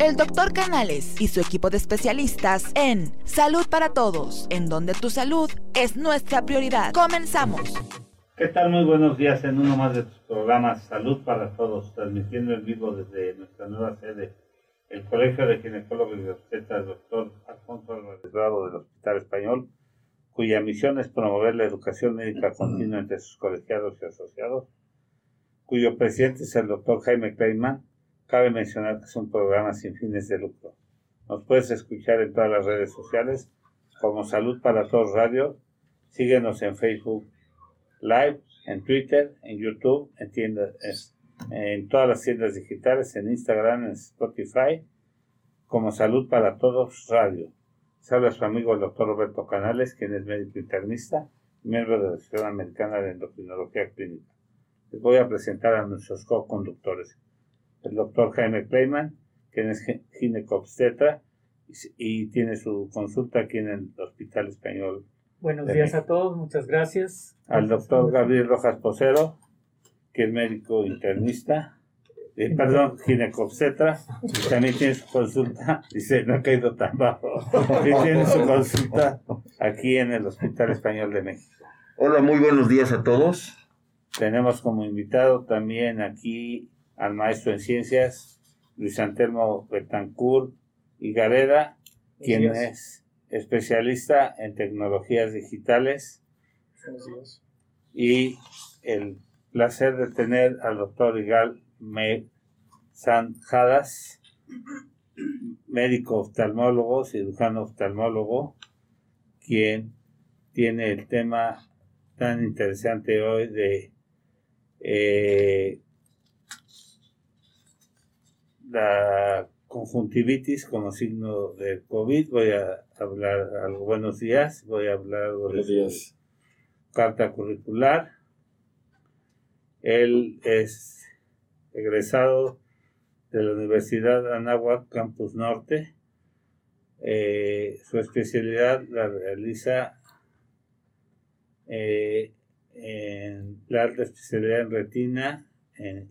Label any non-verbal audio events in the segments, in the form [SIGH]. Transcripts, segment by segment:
el doctor Canales y su equipo de especialistas en Salud para Todos, en donde tu salud es nuestra prioridad. Comenzamos. ¿Qué tal? Muy buenos días en uno más de tus programas Salud para Todos, transmitiendo en vivo desde nuestra nueva sede, el Colegio de Ginecólogos y Obstetras, doctor Alfonso Álvarez del Hospital Español, cuya misión es promover la educación médica [CLEARS THROAT] continua entre sus colegiados y asociados, cuyo presidente es el doctor Jaime Kleinman, Cabe mencionar que es un programa sin fines de lucro. Nos puedes escuchar en todas las redes sociales como Salud para Todos Radio. Síguenos en Facebook Live, en Twitter, en YouTube, en, todas las tiendas digitales, en Instagram, en Spotify, como Salud para Todos Radio. Se habla su amigo el doctor Roberto Canales, quien es médico internista, miembro de la Sociedad Americana de Endocrinología Clínica. Les voy a presentar a nuestros co-conductores el doctor Jaime Kleiman, quien es ginecobstetra y, tiene su consulta aquí en el Hospital Español. Buenos días a todos, muchas gracias. Al doctor Gabriel Rojas Posero, que es médico internista, eh, perdón, ginecobstetra, y también tiene su consulta, [LAUGHS] dice, no ha caído tan bajo, [LAUGHS] y tiene su consulta aquí en el Hospital Español de México. Hola, muy buenos días a todos. Tenemos como invitado también aquí al maestro en ciencias, Luis Antelmo Betancourt y Gareda, quien es especialista en tecnologías digitales. Y el placer de tener al doctor Igal Me Sanjadas, médico oftalmólogo, cirujano oftalmólogo, quien tiene el tema tan interesante hoy de eh, la conjuntivitis como signo del COVID. Voy a hablar algo. Buenos días. Voy a hablar algo de días. carta curricular. Él es egresado de la Universidad Anáhuac Campus Norte. Eh, su especialidad la realiza eh, en la alta especialidad en retina en,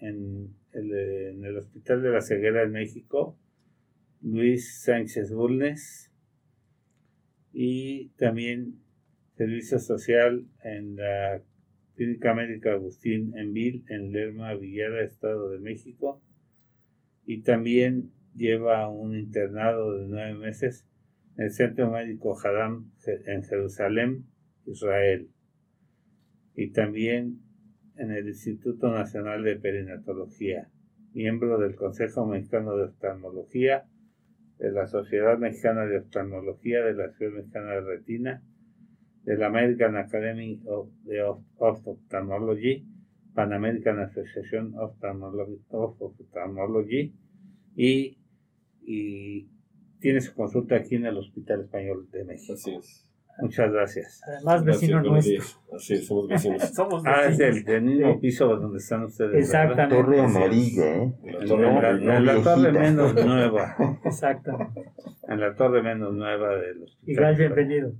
en en el Hospital de la Ceguera de México, Luis Sánchez Bulnes, y también Servicio Social en la Clínica Médica Agustín Envil, en Lerma, Villada, Estado de México, y también lleva un internado de nueve meses en el Centro Médico Hadam en Jerusalén, Israel. Y también en el Instituto Nacional de Perinatología, miembro del Consejo Mexicano de Oftalmología, de la Sociedad Mexicana de Oftalmología, de la Sociedad Mexicana de Retina, de la American Academy of, Ophthalmology, Pan American Association of Ophthalmology, y, y tiene su consulta aquí en el Hospital Español de México. Así es. Muchas gracias. Además, vecino nuestro. Así somos vecinos. [LAUGHS] somos vecinos. Ah, es el, mismo piso donde están ustedes. Exactamente. La torre amarilla, ¿eh? La torre, en la, torre menos [LAUGHS] nueva. Exactamente. En la torre menos nueva del hospital. Igual, bienvenido.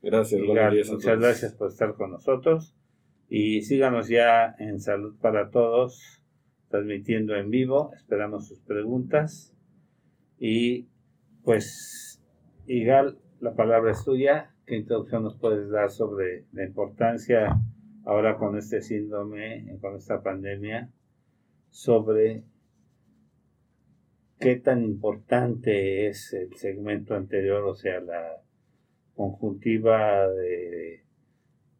Gracias, Muchas gracias por estar con nosotros. Y síganos ya en Salud para Todos, transmitiendo en vivo. Esperamos sus preguntas. Y pues, Igal, la palabra es tuya ¿Qué introducción nos puedes dar sobre la importancia ahora con este síndrome, con esta pandemia, sobre qué tan importante es el segmento anterior, o sea, la conjuntiva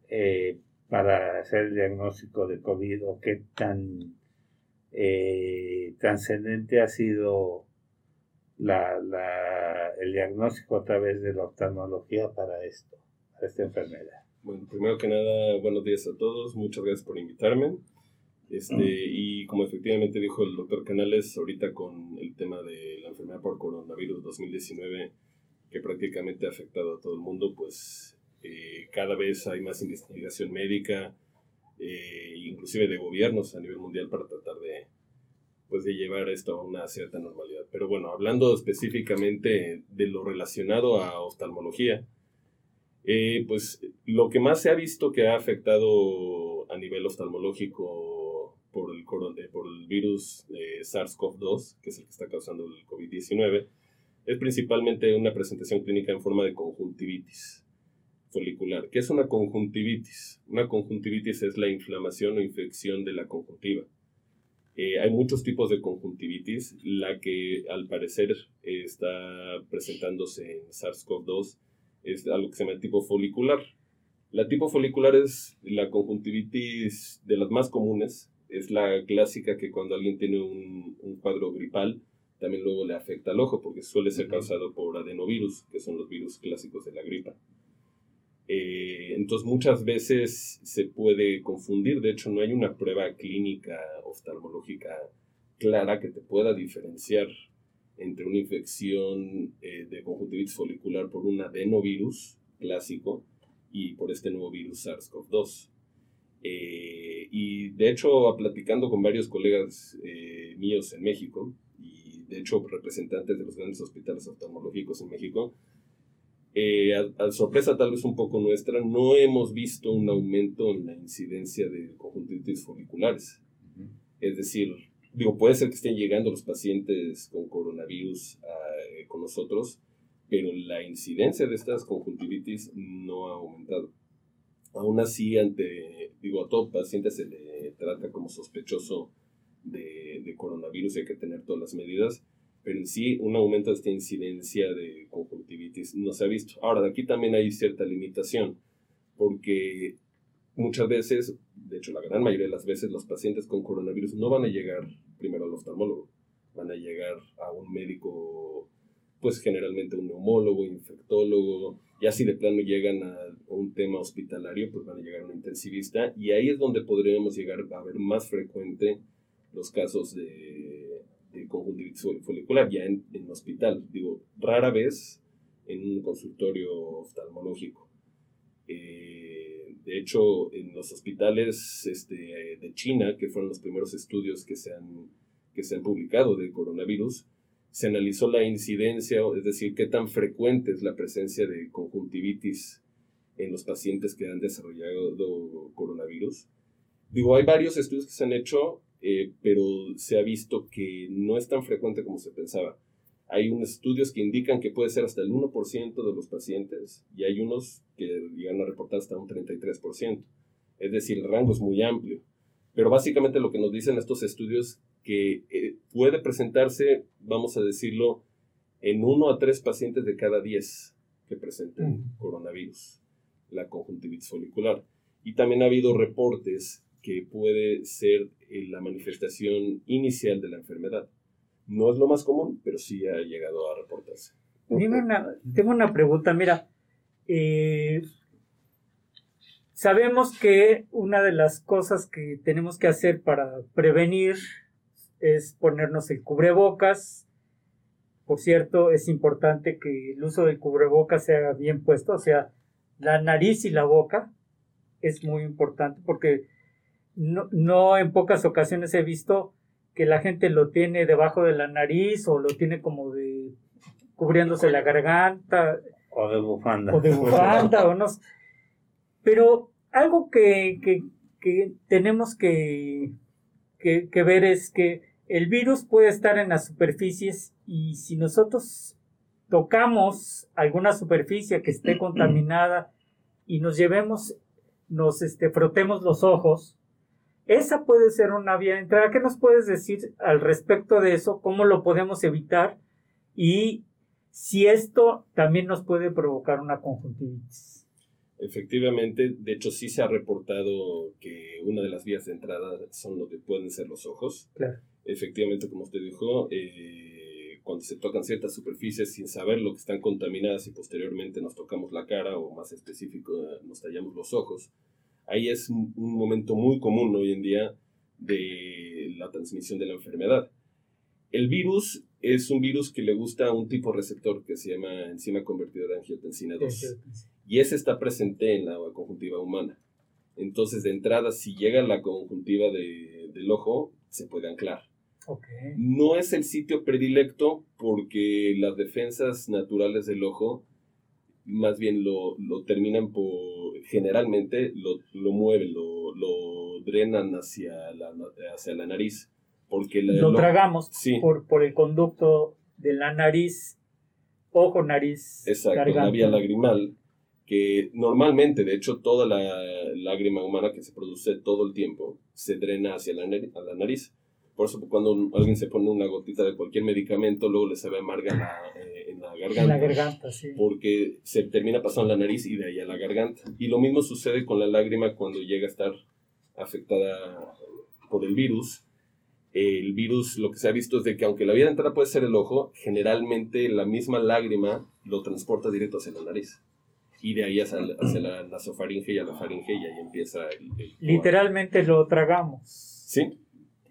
eh, para hacer el diagnóstico de COVID o qué tan eh, trascendente ha sido la, la, el diagnóstico a través de la oftalmología para esto, para esta enfermedad. Bueno, primero que nada, buenos días a todos, muchas gracias por invitarme. Este, y como efectivamente dijo el doctor Canales, ahorita con el tema de la enfermedad por coronavirus 2019, que prácticamente ha afectado a todo el mundo, pues eh, cada vez hay más investigación médica, eh, inclusive de gobiernos a nivel mundial para tratar de, pues de llevar esto a una cierta normalidad. Pero bueno, hablando específicamente de lo relacionado a oftalmología, eh, pues lo que más se ha visto que ha afectado a nivel oftalmológico por el, eh, por el virus eh, SARS-CoV-2, que es el que está causando el COVID-19, es principalmente una presentación clínica en forma de conjuntivitis folicular. ¿Qué es una conjuntivitis? Una conjuntivitis es la inflamación o infección de la conjuntiva. Eh, hay muchos tipos de conjuntivitis. La que al parecer está presentándose en SARS-CoV-2 es algo que se llama tipo folicular. La tipo folicular es la conjuntivitis de las más comunes. Es la clásica que cuando alguien tiene un, un cuadro gripal, también luego le afecta al ojo, porque suele ser causado por adenovirus, que son los virus clásicos de la gripa. Eh, entonces muchas veces se puede confundir, de hecho no hay una prueba clínica oftalmológica clara que te pueda diferenciar entre una infección eh, de conjuntivitis folicular por un adenovirus clásico y por este nuevo virus SARS-CoV-2. Eh, y de hecho, platicando con varios colegas míos en México, y de hecho representantes de los grandes hospitales oftalmológicos en México, eh, a, sorpresa tal vez un poco nuestra, no hemos visto un aumento en la incidencia de conjuntivitis foliculares. Es decir, digo, puede ser que estén llegando los pacientes con coronavirus eh, con nosotros, pero la incidencia de estas conjuntivitis no ha aumentado. Aún así, ante, digo, a todo paciente se le trata como sospechoso de, de coronavirus y hay que tener todas las medidas pero en sí un aumento de esta incidencia de conjuntivitis no se ha visto. Ahora, aquí también hay cierta limitación, porque muchas veces, de hecho la gran mayoría de las veces, los pacientes con coronavirus no van a llegar primero al oftalmólogo, van a llegar a un médico, pues generalmente un neumólogo, infectólogo, y así de plano llegan a un tema hospitalario, pues van a llegar a un intensivista, y ahí es donde podríamos llegar a ver más frecuente los casos de conjuntivitis folicular, ya en, en hospital. Digo, rara vez en un consultorio oftalmológico. Eh, de hecho, en los hospitales este, de China, que fueron los primeros estudios que se, han, que se han publicado del coronavirus, se analizó la incidencia, es decir, qué tan frecuente es la presencia de conjuntivitis en los pacientes que han desarrollado coronavirus. Digo, hay varios estudios que se han hecho eh, pero se ha visto que no es tan frecuente como se pensaba. Hay unos estudios que indican que puede ser hasta el 1% de los pacientes y hay unos que llegan a reportar hasta un 33%. Es decir, el rango es muy amplio. Pero básicamente lo que nos dicen estos estudios que eh, puede presentarse, vamos a decirlo, en 1 a 3 pacientes de cada 10 que presenten coronavirus, la conjuntivitis folicular. Y también ha habido reportes que puede ser eh, la manifestación inicial de la enfermedad. No es lo más común, pero sí ha llegado a reportarse. tengo una pregunta, mira, eh, sabemos que una de las cosas que tenemos que hacer para prevenir es ponernos el cubrebocas. Por cierto, es importante que el uso del cubrebocas sea bien puesto, o sea, la nariz y la boca es muy importante porque no, en pocas ocasiones he visto que la gente lo tiene debajo de la nariz o lo tiene como de cubriéndose la garganta. O de bufanda. O de bufanda, o no. Pero algo que, tenemos que, que, ver es que el virus puede estar en las superficies y si nosotros tocamos alguna superficie que esté contaminada y nos llevemos, nos este, frotemos los ojos, esa puede ser una vía de entrada. ¿Qué nos puedes decir al respecto de eso? ¿Cómo lo podemos evitar? Y si esto también nos puede provocar una conjuntivitis. Efectivamente, de hecho sí se ha reportado que una de las vías de entrada son lo que pueden ser los ojos. Claro. Efectivamente, como usted dijo, eh, cuando se tocan ciertas superficies sin saber lo que están contaminadas y posteriormente nos tocamos la cara o más específico nos tallamos los ojos, ahí es un, momento muy común hoy en día de la transmisión de la enfermedad. El virus es un virus que le gusta a un tipo receptor que se llama enzima convertidora de angiotensina 2. Y ese está presente en la conjuntiva humana. Entonces, de entrada, si llega a la conjuntiva del ojo, se puede anclar. No es el sitio predilecto porque las defensas naturales del ojo más bien lo, lo terminan por, generalmente lo, lo mueven, lo, lo drenan hacia la, hacia la nariz. Porque la- Lo lo- tragamos Sí. por, por el conducto de la nariz, ojo, nariz, Exacto, garganta. la vía lagrimal, que normalmente, de hecho, toda la lágrima humana que se produce todo el tiempo se drena hacia la, a la nariz. Por eso cuando alguien se pone una gotita de cualquier medicamento, luego le sabe amarga en la, eh, en la garganta. En la garganta, sí. Porque se termina pasando la nariz y de ahí a la garganta. Y lo mismo sucede con la lágrima cuando llega a estar afectada por el virus. El virus lo que se ha visto es de que aunque la vía de entrada puede ser el ojo, generalmente la misma lágrima lo transporta directo hacia la nariz. Y de ahí hacia, la- hacia la nasofaringe y a la faringe y ahí empieza el... el- Literalmente lo tragamos. Sí,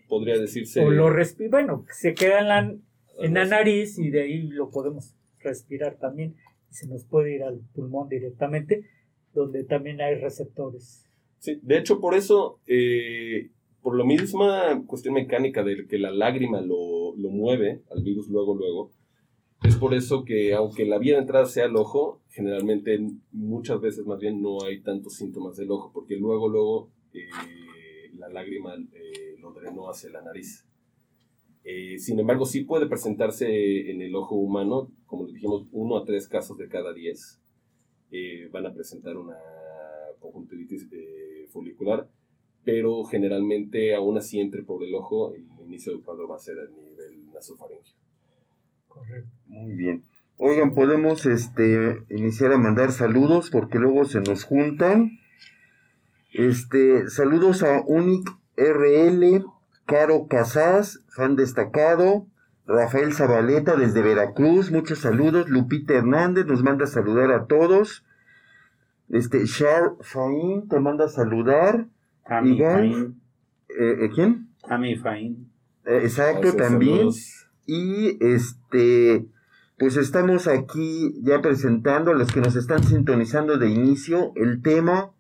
podría decirse... O lo bueno, se queda en la, en la nariz y de ahí lo podemos respirar también. Y se nos puede ir al pulmón directamente, donde también hay receptores. Sí, de hecho, por eso, eh, por la misma cuestión mecánica de que la lágrima lo, lo mueve al virus luego, luego, es por eso que aunque la vía de entrada sea el ojo, generalmente muchas veces más bien no hay tantos síntomas del ojo, porque luego, luego eh, la lágrima eh, lo drenó hacia la nariz. Eh, sin embargo, sí puede presentarse en el ojo humano, como le dijimos, uno a tres casos de cada diez eh, van a presentar una conjuntivitis eh, folicular, pero generalmente aún así entre por el ojo, el inicio del cuadro va a ser a nivel nasofaringeo. Correcto. Muy bien. Oigan, podemos este, iniciar a mandar saludos porque luego se nos juntan. Este, saludos a Unic RL, Caro Casas, fan destacado, Rafael Zabaleta desde Veracruz, muchos saludos, Lupita Hernández nos manda a saludar a todos. Este, Char Fain te manda a saludar. Tami. Fain. Eh, ¿eh, ¿Quién? Tami Fain. Eh, exacto, Gracias, también. saludos. Y este, pues estamos aquí ya presentando a los que nos están sintonizando de inicio el tema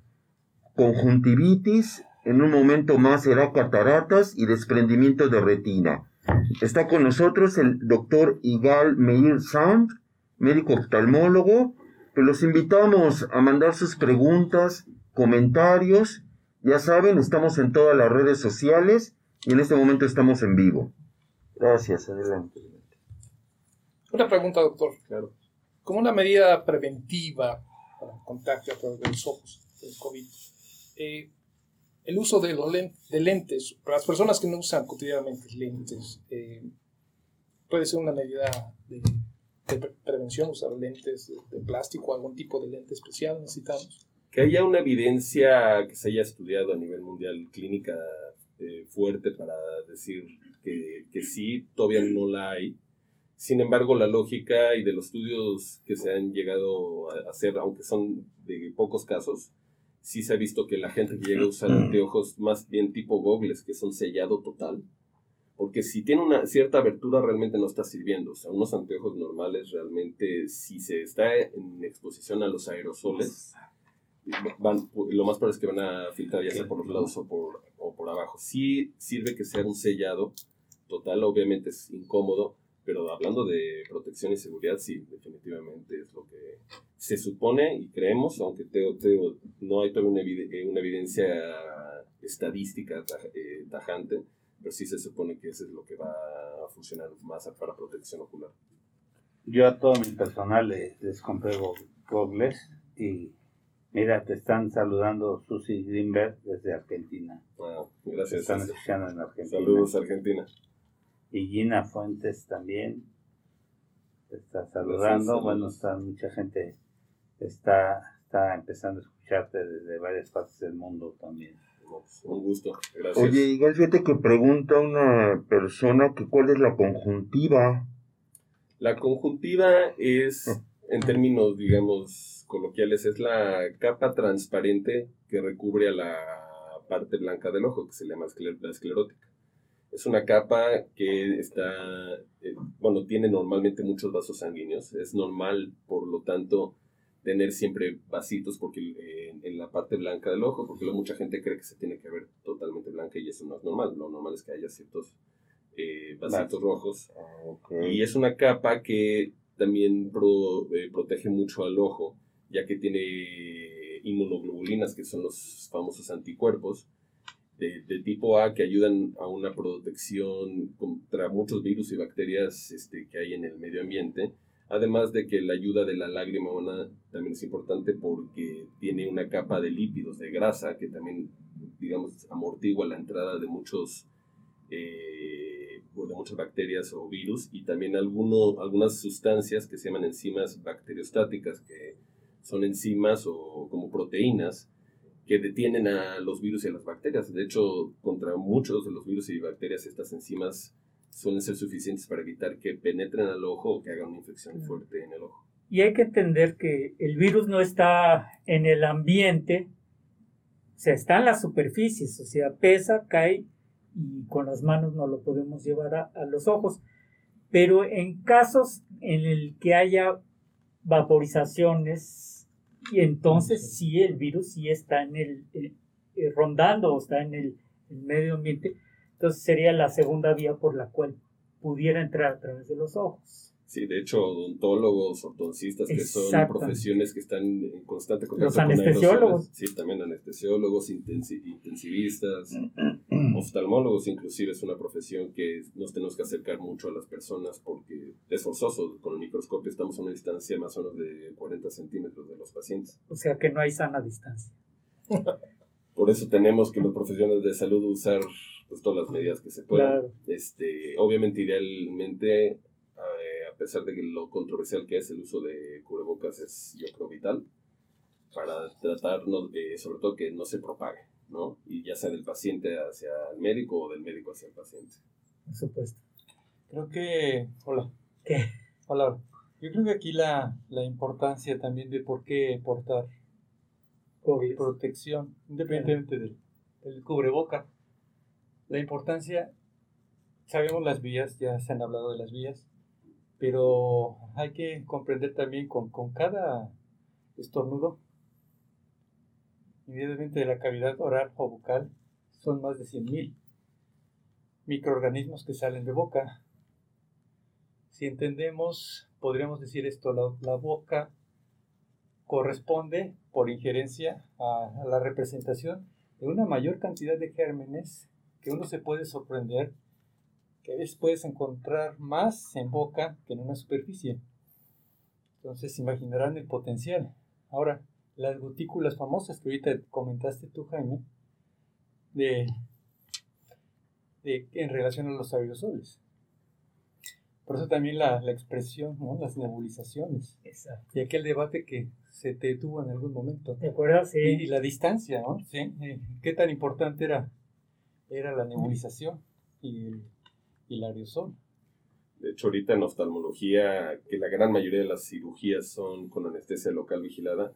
conjuntivitis. En un momento más será cataratas y desprendimiento de retina. Está con nosotros el doctor Igal Meir Sand, médico oftalmólogo. que los invitamos a mandar sus preguntas, comentarios. Ya saben, estamos en todas las redes sociales y en este momento estamos en vivo. Gracias, adelante. Una pregunta, doctor. Claro. Como una medida preventiva para el contagio a través de los ojos del COVID, eh, el uso de, los len- de lentes, para las personas que no usan cotidianamente lentes, eh, puede ser una medida de, de pre- prevención, usar lentes de, de plástico, algún tipo de lente especial necesitamos. Que haya una evidencia que se haya estudiado a nivel mundial clínica eh, fuerte para decir que, que sí, todavía no la hay. Sin embargo, la lógica y de los estudios que se han llegado a hacer, aunque son de pocos casos, sí se ha visto que la gente que llega a usar anteojos más bien tipo gogles, que son sellado total, porque si tiene una cierta abertura realmente no está sirviendo. O sea, unos anteojos normales realmente, si se está en exposición a los aerosoles, van, lo más probable es que van a filtrar ya sea por los lados o por, o por abajo. Sí sirve que sea un sellado total, obviamente es incómodo, pero hablando de protección y seguridad, sí, definitivamente es lo que se supone y creemos, aunque te, te- no hay todavía una, evide- eh, una evidencia estadística eh, tajante, pero sí se supone que eso es lo que va a funcionar más para protección ocular. Yo a todo mi personal les, les compré go- gogles y mira, te están saludando Susi Greenberg desde Argentina. Ah, Te gracias. están escuchando en Argentina. Saludos, Argentina. Y Gina Fuentes también te está saludando. Gracias, bueno, está mucha gente está, está empezando a escucharte desde varias partes del mundo también. Un gusto. Gracias. Oye, igual fíjate que pregunta una persona que cuál es la conjuntiva. La conjuntiva es, en términos, digamos, coloquiales, es la capa transparente que recubre a la parte blanca del ojo, que se llama escler- la esclerótica. Es una capa que está, eh, bueno, tiene normalmente muchos vasos sanguíneos. Es normal, por lo tanto, tener siempre vasitos porque eh, en, la parte blanca del ojo, porque luego mucha gente cree que se tiene que ver totalmente blanca y eso no es normal. Lo normal es que haya ciertos eh, vasitos rojos Ok. y es una capa que también pro- eh, protege mucho al ojo ya que tiene inmunoglobulinas, que son los famosos anticuerpos, de, tipo A que ayudan a una protección contra muchos virus y bacterias este, que hay en el medio ambiente. Además de que la ayuda de la lágrima también es importante porque tiene una capa de lípidos, de grasa, que también, digamos, amortigua la entrada de muchos, eh, de muchas bacterias o virus y también algunas sustancias que se llaman enzimas bacteriostáticas, que son enzimas o como proteínas que detienen a los virus y a las bacterias. De hecho, contra muchos de los virus y bacterias, estas enzimas suelen ser suficientes para evitar que penetren al ojo o que hagan una infección fuerte en el ojo. Y hay que entender que el virus no está en el ambiente, o sea, está en las superficies, o sea, pesa, cae y con las manos no lo podemos llevar a, a los ojos. Pero en casos en el que haya vaporizaciones y entonces sí, el virus sí está en el, eh, eh, rondando o está en el, medio ambiente. Entonces sería la segunda vía por la cual pudiera entrar a través de los ojos. Sí, de hecho, odontólogos, ortodoncistas, que son profesiones que están en constante contacto Los anestesiólogos. Sí, también anestesiólogos, intensivistas, [CLEARS THROAT] oftalmólogos, inclusive es una profesión que nos tenemos que acercar mucho a las personas porque es forzoso. Con el microscopio estamos a una distancia más o menos de 40 centímetros de los pacientes. O sea que no hay sana distancia. [LAUGHS] Por eso tenemos que los profesionales de salud usar pues, todas las medidas que se puedan. Este, obviamente, idealmente a pesar de que lo controversial que es el uso de cubrebocas es, yo creo, vital para tratarnos de, sobre todo, que no se propague, ¿no? Y ya sea del paciente hacia el médico o del médico hacia el paciente. Por supuesto. Creo que, hola. ¿Qué? Hola. Yo creo que aquí la, la importancia también de por qué portar protección, independientemente del, del cubreboca. La importancia, sabemos las vías, ya se han hablado de las vías, pero hay que comprender también con, con cada estornudo, inmediatamente de la cavidad oral o bucal, son más de 100.000 microorganismos que salen de boca. Si entendemos, podríamos decir esto, la, boca corresponde por injerencia a, a, la representación de una mayor cantidad de gérmenes que uno se puede sorprender que a veces puedes encontrar más en boca que en una superficie. Entonces imaginarán el potencial. Ahora, las gotículas famosas que ahorita comentaste tú, Jaime, de, de en relación a los aerosoles. Por eso también la, la expresión, ¿no? las nebulizaciones. Exacto. Y aquel debate que se te detuvo en algún momento. ¿De acuerdo? Sí. Y, la distancia, ¿no? ¿Sí? Eh, ¿Qué tan importante era, era la nebulización y el, y el aerosol. De hecho, ahorita en oftalmología, que la gran mayoría de las cirugías son con anestesia local vigilada,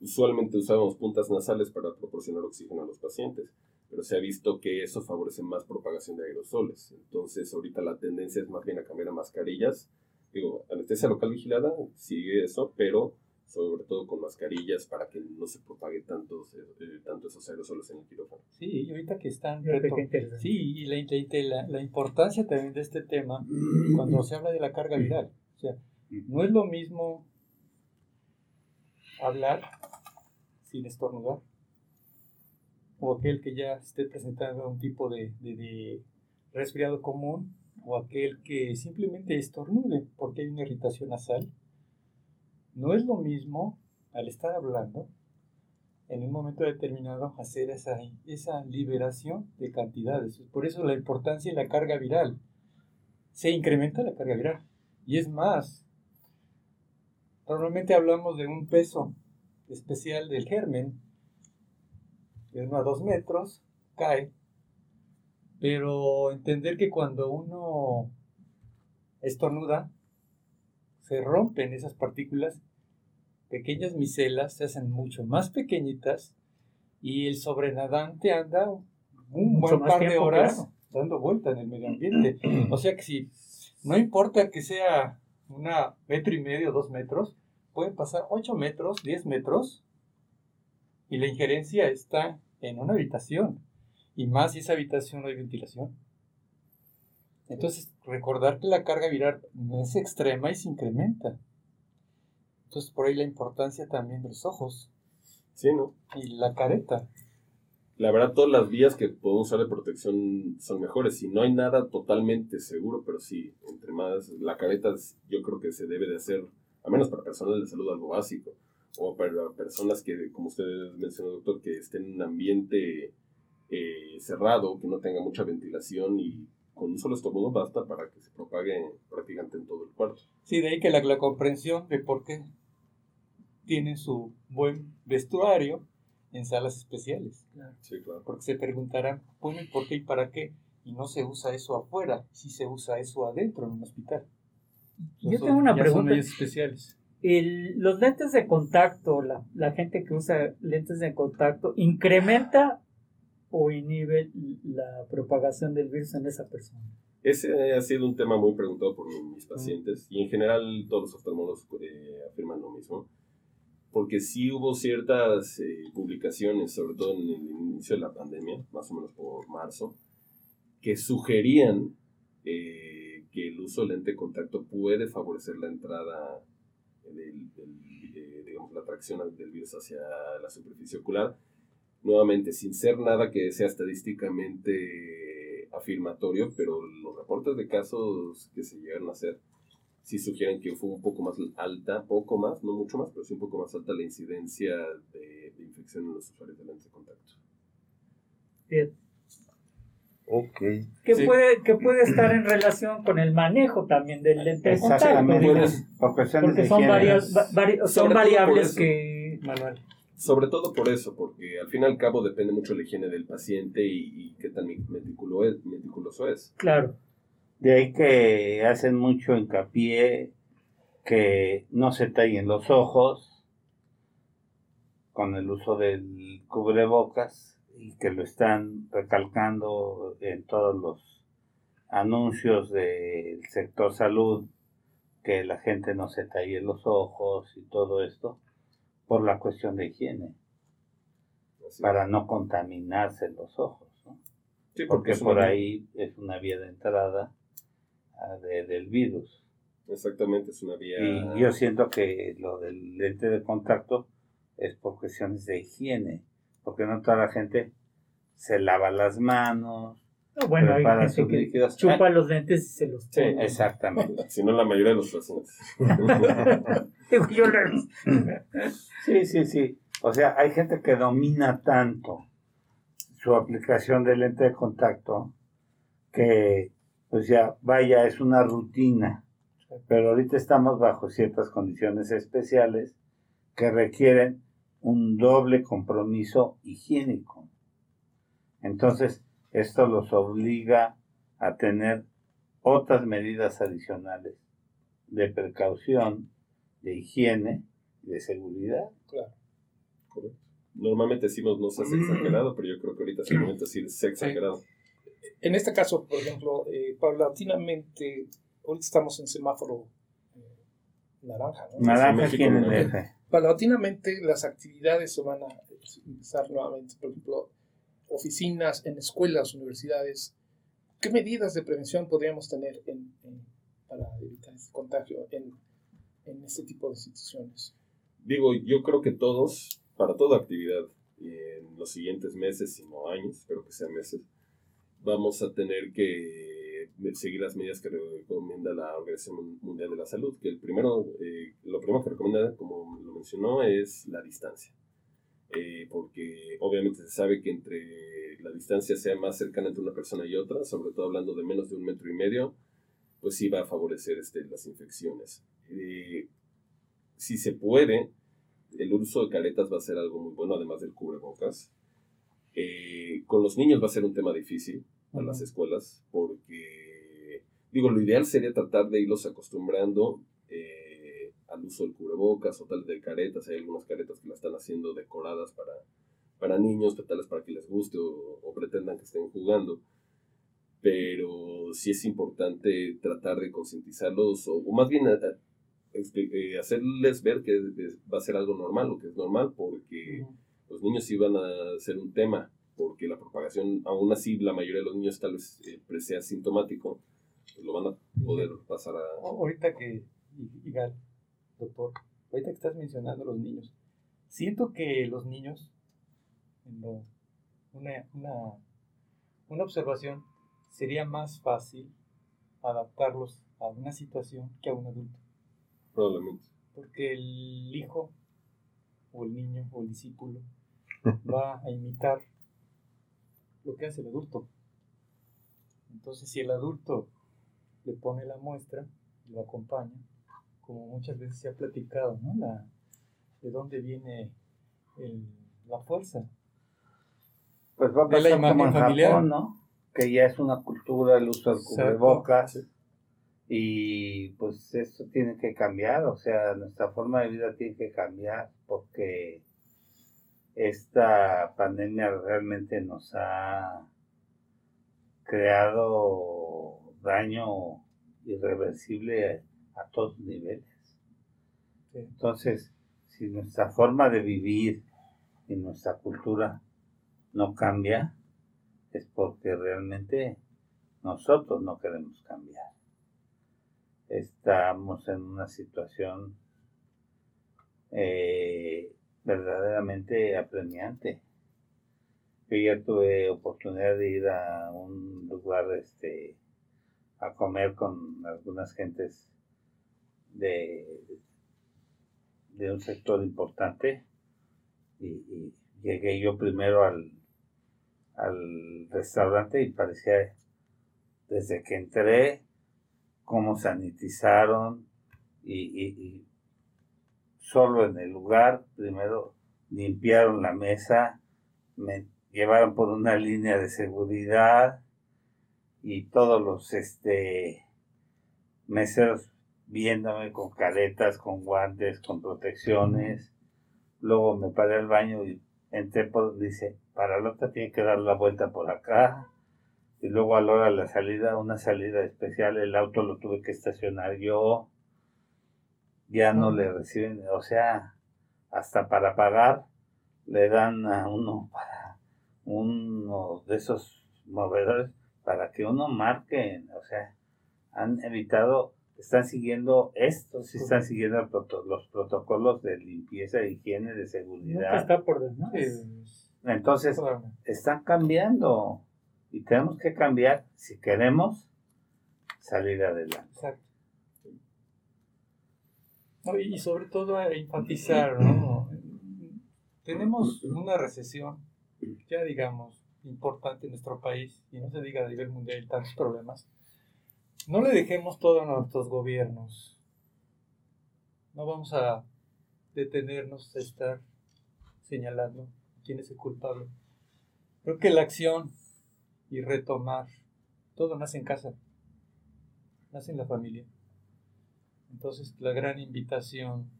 usualmente usamos puntas nasales para proporcionar oxígeno a los pacientes, pero se ha visto que eso favorece más propagación de aerosoles. Entonces, ahorita la tendencia es más bien a cambiar a mascarillas. Digo, anestesia local vigilada sigue eso, pero sobre todo con mascarillas para que no se propague tantos, eh, tanto esos aerosoles en el quirófano. Sí, y ahorita que están... Sí, y la, la, importancia también de este tema cuando se habla de la carga viral. O sea, no es lo mismo hablar sin estornudar o aquel que ya esté presentando un tipo de, de, de resfriado común o aquel que simplemente estornude porque hay una irritación nasal no es lo mismo al estar hablando en un momento determinado hacer esa, esa liberación de cantidades. Por eso la importancia de la carga viral. Se incrementa la carga viral. Y es más, normalmente hablamos de un peso especial del germen, de uno a dos metros, cae. Pero entender que cuando uno estornuda, se rompen esas partículas, pequeñas micelas se hacen mucho más pequeñitas y el sobrenadante anda un buen par de horas dando vuelta en el medio ambiente. O sea que si no importa que sea una metro y medio, dos metros, pueden pasar ocho metros, diez metros y la injerencia está en una habitación. Y más si esa habitación no hay ventilación. Entonces, recordar que la carga viral no es extrema y se incrementa. Entonces por ahí la importancia también de los ojos Sí, ¿no? y la careta. La verdad, todas las vías que podemos usar de protección son mejores. Y no hay nada totalmente seguro, pero sí, entre más, la careta yo creo que se debe de hacer, al menos para personas de salud, algo básico. O para personas que, como usted mencionó, doctor, que estén en un ambiente eh, cerrado, que no tenga mucha ventilación y con un solo estornudo basta para que se propague prácticamente en todo el cuarto. Sí, de ahí que la, la comprensión de por qué tienen su buen vestuario en salas especiales. Sí, claro. Porque se preguntarán, bueno, ¿y por qué y para qué? Y no se usa eso afuera, sí se usa eso adentro en un hospital. Yo Son- tengo una ya son pregunta. medios especiales. El- los lentes de contacto, la, la gente que usa lentes de contacto, ¿incrementa o inhibe la propagación del virus en esa persona? Ese ha sido un tema muy preguntado por mi- mis pacientes y en general todos los oftalmólogos eh, afirman lo mismo. Porque sí hubo ciertas eh, publicaciones, sobre todo en el inicio de la pandemia, más o menos por marzo, que sugerían eh, que el uso de lente de contacto puede favorecer la entrada del, del, eh, digamos, la atracción del virus hacia la superficie ocular. Nuevamente, sin ser nada que sea estadísticamente afirmatorio, pero los reportes de casos que se llegaron a hacer sí sugieren que fue un poco más alta, poco más, no mucho más, pero sí un poco más alta la incidencia de, de infección en los usuarios de lentes de contacto. Bien. Ok. Que, Sí. puede, que puede estar en relación con el manejo también del lente de contacto. Porque son, vari- variables eso. que... Manuel. Sobre todo por eso, porque al fin y al cabo depende mucho de la higiene del paciente y, y qué tan meticulo es- meticuloso es. Claro. De ahí que hacen mucho hincapié que no se tallen los ojos con el uso del cubrebocas y que lo están recalcando en todos los anuncios del sector salud, que la gente no se talle los ojos y todo esto por la cuestión de higiene, Así. para no contaminarse los ojos. ¿no? Sí, porque por una- ahí es una vía de entrada ah, de- del virus. Exactamente, es una vía... Y yo siento que lo del lente de contacto es por cuestiones de higiene, porque no toda la gente se lava las manos. No, bueno, hay prepara gente sus que líquidos. chupa los lentes y se los sí, pone. exactamente. Si no, la mayoría de los pacientes. [LAUGHS] Digo, yo le- Sí, sí, sí. O sea, hay gente que domina tanto su aplicación de lente de contacto que, pues ya, vaya, es una rutina. Pero ahorita estamos bajo ciertas condiciones especiales que requieren un doble compromiso higiénico. Entonces, esto los obliga a tener otras medidas adicionales de precaución, de higiene de seguridad. Claro. Correcto. Normalmente decimos no seas exagerado, pero yo creo que ahorita es el momento de decir sé exagerado. En este caso, por ejemplo, eh, paulatinamente, ahorita estamos en semáforo eh, naranja, ¿no? Naranja aquí en. Paulatinamente las actividades se van a empezar nuevamente, por ejemplo, oficinas, en escuelas, universidades. ¿Qué medidas de prevención podríamos tener en- en- para evitar este contagio en, en este tipo de situaciones? Digo, yo creo que todos, para toda actividad, en los siguientes meses, si no años, espero que sean meses, vamos a tener que seguir las medidas que recomienda la Organización Mundial de la Salud, que el primero, eh, lo primero que recomienda, como lo mencionó, es la distancia. Eh, porque obviamente se sabe que entre la distancia sea más cercana entre una persona y otra, sobre todo hablando de menos de un metro y medio, pues sí va a favorecer este, las infecciones. Eh, si se puede, el uso de caretas va a ser algo muy bueno, además del cubrebocas. Eh, con los niños va a ser un tema difícil a las escuelas, porque, digo, lo ideal sería tratar de irlos acostumbrando eh, al uso del cubrebocas o tal de caretas. Hay algunas caretas que la están haciendo decoradas para, para niños, tales para que les guste o, o pretendan que estén jugando. Pero sí es importante tratar de concientizarlos, o, o más bien a- a- expli- eh, hacerles ver que va a ser algo normal, lo que es normal, porque los niños sí van a ser un tema, porque la propagación, aún así la mayoría de los niños tal vez eh, sea sintomático, pues lo van a poder pasar a... O- Ahorita que, Igal, doctor, ahorita que estás mencionando a los niños, siento que los niños, una, una, una observación, sería más fácil adaptarlos a una situación que a un adulto. Probablemente. Porque el hijo, o el niño, o el discípulo, va a [LAUGHS] imitar lo que hace el adulto. Entonces, si el adulto le pone la muestra, lo acompaña, como muchas veces se ha platicado, ¿no? La, de dónde viene la fuerza. Pues va a pasar como en Japón, ¿no? Que ya es una cultura el uso del cubrebocas. Y pues eso tiene que cambiar, o sea, nuestra forma de vida tiene que cambiar porque esta pandemia realmente nos ha creado daño irreversible a todos niveles. Entonces, si nuestra forma de vivir y nuestra cultura no cambia, es porque realmente nosotros no queremos cambiar. Estamos en una situación eh, verdaderamente apremiante. Yo ya tuve oportunidad de ir a un lugar este, a comer con algunas gentes de, de un sector importante. Y, llegué yo primero al, al restaurante y parecía desde que entré cómo sanitizaron y, solo en el lugar primero limpiaron la mesa me llevaron por una línea de seguridad y todos los este meseros viéndome con caretas, con guantes, con protecciones. Luego me paré al baño y entré por, dice, para la otra tiene que dar la vuelta por acá. Y luego a la hora de la salida, una salida especial, el auto lo tuve que estacionar yo. Ya no le reciben, o sea, hasta para pagar le dan a uno para uno de esos movedores para que uno marque, o sea, han evitado, están siguiendo esto, sí están siguiendo los protocolos de limpieza, de higiene, de seguridad. está por demás. Entonces, están cambiando y tenemos que cambiar si queremos salir adelante. Exacto. y sobre todo a enfatizar, ¿no? [CLEARS THROAT] Tenemos una recesión, ya digamos, importante en nuestro país, y no se diga a nivel mundial tantos problemas, no le dejemos todo a nuestros gobiernos. No vamos a detenernos a estar señalando quién es el culpable. Creo que la acción y retomar, todo nace en casa, nace en la familia. Entonces, la gran invitación,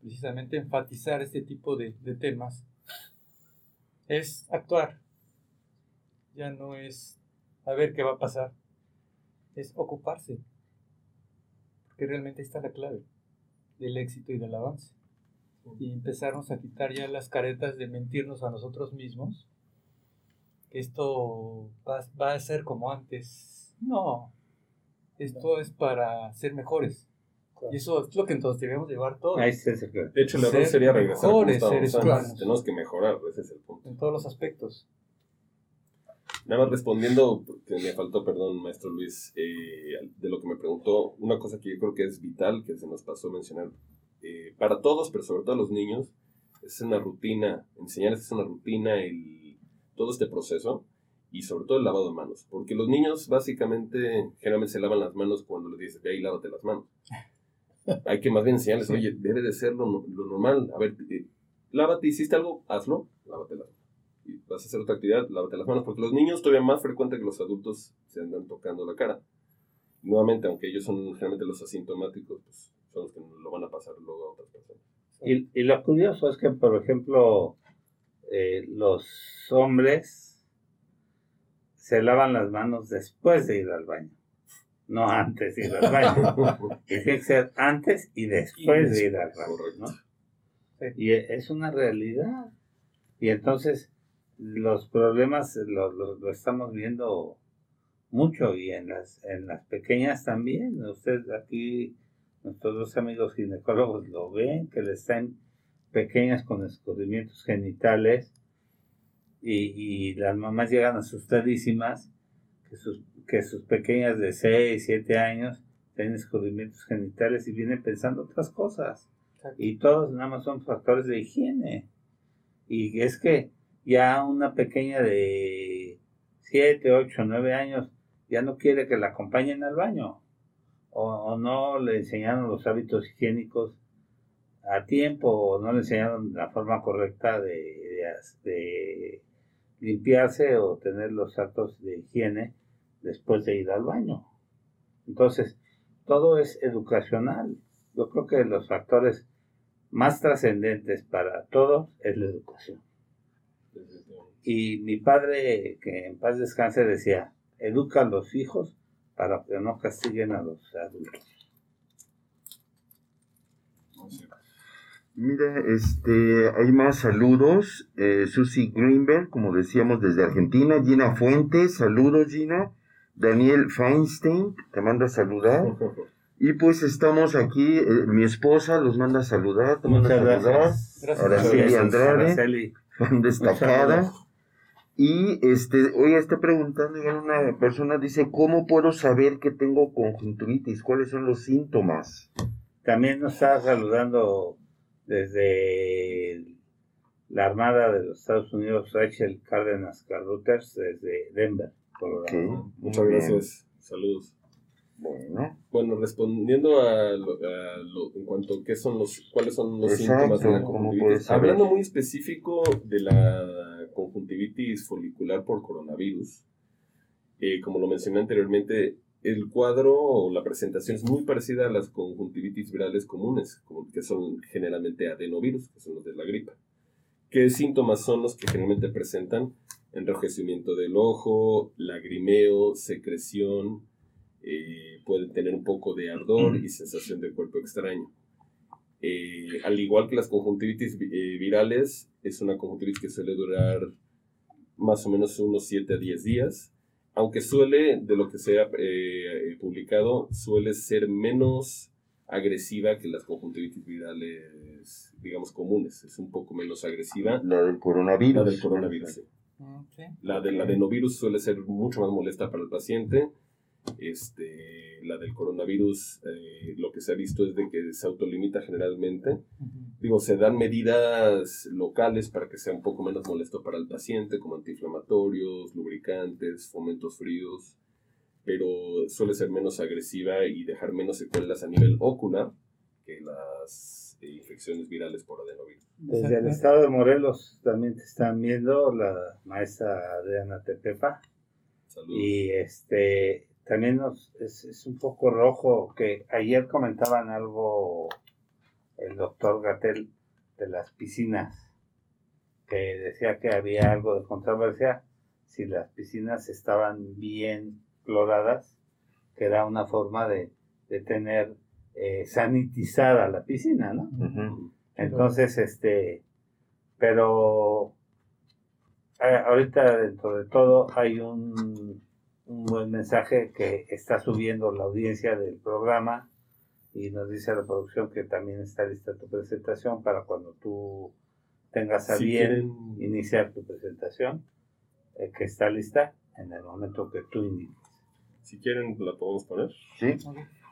precisamente enfatizar este tipo de, de temas, es actuar, ya no es a ver qué va a pasar, es ocuparse, porque realmente está la clave del éxito y del avance. Y empezarnos a quitar ya las caretas de mentirnos a nosotros mismos, esto va, a ser como antes. No, esto es para ser mejores. Y eso es lo que entonces debemos llevar todos. De hecho, el error sería regresar a Tenemos que mejorar, ese es el punto. En todos los aspectos. Nada más respondiendo, porque me faltó, perdón, maestro Luis, eh, de lo que me preguntó, una cosa que yo creo que es vital, que se nos pasó a mencionar, eh, para todos, pero sobre todo a los niños, es una rutina, enseñarles es una rutina el, todo este proceso y sobre todo el lavado de manos, porque los niños básicamente generalmente se lavan las manos cuando les dices, ve ahí, lávate las manos. [LAUGHS] Hay que más bien enseñarles, oye, debe de ser lo, lo normal, a ver, eh, lávate, hiciste algo, hazlo, lávate las manos vas a hacer otra actividad, lávate las manos, porque los niños todavía más frecuente que los adultos se andan tocando la cara. nuevamente, aunque ellos son generalmente los asintomáticos, pues son los que lo van a pasar luego a otras personas. Y, y lo curioso es que, por ejemplo, eh, los hombres se lavan las manos después de ir al baño, no antes de ir al baño. [LAUGHS] Tiene que ser antes y después, de ir al baño. Y es una realidad. Y entonces, los problemas lo, lo, estamos viendo mucho y en las, en las pequeñas también. Usted aquí nuestros dos amigos ginecólogos lo ven, que les están pequeñas con escurrimientos genitales y, las mamás llegan asustadísimas que sus, que sus pequeñas de 6, 7 años tienen escurrimientos genitales y vienen pensando otras cosas. Y todos nada más son factores de higiene. Y es que ya una pequeña de 7, 8, 9 años ya no quiere que la acompañen al baño. O, no le enseñaron los hábitos higiénicos a tiempo, o no le enseñaron la forma correcta de, de limpiarse o tener los actos de higiene después de ir al baño. Entonces, todo es educacional. Yo creo que los factores más trascendentes para todos es la educación. Y mi padre, que en paz descanse, decía, educa a los hijos para que no castiguen a los adultos. Mira, este, hay más saludos. Eh, Susi Greenberg, como decíamos, desde Argentina. Gina Fuentes, saludos Gina. Daniel Feinstein, te manda a saludar. [LAUGHS] Y pues estamos aquí, eh, mi esposa los manda a saludar, te manda a saludar. Gracias. Araceli Andrade, destacada. Y este, hoy está preguntando, una persona dice, ¿cómo puedo saber que tengo conjuntivitis? ¿Cuáles son los síntomas? También nos está saludando desde la Armada de los Estados Unidos, Rachel Cárdenas Carruthers, desde Denver, Colorado. Muchas gracias. Saludos. Bueno. Bueno, respondiendo a, lo, en cuanto a qué son los, cuáles son los síntomas de la conjuntivitis. Hablando muy específico de la conjuntivitis folicular por coronavirus, eh, como lo mencioné anteriormente, el cuadro o la presentación es muy parecida a las conjuntivitis virales comunes, que son generalmente adenovirus, que son los de la gripa. ¿Qué síntomas son los que generalmente presentan? Enrojecimiento del ojo, lagrimeo, secreción, eh, pueden tener un poco de ardor y sensación de cuerpo extraño. Eh, al igual que las conjuntivitis eh, virales, es una conjuntivitis que suele durar más o menos unos 7 a 10 días, aunque suele, de lo que se ha publicado, suele ser menos agresiva que las conjuntivitis virales, digamos, comunes. Es un poco menos agresiva. La del coronavirus. La del coronavirus, mm, La del adenovirus suele ser mucho más molesta para el paciente este, la del coronavirus, eh, lo que se ha visto es de que se autolimita generalmente. Digo, se dan medidas locales para que sea un poco menos molesto para el paciente, como antiinflamatorios, lubricantes, fomentos fríos, pero suele ser menos agresiva y dejar menos secuelas a nivel ocular que las eh, infecciones virales por adenovirus. Desde el estado de Morelos también te están viendo la maestra Adriana Tepepa. Saludos. Y este, también nos, es, un poco rojo que ayer comentaban algo el doctor Gatel de las piscinas, que decía que había algo de controversia si las piscinas estaban bien cloradas, que era una forma de, tener eh, sanitizada la piscina, ¿no? Entonces, este, pero eh, ahorita dentro de todo hay un un buen mensaje que está subiendo la audiencia del programa y nos dice la producción que también está lista tu presentación para cuando tú tengas a bien iniciar tu presentación, eh, que está lista en el momento que tú indiques. Si quieren, la podemos poner. Sí.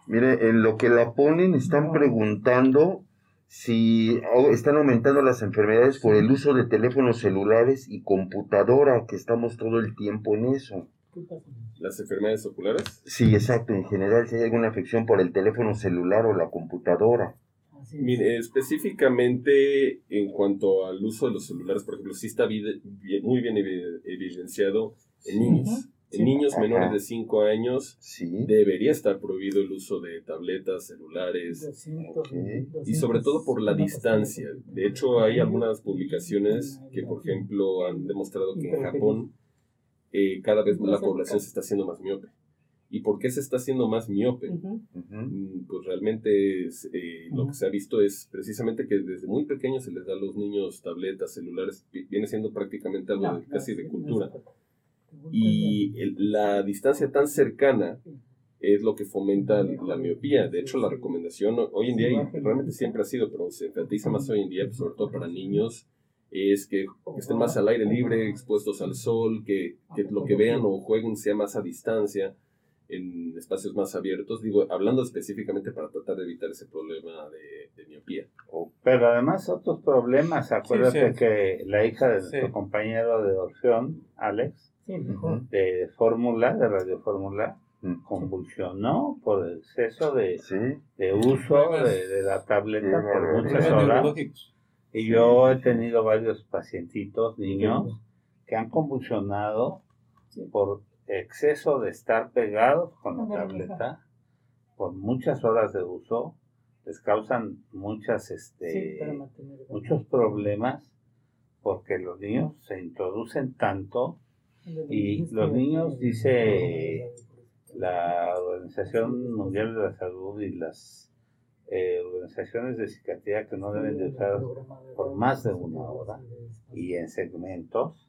Mire, en lo que la ponen, están preguntando si están aumentando las enfermedades por el uso de teléfonos celulares y computadora, que estamos todo el tiempo en eso. ¿Las enfermedades oculares? Sí, exacto. En general, si hay alguna afección por el teléfono celular o la computadora. Mire, específicamente en cuanto al uso de los celulares, por ejemplo, sí está muy bien evidenciado en niños. En niños menores de 5 años debería estar prohibido el uso de tabletas, celulares y sobre todo por la distancia. De hecho, hay algunas publicaciones que, por ejemplo, han demostrado que en Japón eh, cada vez más la población se está haciendo más miope. ¿Y por qué se está haciendo más miope? Mm, pues realmente eh, lo que se ha visto es precisamente que desde muy pequeños se les da a los niños tabletas, celulares, viene siendo prácticamente algo casi de cultura. Y la distancia tan cercana es lo que fomenta la miopía. De hecho, la recomendación hoy en día, y realmente siempre ha sido, pero se enfatiza más hoy en día, sobre todo para niños, es que estén más al aire libre, expuestos al sol, que, que lo que vean o jueguen sea más a distancia en espacios más abiertos, digo, hablando específicamente para tratar de evitar ese problema de, miopía. Pero además otros problemas, acuérdate que la hija de nuestro compañero de opción, Alex, de fórmula, de radio fórmula, convulsionó por exceso de, de uso de, la tableta por muchas horas. Y yo he tenido varios pacientitos, niños, que han convulsionado por exceso de estar pegados con la tableta por muchas horas de uso les causan muchas este muchos problemas porque los niños se introducen tanto y los niños dice la Organización Mundial de la Salud y las eh, organizaciones de psiquiatría que no deben de usar por más de una hora y en segmentos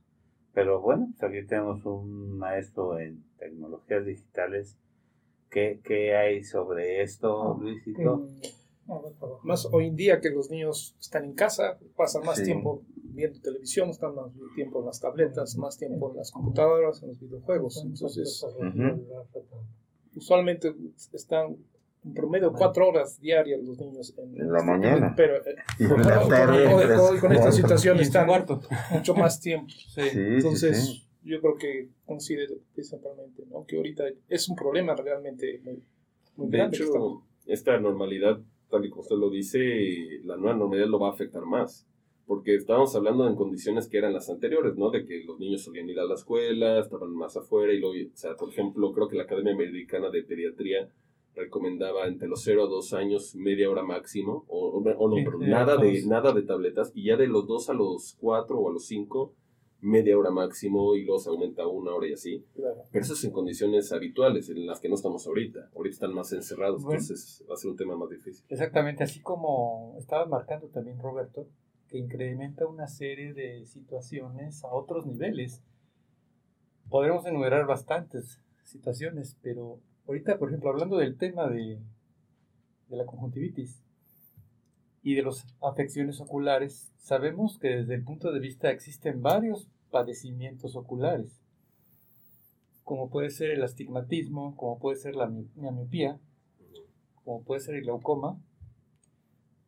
pero bueno, pues aquí tenemos un maestro en tecnologías digitales. ¿Qué, qué hay sobre esto, ah, Luisito? Más hoy en día que los niños están en casa, pasan más tiempo viendo televisión, están más tiempo en las tabletas, más tiempo en las computadoras, en los videojuegos. Entonces, usualmente están en promedio cuatro horas diarias los niños en, la mañana. Pero eh, en la tarde, con, esta situación están mucho más tiempo. [LAUGHS] Entonces, yo creo que considero principalmente ¿no? que ahorita es un problema realmente muy, muy de Hecho, esta normalidad, tal y como usted lo dice, la nueva normalidad lo va a afectar más. Porque estábamos hablando en condiciones que eran las anteriores, ¿no? De que los niños solían ir a la escuela, estaban más afuera y luego, o sea, por ejemplo, creo que la Academia Americana de Pediatría recomendaba entre los 0 a 2 años media hora máximo, o, no, nada, de, nada de tabletas, y ya de los 2 a los 4 o a los 5, media hora máximo, y luego se aumenta una hora y así. Pero eso es en condiciones habituales, en las que no estamos ahorita. Ahorita están más encerrados, entonces va a ser un tema más difícil. Exactamente, así como estaba marcando también Roberto, que incrementa una serie de situaciones a otros niveles. Podremos enumerar bastantes situaciones, pero ahorita, por ejemplo, hablando del tema de, la conjuntivitis y de las afecciones oculares, sabemos que desde el punto de vista existen varios padecimientos oculares, como puede ser el astigmatismo, como puede ser la, miopía, como puede ser el glaucoma,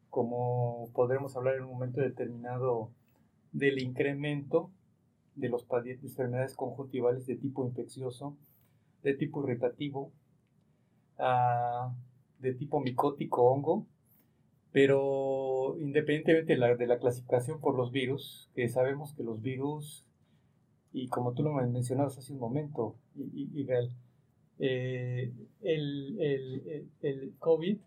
como podremos hablar en un momento determinado del incremento de las enfermedades conjuntivales de tipo infeccioso, de tipo irritativo, de tipo micótico hongo, pero independientemente de la, clasificación por los virus, que sabemos que los virus, y como tú lo mencionabas hace un momento, y, eh, el, el, el, COVID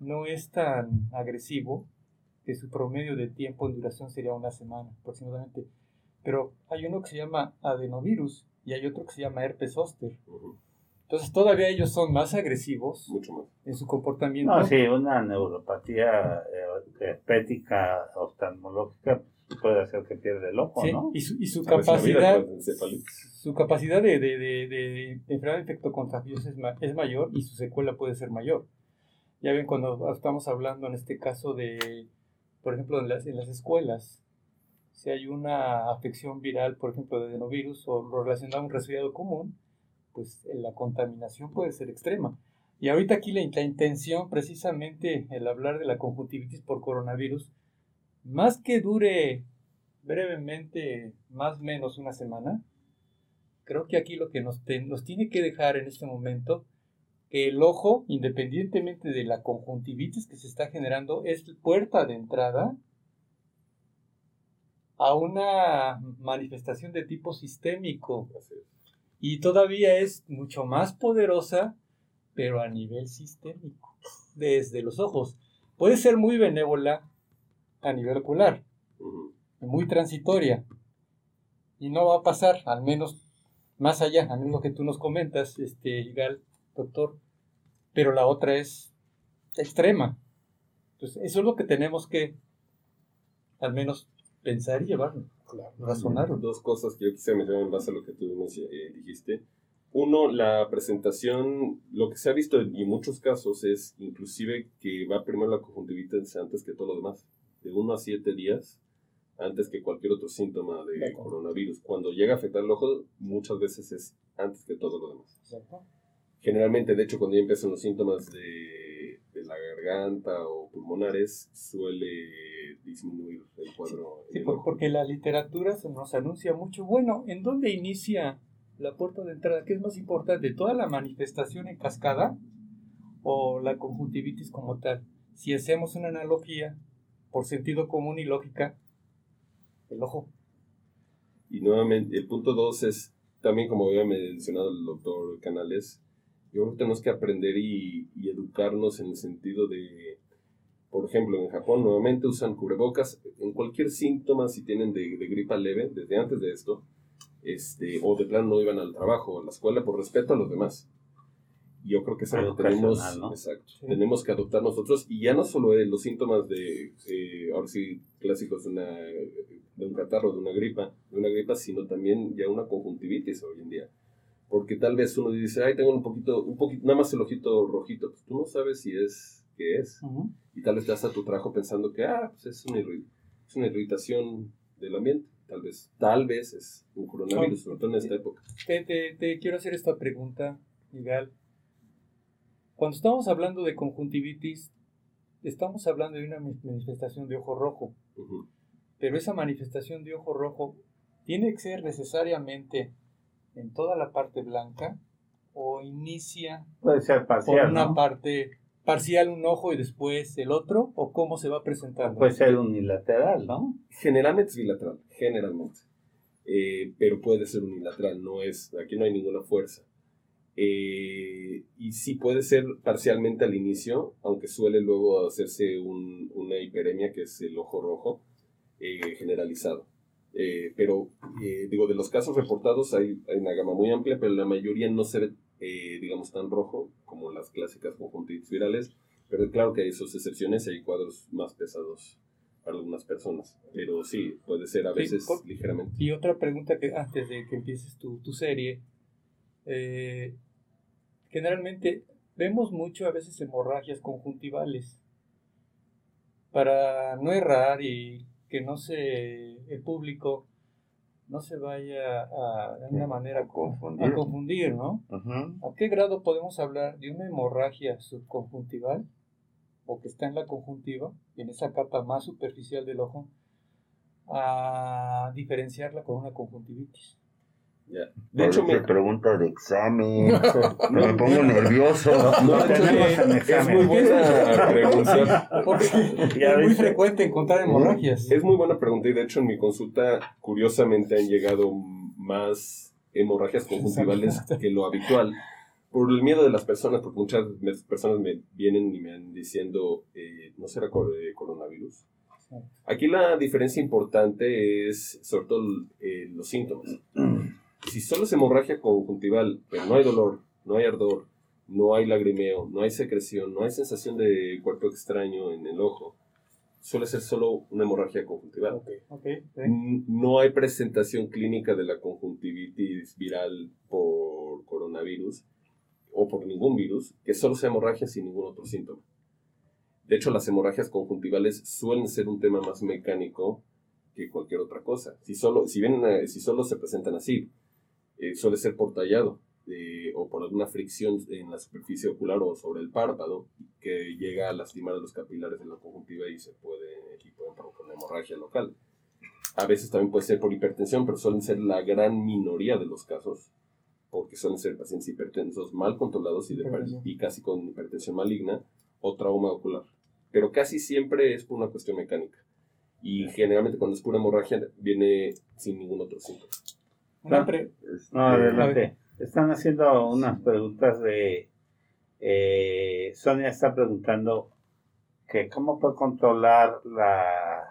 no es tan agresivo, que su promedio de tiempo en duración sería una semana aproximadamente. Pero hay uno que se llama adenovirus y hay otro que se llama herpes zóster. Entonces todavía ellos son más agresivos en su comportamiento. No, sí, una neuropatía eh, espética oftalmológica puede hacer que pierda el ojo, ¿no? Y su, y su capacidad, su capacidad de, de, de, de enfermedad de efecto contagioso es, es mayor y su secuela puede ser mayor. Ya ven, cuando estamos hablando en este caso de, por ejemplo, en las, en las escuelas, si hay una afección viral, por ejemplo, de adenovirus o relacionado a un resfriado común, pues eh, la contaminación puede ser extrema. Y ahorita aquí la, intención, precisamente, el hablar de la conjuntivitis por coronavirus, más que dure brevemente, más o menos una semana, creo que aquí lo que nos, nos tiene que dejar en este momento, que el ojo, independientemente de la conjuntivitis que se está generando, es puerta de entrada a una manifestación de tipo sistémico y todavía es mucho más poderosa, pero a nivel sistémico, desde los ojos. Puede ser muy benévola a nivel ocular, muy transitoria, y no va a pasar, al menos más allá, a menos que tú nos comentas, este, Igal, doctor, pero la otra es extrema. Entonces, eso es lo que tenemos que, al menos, pensar y Razonar. Dos cosas que yo quisiera mencionar en base a lo que tú eh, dijiste. Uno, la presentación, lo que se ha visto en, en muchos casos es inclusive que va primero la conjuntivitis antes que todo lo demás. De 1 a 7 días antes que cualquier otro síntoma de coronavirus. Cuando llega a afectar el ojo, muchas veces es antes que todo lo demás. Exacto. Generalmente, de hecho, cuando ya empiezan los síntomas de, de la garganta o pulmonares, suele disminuir el cuadro. Sí, el porque la literatura se nos anuncia mucho. Bueno, ¿en dónde inicia la puerta de entrada? ¿Qué es más importante? ¿Toda la manifestación en cascada o la conjuntivitis como tal? Si hacemos una analogía, por sentido común y lógica, el ojo. Y nuevamente, el punto dos es, también como había mencionado el doctor Canales, yo creo que tenemos que aprender y, y educarnos en el sentido de, por ejemplo, en Japón nuevamente usan cubrebocas en cualquier síntoma si tienen de, de gripa leve, desde antes de esto, este, o de plano no iban al trabajo o a la escuela por respeto a los demás. Y Yo creo que es algo que tenemos, exacto, Sí. tenemos que adoptar nosotros y ya no solo de los síntomas de, eh, ahora sí, clásicos de, una, de un catarro, de una gripa, de una gripa, sino también ya una conjuntivitis hoy en día. Porque tal vez uno dice, ay, tengo un poquito, un poquito, nada más el ojito rojito, pues tú no sabes si es, qué es. Y tal vez te das a tu trabajo pensando que, ah, pues es una, irri- es una irritación del ambiente. Tal vez, tal vez es un coronavirus, sobre todo en esta época. Te, te- te quiero hacer esta pregunta, Miguel. Cuando estamos hablando de conjuntivitis, estamos hablando de una manifestación de ojo rojo. Pero esa manifestación de ojo rojo tiene que ser necesariamente en toda la parte blanca o inicia Puede ser por parcial, una ¿no? parte parcial un ojo y después el otro o cómo se va presentando. Puede ser unilateral, ¿no? Generalmente es bilateral, generalmente. Eh, pero puede ser unilateral, no es, aquí no hay ninguna fuerza. Eh, y sí puede ser parcialmente al inicio, aunque suele luego hacerse un- una hiperemia, que es el ojo rojo, eh, generalizado. Eh, pero, eh, digo, de los casos reportados hay, hay una gama muy amplia, pero la mayoría no se ve, eh, digamos, tan rojo como las clásicas conjuntivitis virales. Pero claro que hay sus excepciones y hay cuadros más pesados para algunas personas. Pero sí, puede ser a Sí, veces por- ligeramente. Y otra pregunta que antes de que empieces tu, tu serie, eh, generalmente vemos mucho a veces hemorragias conjuntivales. Para no errar y que no se el público no se vaya a, de una manera a confundir. a confundir, ¿no? ¿A qué grado podemos hablar de una hemorragia subconjuntival o que está en la conjuntiva, en esa capa más superficial del ojo, a diferenciarla con una conjuntivitis? Ya. De hecho, me, pregunta de examen. [LAUGHS] me pongo nervioso. No, hecho, tenemos en es examen. muy buena pregunta. Porque [LAUGHS] es muy frecuente encontrar hemorragias. Es muy buena pregunta y de hecho en mi consulta curiosamente han llegado más hemorragias conjuntivales que lo habitual por el miedo de las personas, porque muchas personas me vienen y me han diciendo, eh, ¿no será eh, coronavirus? Aquí la diferencia importante es sobre todo eh, los síntomas. Si solo es hemorragia conjuntival, pero no hay dolor, no hay ardor, no hay lagrimeo, no hay secreción, no hay sensación de cuerpo extraño en el ojo, suele ser solo una hemorragia conjuntival. No hay presentación clínica de la conjuntivitis viral por coronavirus o por ningún virus que solo sea hemorragia sin ningún otro síntoma. De hecho, las hemorragias conjuntivales suelen ser un tema más mecánico que cualquier otra cosa. Si solo, si bien, si solo se presentan así, eh, suele ser por tallado eh, o por alguna fricción en la superficie ocular o sobre el párpado que llega a lastimar a los capilares de la conjuntiva y se puede, y pueden provocar una hemorragia local. A veces también puede ser por hipertensión, pero suelen ser la gran minoría de los casos, porque suelen ser pacientes hipertensos mal controlados y, de- y casi con hipertensión maligna o trauma ocular. Pero casi siempre es por una cuestión mecánica. Y generalmente cuando es pura hemorragia viene sin ningún otro síntoma. Una No, adelante. Están haciendo unas preguntas de... eh, Sonia está preguntando que cómo puede controlar la,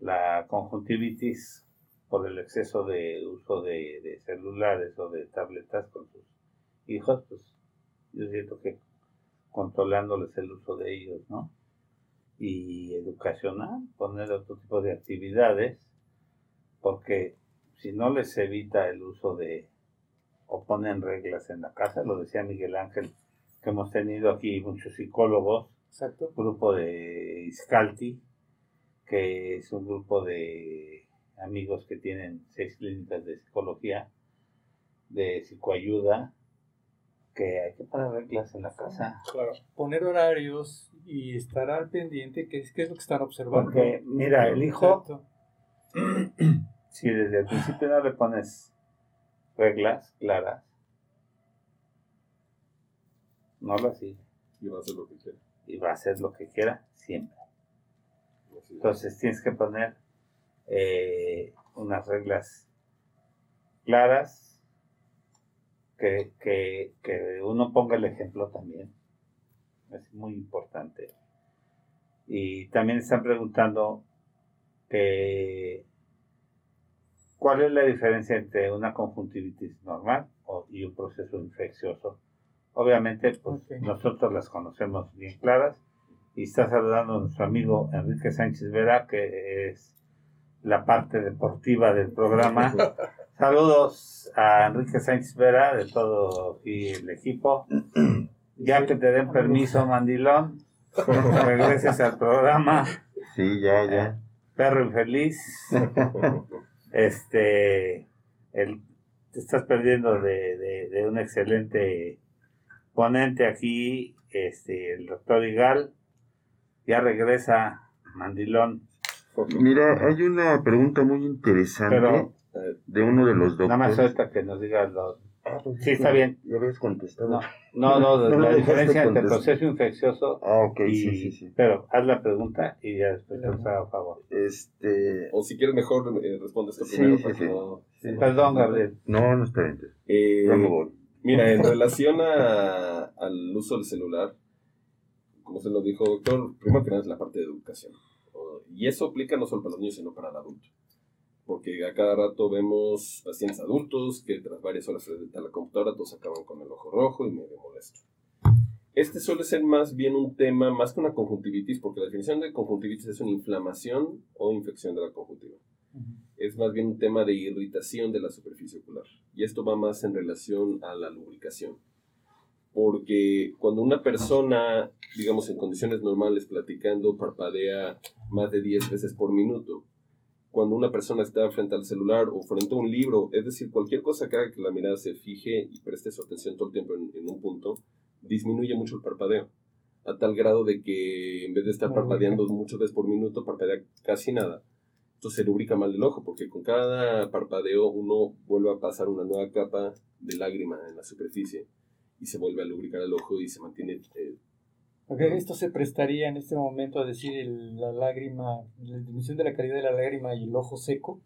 la conjuntivitis por el exceso de uso de, de celulares o de tabletas con sus hijos. Pues yo siento que controlándoles el uso de ellos, ¿no? Y educacional, poner otro tipo de actividades, porque si no les evita el uso de, o ponen reglas en la casa, lo decía Miguel Ángel, que hemos tenido aquí muchos psicólogos, Exacto. grupo de Iscalti, que es un grupo de amigos que tienen seis clínicas de psicología, de psicoayuda, que hay que poner reglas en la casa. Claro. Poner horarios y estar al pendiente, que es, qué es lo que están observando. Porque, mira, el hijo, Exacto. [CLEARS THROAT] si desde el principio no le pones reglas claras, no lo sigue Y va a hacer lo que quiera. y va a hacer lo que quiera siempre. Entonces tienes que poner eh, unas reglas claras, que, que, que uno ponga el ejemplo también. Es muy importante. Y también están preguntando que, cuál es la diferencia entre una conjuntivitis normal o- y un proceso infeccioso. Obviamente, pues nosotros las conocemos bien claras y está saludando a nuestro amigo Enrique Sánchez Vera, que es la parte deportiva del programa. [LAUGHS] Saludos a Enrique Sánchez Vera, de todo aquí el equipo. Ya que te den permiso, mandilón, regreses al programa. Sí, ya, ya. Perro infeliz. [LAUGHS] Este, el, te estás perdiendo de, de- de un excelente ponente aquí, este, el doctor Igal. Ya regresa, mandilón. Mira, hay una pregunta muy interesante Pero de uno de los nada más doctores. ahorita que nos diga lo- Ah, pues Sí, está bien. Ya habías contestado. No, no, no, [LAUGHS] No la diferencia entre contestar. proceso infeccioso Ah, ok, y... sí, sí, sí. Pero haz la pregunta y ya después te a favor. Este. O si quieres mejor eh, responde esto Sí, primero sí, para sí. no- sí. Perdón, Gabriel. No, no está bien. Eh, Ya me voy. Mira, en [LAUGHS] relación a- al uso del celular, como se lo dijo doctor, primero que nada es la parte de educación. Y eso aplica no solo para los niños, sino para el adulto. Porque a cada rato vemos pacientes adultos que tras varias horas frente a la computadora todos acaban con el ojo rojo y medio molesto. Este suele ser más bien un tema, más que una conjuntivitis, porque la definición de conjuntivitis es una inflamación o infección de la conjuntiva es más bien un tema de irritación de la superficie ocular. Y esto va más en relación a la lubricación. Porque cuando una persona, digamos en condiciones normales, platicando, parpadea más de 10 veces por minuto, cuando una persona está frente al celular o frente a un libro, es decir, cualquier cosa que haga que la mirada se fije y preste su atención todo el tiempo en, en un punto, disminuye mucho el parpadeo. A tal grado de que en vez de estar parpadeando muchas veces por minuto, parpadea casi nada. Entonces se lubrica mal el ojo, porque con cada parpadeo uno vuelve a pasar una nueva capa de lágrima en la superficie y se vuelve a lubricar el ojo y se mantiene... eh, Esto se prestaría en este momento a decir el- la lágrima, la disminución de la calidad de la lágrima y el ojo seco.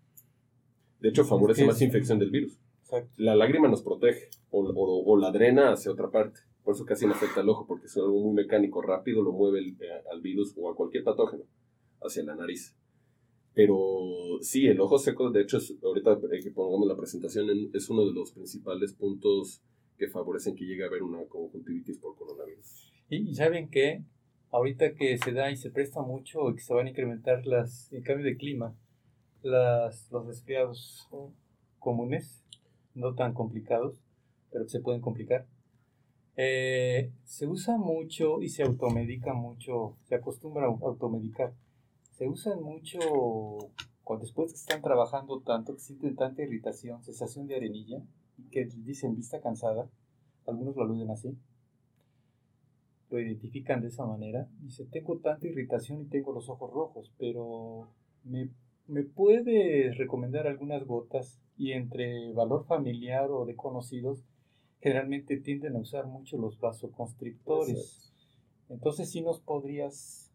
de hecho, favorece que más es- infección del virus. Exacto. La lágrima nos protege o, o- o la drena hacia otra parte. Por eso casi no afecta al ojo, porque es algo muy mecánico, rápido lo mueve el- eh, al virus o a cualquier patógeno hacia la nariz. Pero sí, el ojo seco, de hecho, es- ahorita eh, que pongamos la presentación, en- es uno de los principales puntos que favorecen que llegue a haber una conjuntivitis por coronavirus. Y, y saben que ahorita que se da y se presta mucho que se van a incrementar las, el cambio de clima, las, los resfriados comunes, no tan complicados, pero que se pueden complicar. eh, se usa mucho y se automedica mucho, se acostumbra a automedicar. Se usan mucho cuando después que están trabajando tanto, que sienten tanta irritación, sensación de arenilla, que dicen vista cansada, algunos lo aluden así, lo identifican de esa manera. Dice, tengo tanta irritación y tengo los ojos rojos, pero me, me puedes recomendar algunas gotas y entre valor familiar o de conocidos, generalmente tienden a usar mucho los vasoconstrictores. Entonces, sí nos podrías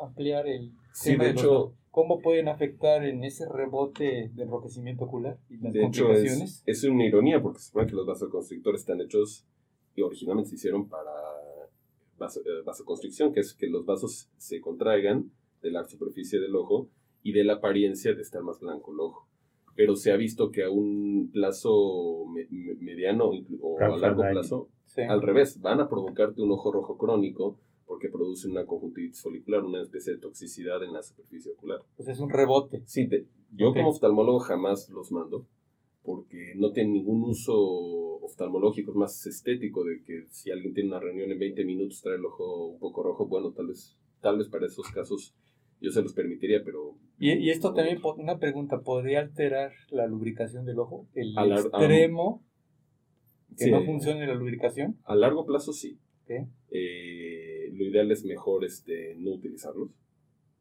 ampliar el Sí, tema de los hecho- va- cómo pueden afectar en ese rebote de enrojecimiento ocular y las De hecho, complicaciones. es, es una ironía porque se supone que los vasoconstrictores están hechos y originalmente se hicieron para vaso- eh, vasoconstricción, que es que los vasos se contraigan de la superficie del ojo y de la apariencia de estar más blanco el ojo. Pero se ha visto que a un plazo me- me- mediano o a largo daño. plazo, Sí. al revés, van a provocarte un ojo rojo crónico porque produce una conjuntivitis folicular, una especie de toxicidad en la superficie ocular. Pues es un rebote. Sí, yo como oftalmólogo jamás los mando, porque no tiene ningún uso oftalmológico, es más estético, de que si alguien tiene una reunión en 20 minutos trae el ojo un poco rojo, bueno, tal vez, tal vez para esos casos yo se los permitiría, pero... Y, y esto también, una pregunta, ¿podría alterar la lubricación del ojo? ¿El extremo que Sí, no funcione la lubricación? A largo plazo sí. Eh, lo ideal es mejor este, no utilizarlos.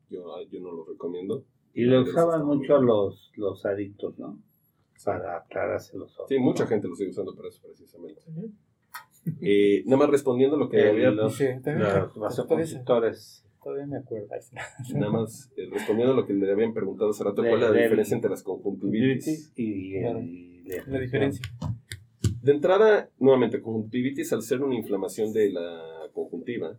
Yo, yo no los recomiendo. Y lo usaban mucho los, los adictos, ¿no? Para aclararse los ojos. Sí, mucha gente lo sigue usando para eso precisamente. Eh, nada más respondiendo a lo que Eh, había, los, Sí, los. Todavía me acuerdo. Nada más eh, respondiendo a lo que le habían preguntado hace rato, De- ¿cuál es la diferencia entre las conjuntivitis? y, Claro. y La diferencia. De entrada, nuevamente, conjuntivitis, al ser una inflamación de la conjuntiva,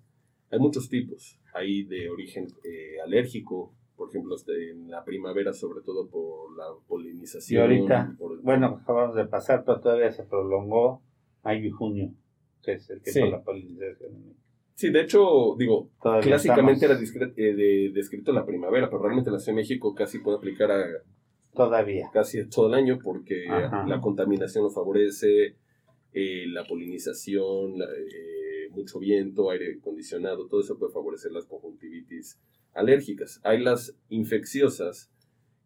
hay muchos tipos. Hay de origen eh, alérgico, por ejemplo, este, en la primavera, sobre todo por la Y polinización. ahorita, por el- bueno, acabamos de pasar, pero todavía se prolongó mayo y junio, que es el tiempo Sí. de la polinización. Sí, de hecho, digo, Todavía clásicamente era estamos- eh, de- descrito la primavera, pero realmente en la Ciudad de México casi puede aplicar a Todavía. casi todo el año porque Ajá. la contaminación lo favorece, eh, la polinización, la- eh, mucho viento, aire acondicionado, todo eso puede favorecer las conjuntivitis alérgicas. Hay las infecciosas,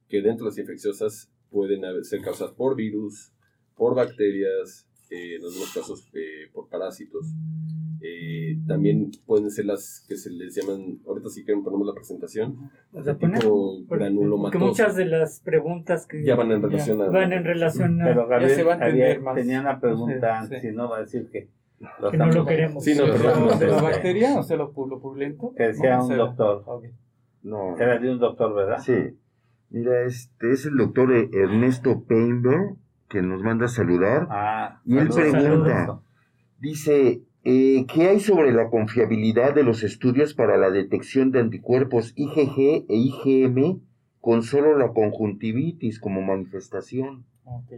que dentro de las infecciosas pueden haber- ser causadas por virus, por bacterias, eh, en algunos casos eh, por parásitos. Eh, también pueden ser las que se les llaman, ahorita si quieren ponemos la presentación, de tipo porque- granulomatoso. porque muchas de las preguntas que Ya van en relación a- van en relación a Pero Gabriel se va a entender había- más. tenía una pregunta Sí, si no va a decir que que no lo queremos. Sí, no, ¿De perdón. la- ¿De la bacteria o sea lo, lo purulento? Que decía No, un sea- doctor. Ok. No. Era de un doctor, ¿verdad? Sí. Mira, este es el doctor Ernesto Painberg que nos manda a saludar. Ah, Y él saludos, pregunta, saludos. Dice, eh, ¿qué hay sobre la confiabilidad de los estudios para la detección de anticuerpos IgG e IgM con solo la conjuntivitis como manifestación? Ok.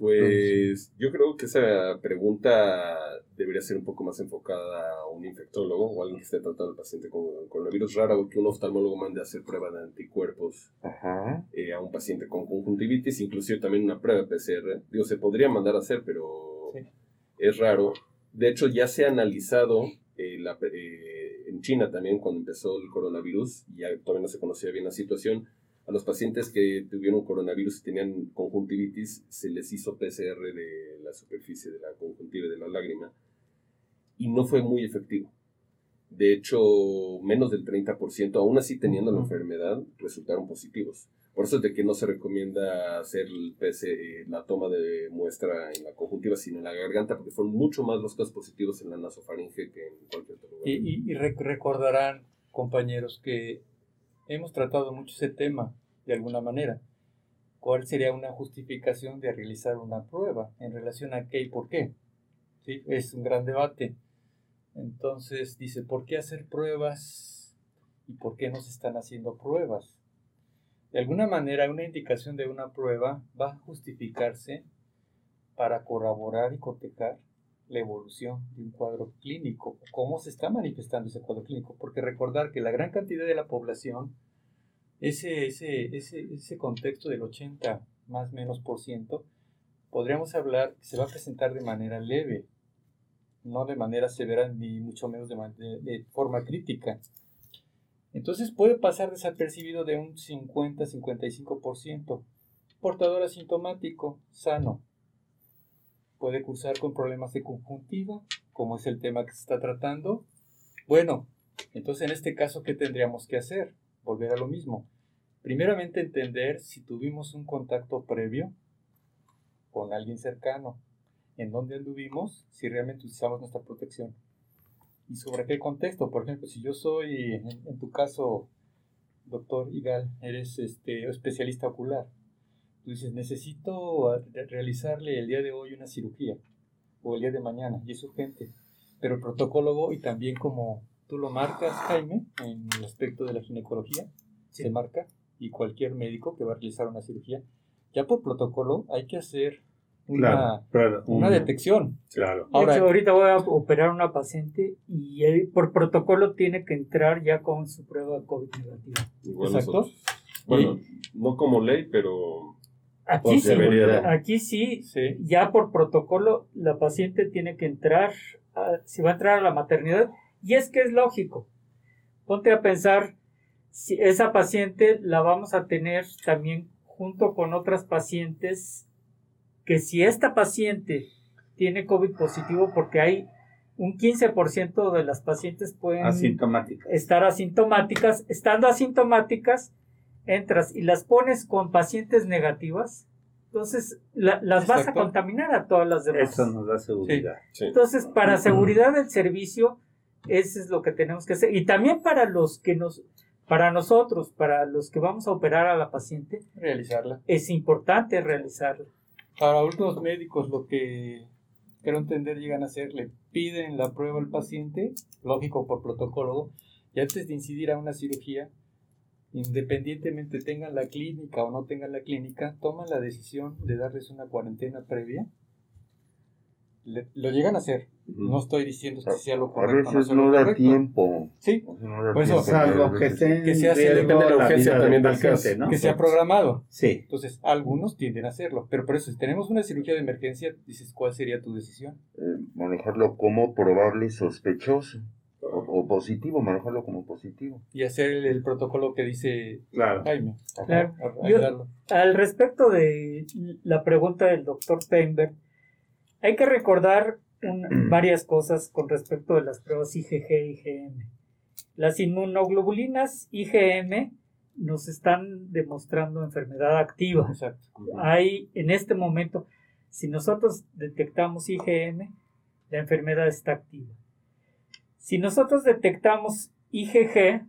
Pues yo creo que esa pregunta debería ser un poco más enfocada a un infectólogo o alguien que esté tratando al paciente con coronavirus. Raro que un oftalmólogo mande a hacer prueba de anticuerpos Ajá. eh, a un paciente con conjuntivitis, inclusive también una prueba PCR. Digo, se podría mandar a hacer, pero Sí. es raro. De hecho, ya se ha analizado eh, la- eh, en China también cuando empezó el coronavirus, ya todavía no se conocía bien la situación. A los pacientes que tuvieron coronavirus y tenían conjuntivitis, se les hizo PCR de la superficie de la conjuntiva y de la lágrima y no fue muy efectivo. De hecho, menos del 30%, aún así teniendo la enfermedad, resultaron positivos. Por eso es de que no se recomienda hacer el PC, la toma de muestra en la conjuntiva, sino en la garganta, porque fueron mucho más los casos positivos en la nasofaringe que en cualquier otro lugar. Y, y- y rec- recordarán, compañeros, que hemos tratado mucho ese tema de alguna manera. ¿Cuál sería una justificación de realizar una prueba en relación a qué y por qué? ¿Sí? Es un gran debate. Entonces dice, ¿por qué hacer pruebas y por qué no se están haciendo pruebas? De alguna manera, una indicación de una prueba va a justificarse para corroborar y cotejar la evolución de un cuadro clínico, cómo se está manifestando ese cuadro clínico, porque recordar que la gran cantidad de la población, ese, ese, ese, ese contexto del 80 más menos por ciento, podríamos hablar que se va a presentar de manera leve, no de manera severa ni mucho menos de, de forma crítica. Entonces puede pasar desapercibido de un 50-55%, portador asintomático, sano, puede cursar con problemas de conjuntiva, como es el tema que se está tratando. Bueno, entonces en este caso, ¿qué tendríamos que hacer? Volver a lo mismo. Primeramente entender si tuvimos un contacto previo con alguien cercano, en dónde anduvimos, si realmente utilizamos nuestra protección. ¿Y sobre qué contexto? Por ejemplo, si yo soy, en, tu caso, doctor Igal, eres este, especialista ocular, tú dices, necesito realizarle el día de hoy una cirugía o el día de mañana y es urgente. Pero el protocólogo y también como tú lo marcas, Jaime, en el aspecto de la ginecología, se marca y cualquier médico que va a realizar una cirugía, ya por protocolo hay que hacer una, Claro, una un- detección. Claro. De Ahora- hecho, ahorita voy a operar a una paciente y él, por protocolo tiene que entrar ya con su prueba COVID negativa. Exacto. nosotros. Bueno, no como ley, pero Aquí sí, aquí sí, Sí. ya por protocolo, la paciente tiene que entrar, a- si va a entrar a la maternidad, y es que es lógico. Ponte a pensar, si esa paciente la vamos a tener también junto con otras pacientes, que si esta paciente tiene COVID positivo, porque hay un 15% de las pacientes pueden estar asintomáticas, estando asintomáticas, entras y las pones con pacientes negativas, entonces la- las vas a contaminar a todas las demás. Eso nos da seguridad. sí. Entonces, para seguridad del servicio, eso es lo que tenemos que hacer. Y también para los que nos, para nosotros, para los que vamos a operar a la paciente, Realizarla. es importante realizarlo. Para algunos médicos lo que quiero entender llegan a hacer, le piden la prueba al paciente, lógico por protocolo, y antes de incidir a una cirugía, independientemente tengan la clínica o no tengan la clínica, toman la decisión de darles una cuarentena previa. Le- lo llegan a hacer. No estoy diciendo que sea lo A correcto. veces sea lo no da correcto. tiempo. Sí, O sea, no da Por eso, tiempo, Salvo a que veces. Que se hace- riesgo depende de la urgencia también del caso. paciente, ¿no? que sea programado. Sí. Entonces, algunos tienden a hacerlo. Pero por eso, si tenemos una cirugía de emergencia, dices, ¿cuál sería tu decisión? Eh, manejarlo como probable sospechoso. O, o positivo, manejarlo como positivo. Y hacer el, el protocolo que dice Claro. Jaime. Claro. Yo- ayudarlo. Al respecto de la pregunta del doctor Pember, hay que recordar un- [CLEARS THROAT] varias cosas con respecto de las pruebas IgG y IgM. Las inmunoglobulinas IgM nos están demostrando enfermedad activa. Exacto. Hay en este momento, si nosotros detectamos IgM, la enfermedad está activa. Si nosotros detectamos IgG,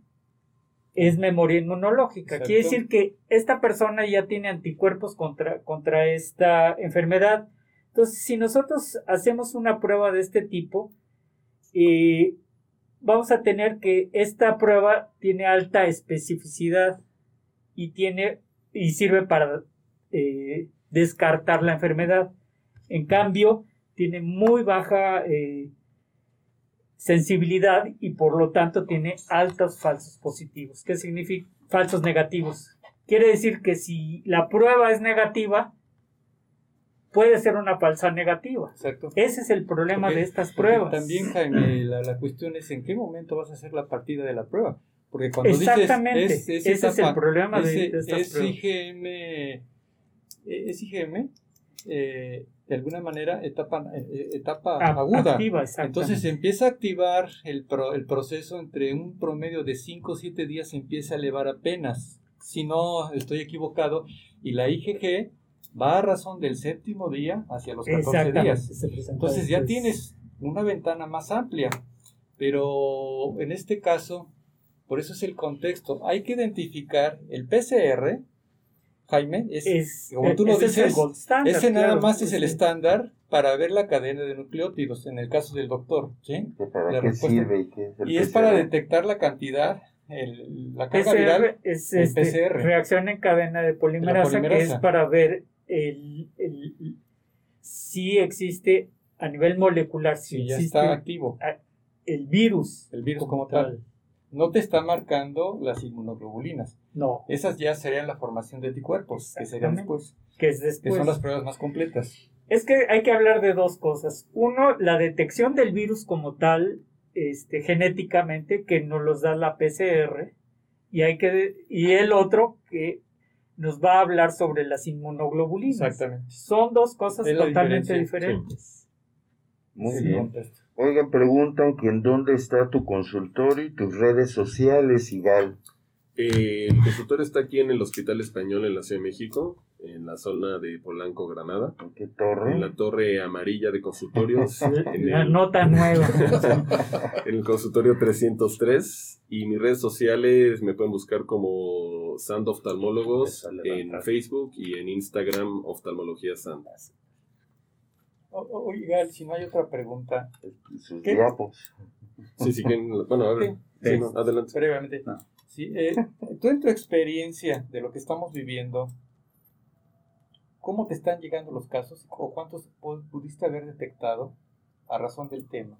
es memoria inmunológica. Exacto. Quiere decir que esta persona ya tiene anticuerpos contra, contra esta enfermedad. Entonces, si nosotros hacemos una prueba de este tipo, eh, vamos a tener que esta prueba tiene alta especificidad y tiene y sirve para eh, descartar la enfermedad. En cambio, tiene muy baja eh, sensibilidad y por lo tanto tiene altos falsos positivos. ¿Qué significa falsos negativos? Quiere decir que si la prueba es negativa, puede ser una falsa negativa. Exacto. Ese es el problema Porque- de estas pruebas. También, Jaime, la, la cuestión es en qué momento vas a hacer la partida de la prueba. Porque cuando Exactamente. dices, es, Ese es el problema de- de estas es pruebas. IgM, eh, es IgM, eh, de alguna manera, etapa, eh, etapa Ah, aguda. activa. Entonces se empieza a activar el, pro- el proceso entre un promedio de 5 o 7 días, se empieza a elevar apenas. Si no estoy equivocado, y la IgG va a razón del séptimo día hacia los 14 Exactamente, días. Entonces ya tienes una ventana más amplia, pero en este caso, por eso es el contexto. Hay que identificar el PCR, Jaime, es, Es- como tú lo ese es el dices, gold standard, ese nada claro, más es el estándar para ver la cadena de nucleótidos, en el caso del doctor, ¿sí? ¿Que ¿Para La qué respuesta. sirve? ¿Y, qué es el Y es para detectar la cantidad, el- la carga viral. PCR es el este, PCR. reacción en cadena de polimerasa, que polimerasa. es para ver el, el- si existe a nivel molecular, si Si ya existe está activo, el virus. el virus como tal. No te está marcando las inmunoglobulinas. No, Esas ya serían la formación de anticuerpos, que serían después, que es que después. son las pruebas más completas. Es que hay que hablar de dos cosas. Uno, la detección del virus como tal, este, genéticamente, que nos los da la PCR, y hay que y el otro que nos va a hablar sobre las inmunoglobulinas. Exactamente. Son dos cosas totalmente diferencia, diferentes. Muy Sí, bien. Oigan, preguntan que en dónde está tu consultorio y tus redes sociales, Igal. Eh, el consultorio está aquí en el Hospital Español en la Ciudad de México, en la zona de Polanco, Granada, ¿En qué torre? en la torre amarilla de consultorios, [LAUGHS] en La el, nota nueva. [LAUGHS] en el consultorio 303. Y mis redes sociales me pueden buscar como Sand Oftalmólogos en Facebook y en Instagram Oftalmología Sand. Oiga, si no hay otra pregunta, Sus ¿Qué? diapos. Sí, sí, que, bueno, a ver, Sí. no, adelante. brevemente. No. Sí, eh, tú en tu experiencia de lo que estamos viviendo, ¿cómo te están llegando los casos o cuántos pu- pudiste haber detectado a razón del tema?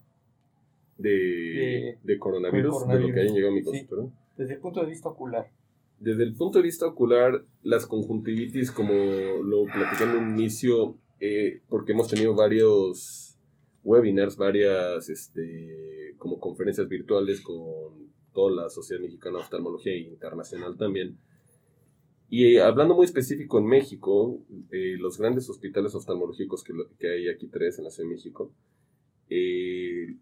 De, De- de coronavirus, coronavirus. de lo que hayan llegado a mi Sí. consultorio. Desde el punto de vista ocular. desde el punto de vista ocular, las conjuntivitis, como lo platicé en un inicio, eh, porque hemos tenido varios webinars, varias este, como conferencias virtuales con toda la Sociedad Mexicana de Oftalmología e Internacional también. Y eh, hablando muy específico en México, eh, los grandes hospitales oftalmológicos que, que, hay aquí tres en la Ciudad de México,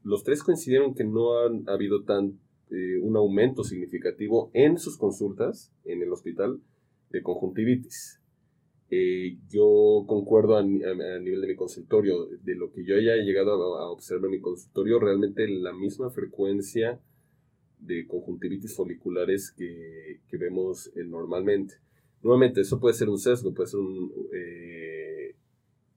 los tres coincidieron que no han habido tan eh, un aumento significativo en sus consultas en el hospital de conjuntivitis. Eh, yo concuerdo a, nivel de mi consultorio, de lo que yo haya llegado a, observar en mi consultorio, realmente la misma frecuencia de conjuntivitis foliculares que, que vemos eh, normalmente. Nuevamente, eso puede ser un sesgo, puede ser un,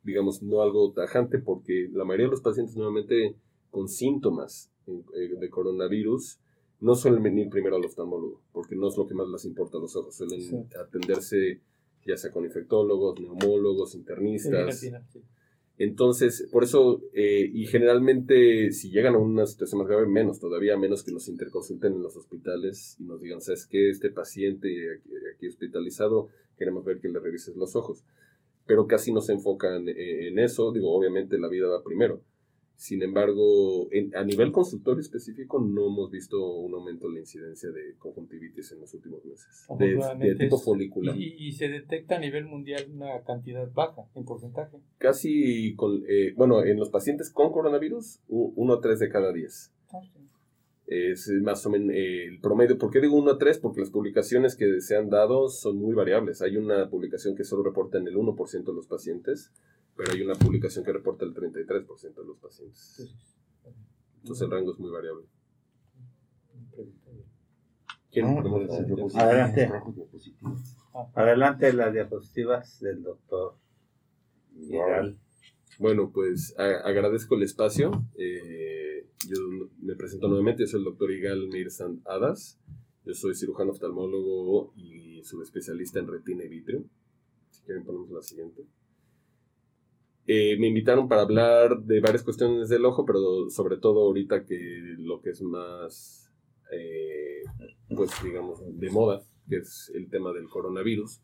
digamos, no algo tajante, porque la mayoría de los pacientes nuevamente con síntomas de coronavirus no suelen venir primero al oftalmólogo, porque no es lo que más les importa a los ojos. Suelen atenderse ya sea con infectólogos, neumólogos, internistas. Entonces, por eso, eh, y generalmente si llegan a una situación más grave, menos todavía, menos que nos interconsulten en los hospitales y nos digan, ¿sabes qué? Este paciente aquí, hospitalizado, queremos ver que le revises los ojos. Pero casi no se enfocan eh, en eso, digo, obviamente la vida va primero sin embargo, a nivel consultorio específico no hemos visto un aumento en la incidencia de conjuntivitis en los últimos meses, de, tipo folicular. Y, se detecta a nivel mundial una cantidad baja en porcentaje. Casi, con, eh, bueno, en los pacientes con coronavirus, uno a tres de cada diez. Ah, es más o menos eh, el promedio. ¿Por qué digo 1 a 3? Porque las publicaciones que se han dado son muy variables. Hay una publicación que solo reporta en el 1% de los pacientes pero hay una publicación que reporta el 33% de los pacientes. Entonces el rango es muy variable. ¿Quién Adelante. Adelante las diapositivas del doctor. Bueno, pues agradezco el espacio. Eh, yo me presento nuevamente, yo soy el doctor Igal Mirsan Hadas. Yo soy cirujano oftalmólogo y subespecialista en retina y vitrio. Si quieren ponemos la siguiente. Eh, me invitaron para hablar de varias cuestiones del ojo, pero sobre todo ahorita que lo que es más, eh, pues digamos, de moda, que es el tema del coronavirus.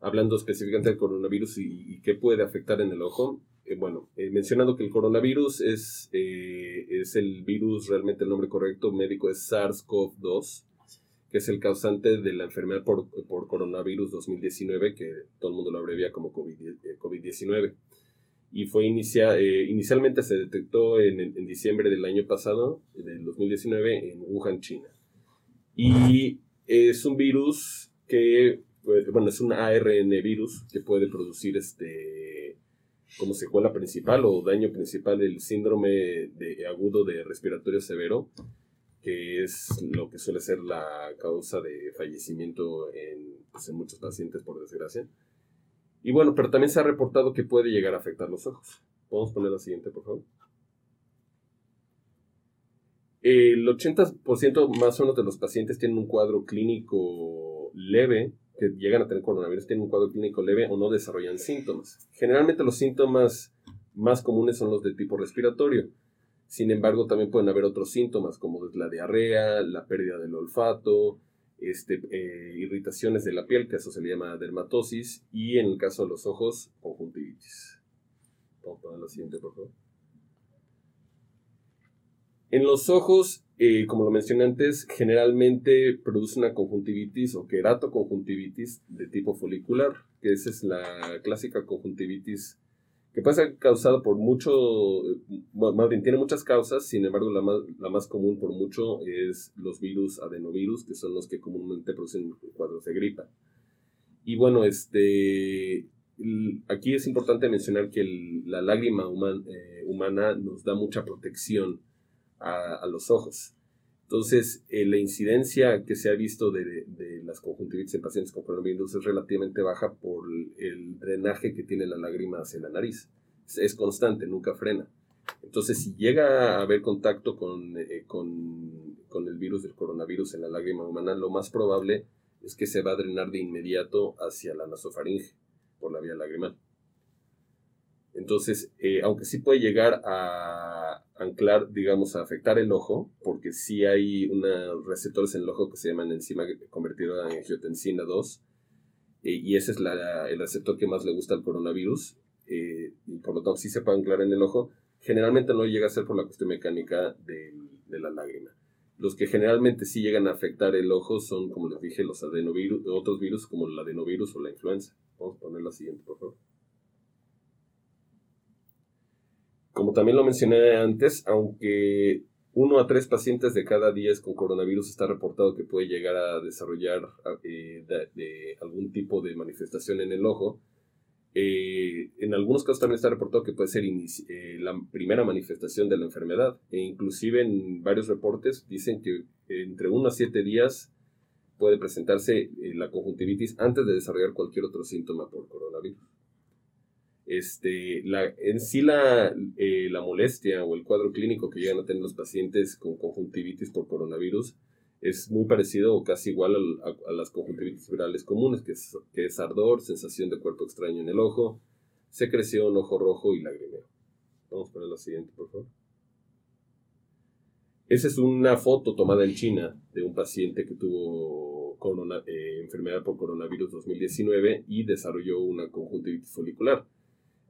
Hablando específicamente del coronavirus y, qué puede afectar en el ojo. Eh, bueno, mencionando que el coronavirus es, es el virus, realmente el nombre correcto médico es SARS-CoV-2, que es el causante de la enfermedad por, por, coronavirus 2019, que todo el mundo lo abrevia como COVID-19. covid 19 y fue inicia, eh, inicialmente se detectó en, en, diciembre del año pasado, del 2019, en Wuhan, China. Y es un virus que, bueno, es un ARN virus que puede producir este, como secuela principal o daño principal el síndrome de, agudo de respiratorio severo, que es lo que suele ser la causa de fallecimiento en, pues, en muchos pacientes, por desgracia. Y bueno, pero también se ha reportado que puede llegar a afectar los ojos. Podemos poner la siguiente, por favor. El 80% más o menos de los pacientes tienen un cuadro clínico leve, que llegan a tener coronavirus, tienen un cuadro clínico leve o no desarrollan síntomas. Generalmente los síntomas más comunes son los de tipo respiratorio. Sin embargo, también pueden haber otros síntomas como la diarrea, la pérdida del olfato, este, eh, irritaciones de la piel, que eso se le llama dermatosis, y en el caso de los ojos, conjuntivitis. Vamos a la siguiente, por favor. En los ojos, eh, como lo mencioné antes, generalmente produce una conjuntivitis o queratoconjuntivitis de tipo folicular, que esa es la clásica conjuntivitis que puede ser causado por mucho, más bien tiene muchas causas, sin embargo la más, la más común por mucho es los virus adenovirus, que son los que comúnmente producen cuadros de gripa. Y bueno, este, aquí es importante mencionar que la lágrima eh, humana nos da mucha protección a, a los ojos. Entonces, eh, la incidencia que se ha visto de, las conjuntivitis en pacientes con coronavirus es relativamente baja por el drenaje que tiene la lágrima hacia la nariz. Es, constante, nunca frena. Entonces, si llega a haber contacto con, eh, con, con, el virus del coronavirus en la lágrima humana, lo más probable es que se va a drenar de inmediato hacia la nasofaringe por la vía lagrimal. Entonces, eh, aunque sí puede llegar a, anclar, digamos, a afectar el ojo, porque sí hay unos receptores en el ojo que se llaman enzima convertida en angiotensina 2, eh, y ese es la, el receptor que más le gusta al coronavirus, eh, y por lo tanto sí se puede anclar en el ojo. Generalmente no llega a ser por la cuestión mecánica de, de la lágrima. Los que generalmente sí llegan a afectar el ojo son, como les dije, los adenovirus, otros virus como el adenovirus o la influenza. Vamos a poner la siguiente, por favor. Como también lo mencioné antes, aunque uno a tres pacientes de cada diez con coronavirus está reportado que puede llegar a desarrollar eh, algún tipo de manifestación en el ojo, eh, en algunos casos también está reportado que puede ser eh, la primera manifestación de la enfermedad. E inclusive en varios reportes dicen que entre uno a siete días puede presentarse la conjuntivitis antes de desarrollar cualquier otro síntoma por coronavirus. Este, la, en sí la, eh, la molestia o el cuadro clínico que llegan a tener los pacientes con conjuntivitis por coronavirus es muy parecido o casi igual a, las conjuntivitis virales comunes, que es, que es, ardor, sensación de cuerpo extraño en el ojo, secreción, ojo rojo y lagrimeo. Vamos a poner la siguiente, por favor. Esa es una foto tomada en China de un paciente que tuvo eh, enfermedad por coronavirus 2019 y desarrolló una conjuntivitis folicular.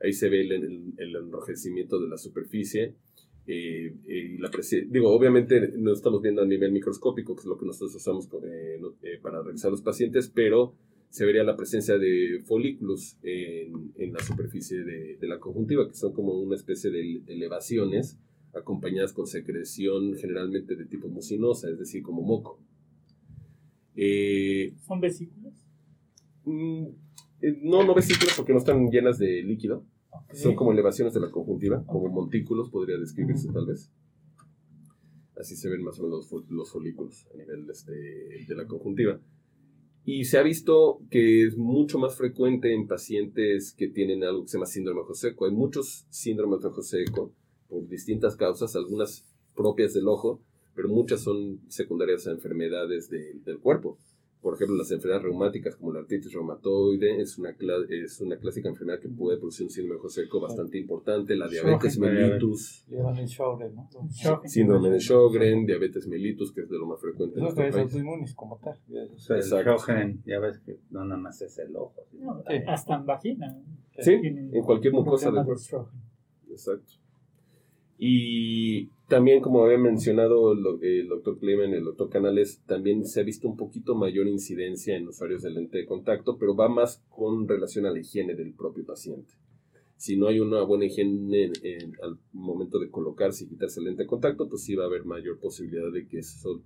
Ahí se ve el, enrojecimiento de la superficie. Eh, y la digo, obviamente no estamos viendo a nivel microscópico, que es lo que nosotros usamos eh, eh, para revisar los pacientes, pero se vería la presencia de folículos en, en la superficie de, de, la conjuntiva, que son como una especie de elevaciones acompañadas con secreción generalmente de tipo mucinosa, es decir, como moco. ¿Son vesículas? Mm, no, no vesículas porque no están llenas de líquido. Son como elevaciones de la conjuntiva, como montículos podría describirse tal vez. Así se ven más o menos los, folículos a nivel este, de la conjuntiva. Y se ha visto que es mucho más frecuente en pacientes que tienen algo que se llama síndrome de ojo seco. Hay muchos síndromes de ojo seco por distintas causas, algunas propias del ojo, pero muchas son secundarias a enfermedades del cuerpo por ejemplo, las enfermedades reumáticas como la artritis reumatoide es una, es una clásica enfermedad que puede producir un síndrome de seco bastante importante, la diabetes mellitus, síndrome de Sjögren, diabetes mellitus, que es de lo más frecuente en nuestro país. como tal. O sea, el Sjögren, ya ves que no nada más es el ojo. Hasta en vagina. Sí, en cualquier mucosa cuerpo. Exacto. Y también, como había mencionado el, doctor Clemen, el doctor Canales, también se ha visto un poquito mayor incidencia en usuarios de lente de contacto, pero va más con relación a la higiene del propio paciente. Si no hay una buena higiene al momento de colocarse y quitarse el lente de contacto, pues sí va a haber mayor posibilidad de que sol,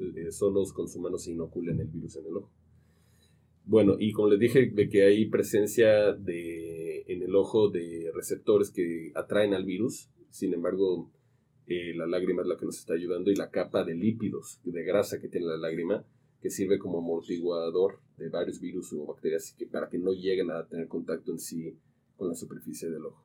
eh, solos con su mano se inoculen el virus en el ojo. Bueno, y como les dije, de que hay presencia de, en el ojo de receptores que atraen al virus, sin embargo, eh, la lágrima es la que nos está ayudando y la capa de lípidos, de grasa que tiene la lágrima, que sirve como amortiguador de varios virus o bacterias que, para que no lleguen a tener contacto en sí con la superficie del ojo.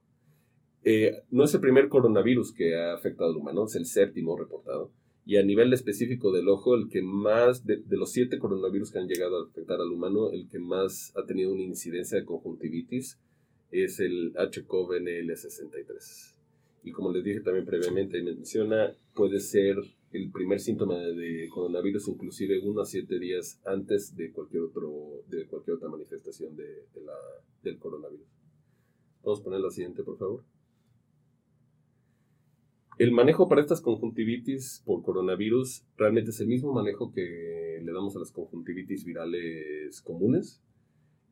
Eh, no es el primer coronavirus que ha afectado al humano, es el séptimo reportado. Y a nivel específico del ojo, el que más, de, los siete coronavirus que han llegado a afectar al humano, el que más ha tenido una incidencia de conjuntivitis es el HCOVNL63 y como les dije también previamente, menciona, puede ser el primer síntoma de coronavirus inclusive uno a siete días antes de cualquier, otro, de cualquier otra manifestación de, la, del coronavirus. Vamos a poner la siguiente, por favor. El manejo para estas conjuntivitis por coronavirus realmente es el mismo manejo que le damos a las conjuntivitis virales comunes,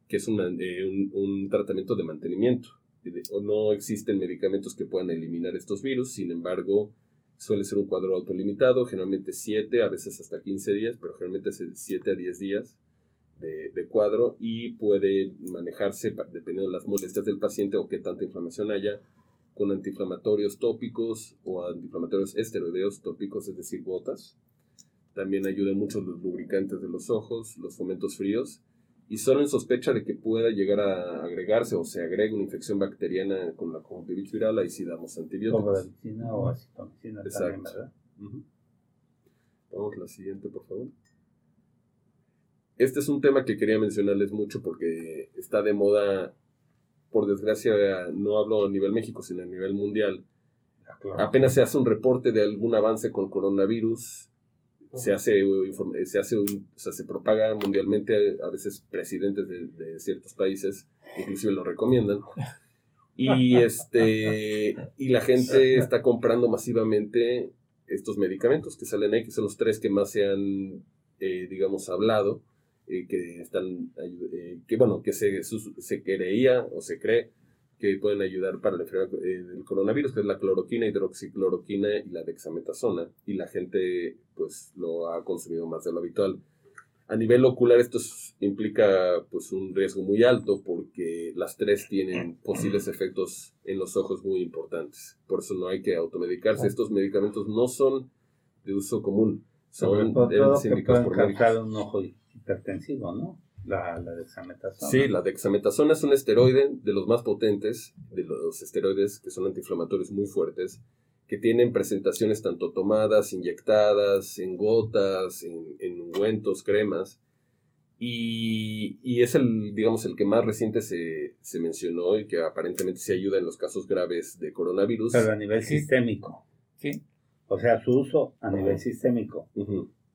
que es eh, un, un tratamiento de mantenimiento no existen medicamentos que puedan eliminar estos virus, sin embargo, suele ser un cuadro autolimitado, generalmente 7, a veces hasta 15 días, pero generalmente es 7 a 10 días de, cuadro y puede manejarse dependiendo de las molestias del paciente o qué tanta inflamación haya, con antiinflamatorios tópicos o antiinflamatorios esteroideos tópicos, es decir, gotas. También ayudan mucho los lubricantes de los ojos, los fomentos fríos y solo en sospecha de que pueda llegar a agregarse o se agregue una infección bacteriana con la conjuntivitis viral, ahí sí damos antibióticos. o acitromicina también, ¿verdad? Vamos a la siguiente, por favor. Este es un tema que quería mencionarles mucho porque está de moda, por desgracia, no hablo a nivel México, sino a nivel mundial, Claro. Apenas se hace un reporte de algún avance con coronavirus, se hace, eh, se hace un- o sea, se propaga mundialmente, a veces presidentes de, de ciertos países inclusive lo recomiendan. Y [LAUGHS] este y la gente está comprando masivamente estos medicamentos que salen ahí, que son los tres que más se han, eh, digamos, hablado, eh, que están, eh, que bueno, que se, se creía o se cree que pueden ayudar para eh, del coronavirus, que es la cloroquina, hidroxicloroquina y la dexametasona. Y la gente, pues, lo ha consumido más de lo habitual. A nivel ocular esto es- implica pues un riesgo muy alto porque las tres tienen posibles efectos en los ojos muy importantes. Por eso no hay que automedicarse. Estos medicamentos no son de uso común. Son indicados por médicos. un ojo hipertensivo, ¿no? La, la dexametasona. Sí, la dexametasona es un esteroide de los más potentes, de los esteroides que son antiinflamatorios muy fuertes, que tienen presentaciones tanto tomadas, inyectadas, en gotas, en, en ungüentos, cremas. Y, y es el, digamos, el que más reciente se, se mencionó y que aparentemente se ayuda en los casos graves de coronavirus. Pero a nivel sistémico. Sí. O sea, su uso a nivel sistémico.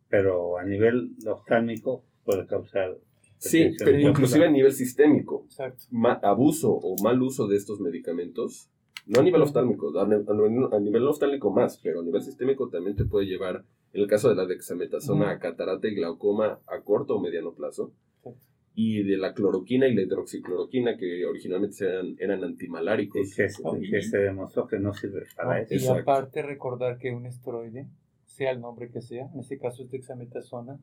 Pero a nivel oftálmico puede causar. Sí, pero inclusive a nivel sistémico. Exacto. ma- abuso o mal uso de estos medicamentos, no a nivel oftálmico, a, nivel- a nivel oftálmico más, pero a nivel sistémico también te puede llevar, en el caso de la dexametasona, a catarata y glaucoma a corto o mediano plazo, Exacto. y de la cloroquina y la hidroxicloroquina, que originalmente eran, eran antimaláricos. Y que, y que se demostró que no sirve para eso. Y aparte recordar que un esteroide, sea el nombre que sea, en este caso es dexametasona,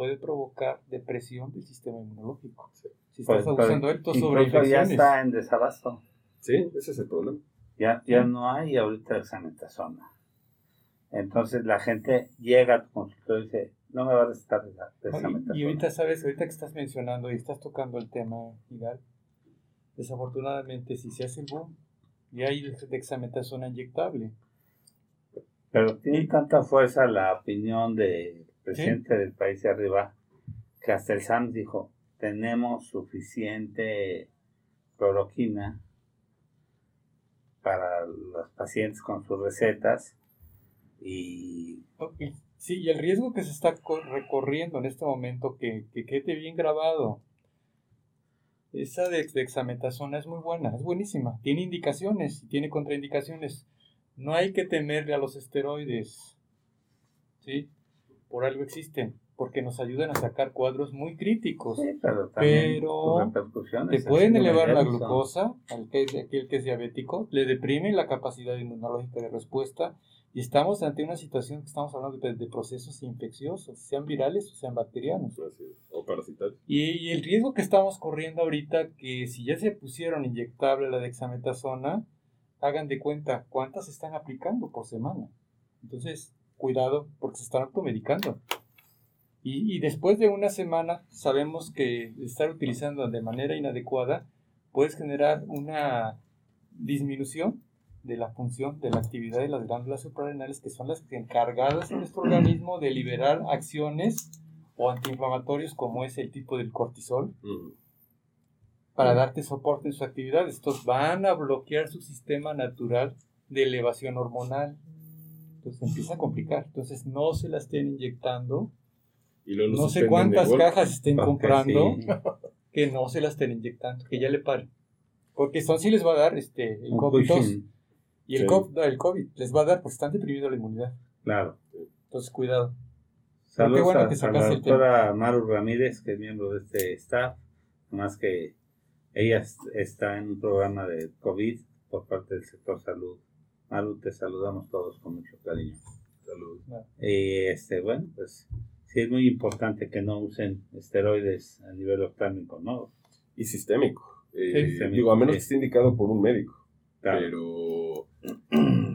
puede provocar depresión del sistema inmunológico. Sí. Si estás abusando de esto sobre incluso ya está en desabasto. Sí, ese es el problema. Ya, ya no hay ahorita dexametasona. Entonces la gente llega a tu consultorio y dice, no me va a recetar ¿no? dexametasona. Y, y ahorita sabes, ahorita que estás mencionando y estás tocando el tema, Igal, desafortunadamente si se hace el boom y hay dexametasona inyectable, Pero tiene tanta fuerza la opinión del presidente del país de arriba que hasta el SAMS dijo, tenemos suficiente cloroquina para los pacientes con sus recetas y Ok, Sí, y el riesgo que se está co- recorriendo en este momento, que, que quede bien grabado, esa de dexametasona es muy buena, es buenísima, tiene indicaciones y tiene contraindicaciones. No hay que temerle a los esteroides, ¿sí? Por algo existen, porque nos ayudan a sacar cuadros muy críticos. sí, pero Pero. Te pueden elevar la glucosa, al que, aquel que es diabético, le deprimen la capacidad inmunológica de respuesta y estamos ante una situación que estamos hablando de, de procesos infecciosos, sean virales o sean bacterianos. O parasitarios. Y, y el riesgo que estamos corriendo ahorita, que si ya se pusieron inyectable la dexametasona, hagan de cuenta cuántas están aplicando por semana. Entonces, cuidado, porque se están automedicando. Y, y después de una semana, sabemos que estar utilizando de manera inadecuada puedes generar una disminución de la función de la actividad de las glándulas suprarrenales, que son las encargadas en nuestro organismo de liberar acciones o antiinflamatorios como es el tipo del cortisol para darte soporte en su actividad. Estos van a bloquear su sistema natural de elevación hormonal. Entonces empieza a complicar. Entonces no se la estén inyectando. Y luego lo No sé cuántas cajas estén Porque comprando sí, [LAUGHS] que no se la estén inyectando, que ya le paren. Porque esto sí les va a dar este, el un COVID pushing, y el, Sí. COVID, el COVID les va a dar porque están deprimiendo la inmunidad. Claro. Entonces cuidado. Saludos bueno a, que a la doctora Maru Ramírez, que es miembro de este staff, más que ella es- está en un programa de COVID por parte del sector salud. Maru, te saludamos todos con mucho cariño. Salud. Y este, bueno, pues sí es muy importante que no usen esteroides a nivel oftálmico, ¿no? Y sistémico. Eh, Sí, sistémico, digo, a menos que esté indicado por un médico. Claro. Pero.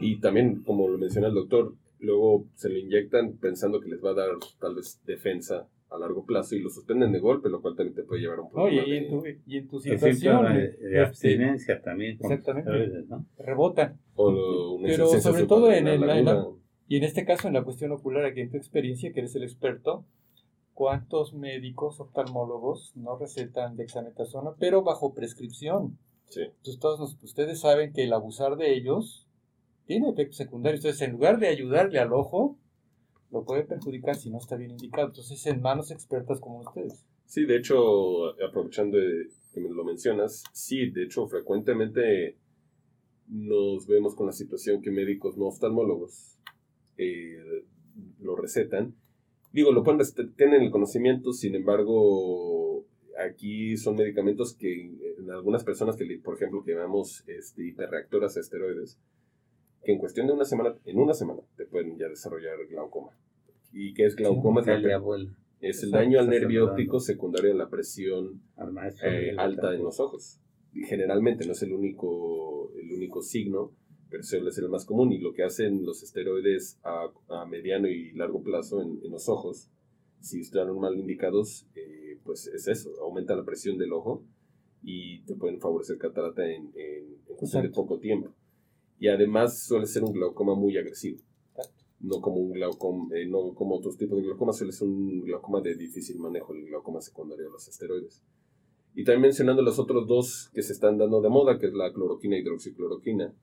Y también, como lo menciona el doctor, luego se lo inyectan pensando que les va a dar tal vez defensa a largo plazo y lo suspenden de golpe, lo cual también te puede llevar a un No, y, problema. y en tu, y en tu situación de, de este, abstinencia también con Exactamente. esteroides, ¿no? rebotan. o lo- una Pero sobre todo en el- en la-. Y en este caso, en la cuestión ocular, aquí en tu experiencia, que eres el experto, ¿cuántos médicos oftalmólogos no recetan dexametasona, pero bajo prescripción? Sí. Entonces, todos nos- ustedes saben que el abusar de ellos tiene efectos secundarios. Entonces, en lugar de ayudarle al ojo, lo puede perjudicar si no está bien indicado. Entonces, en manos expertas como ustedes. Sí, de hecho, aprovechando que me lo mencionas, sí, de hecho, frecuentemente nos vemos con la situación que médicos no oftalmólogos eh, lo recetan. Digo, lo pueden tienen el conocimiento, sin embargo, aquí son medicamentos que en algunas personas que, por ejemplo, que llamamos este, hiperreactoras a esteroides, que en cuestión de una semana, en una semana, te pueden ya desarrollar glaucoma. ¿Y qué es glaucoma? es el daño al nervio óptico secundario a la presión eh, alta en los ojos. Y generalmente no es el único, el único signo, pero suele ser el más común. Y lo que hacen los esteroides a, a mediano y largo plazo en, en, los ojos, si están mal indicados, eh, pues es eso, aumenta la presión del ojo y te pueden favorecer catarata en, en, en cuestión de poco tiempo. Y además suele ser un glaucoma muy agresivo no como un glaucoma, eh, no como otros tipos de glaucoma, suele ser un glaucoma de difícil manejo, el glaucoma secundario de los esteroides. Y también mencionando los otros dos que se están dando de moda, que es la cloroquina y hidroxicloroquina,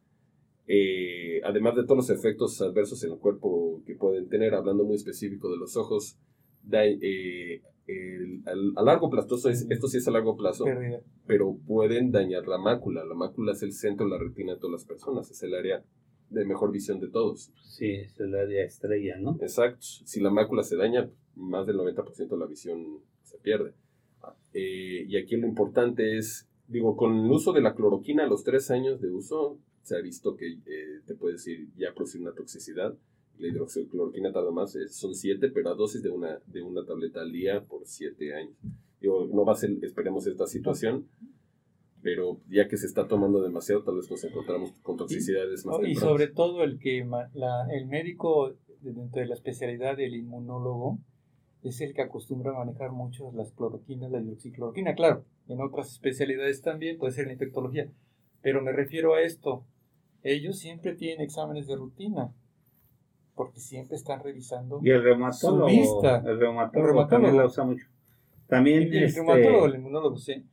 eh, además de todos los efectos adversos en el cuerpo que pueden tener, hablando muy específico de los ojos, eh, a largo plazo, esto, sí es a largo plazo, pero pueden dañar la mácula. La mácula es el centro de la retina de todas las personas, es el área de mejor visión de todos. Sí, es el área estrella, ¿no? Exacto. Si la mácula se daña, más del 90% de la visión se pierde. Eh, y aquí lo importante es, digo, con el uso de la cloroquina a los tres años de uso, se ha visto que eh, te puede decir ya producir una toxicidad. La hidroxicloroquina tarda más, son siete, pero a dosis de una, de una tableta al día por siete años. Digo, no va a ser, esperemos, esta situación, pero ya que se está tomando demasiado, tal vez nos encontramos con toxicidades más Y sobre todo el que la, el médico dentro de la especialidad del inmunólogo es el que acostumbra a manejar mucho las cloroquinas, la hidroxicloroquina. Claro, en otras especialidades también puede ser la infectología, pero me refiero a esto. Ellos siempre tienen exámenes de rutina, porque siempre están revisando y el reumatólogo, su vista. El reumatólogo, también la usa mucho. También el, este, reumatólogo, el inmunólogo, sí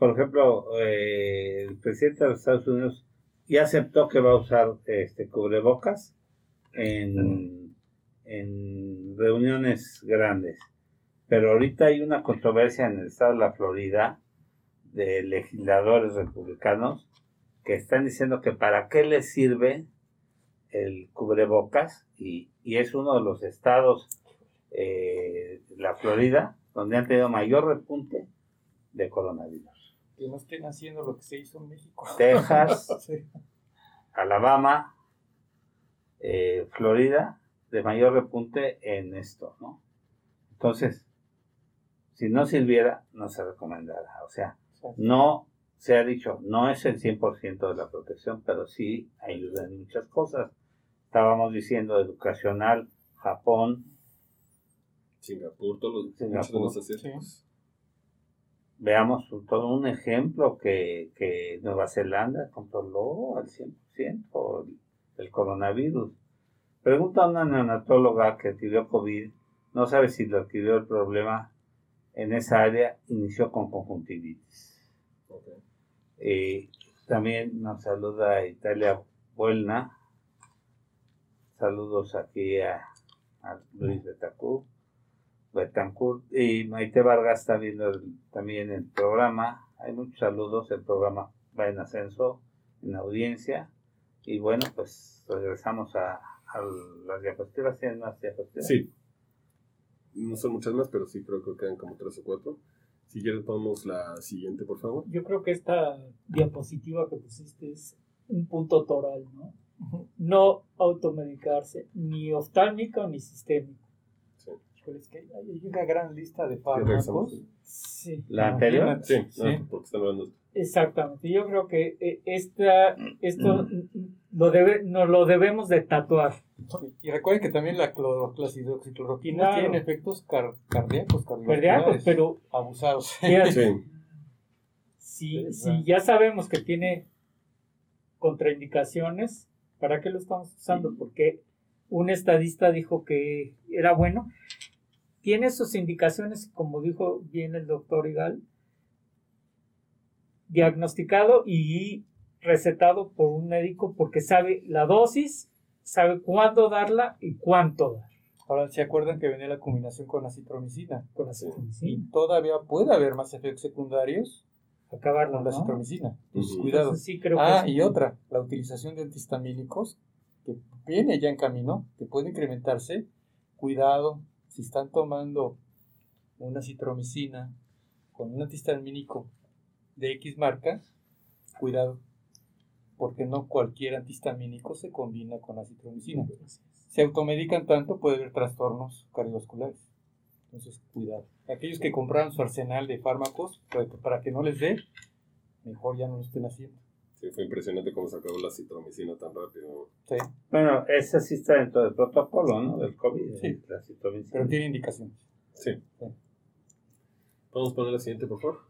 por ejemplo, eh, el presidente de los Estados Unidos ya aceptó que va a usar este cubrebocas en, en reuniones grandes. Pero ahorita hay una controversia en el estado de la Florida de legisladores republicanos que están diciendo que para qué les sirve el cubrebocas y, y es uno de los estados, eh, la Florida, donde han tenido mayor repunte de coronavirus que no estén haciendo lo que se hizo en México. Texas, [LAUGHS] Alabama, eh, Florida, de mayor repunte en esto, ¿no? Entonces, si no sirviera, no se recomendará. O sea, no se ha dicho, no es el 100% de la protección, pero sí ayuda en muchas cosas. Estábamos diciendo educacional, Japón, Singapur, todos los, Singapur, veamos todo un ejemplo que, que Nueva Zelanda controló al 100% el coronavirus. Pregunta a una neonatóloga que adquirió COVID, no sabe si lo adquirió el problema en esa área, inició con conjuntivitis. Okay. también nos saluda Italia Buelna. Saludos aquí a, Luis Betacú. Betancourt y Maite Vargas está viendo también el programa. Hay muchos saludos, el programa va en ascenso, en audiencia. Y bueno, pues regresamos a, a las diapositivas. ¿Tienen más diapositivas? Sí. No son muchas más, pero sí creo que quedan como tres o cuatro. Si quieres, ponemos la siguiente, por favor. Yo creo que esta diapositiva que pusiste es un punto toral, ¿no? No automedicarse, ni oftálmico ni sistémico es que hay una gran lista de fármacos. Sí. ¿La anterior? Sí, porque están hablando. Exactamente. Yo creo que eh, esta, esto lo debe, nos lo debemos de tatuar. Y recuerden que también la cloroquina tiene efectos cardíacos, cardíacos, pero abusados. [LAUGHS] Sí. Si, ya sabemos que tiene contraindicaciones, ¿para qué lo estamos usando? Porque un estadista dijo que era bueno tiene sus indicaciones, como dijo bien el doctor Igal, diagnosticado y recetado por un médico porque sabe la dosis, sabe cuándo darla y cuánto dar. Ahora, ¿se acuerdan que venía la combinación con acitromicina? Con la Y citromicina. todavía puede haber más efectos secundarios Acabarla, con la ¿no? citromicina. Entonces, cuidado. Entonces, sí, creo que Ah, sí. y otra, la utilización de antihistamínicos, que viene ya en camino, que puede incrementarse. Cuidado, si están tomando una citromicina con un antihistamínico de X marca, cuidado, porque no cualquier antihistamínico se combina con la citromicina. Si automedican tanto, puede haber trastornos cardiovasculares. Entonces, cuidado. Aquellos que compraron su arsenal de fármacos, para que- para que no les dé, mejor ya no lo estén haciendo. Sí, fue impresionante cómo se acabó la citromicina tan rápido. Sí. Bueno, esa sí está dentro del protocolo, ¿no? Del COVID, Sí. la citromicina. Pero tiene indicaciones. Sí. Sí. Vamos a poner la siguiente, por favor.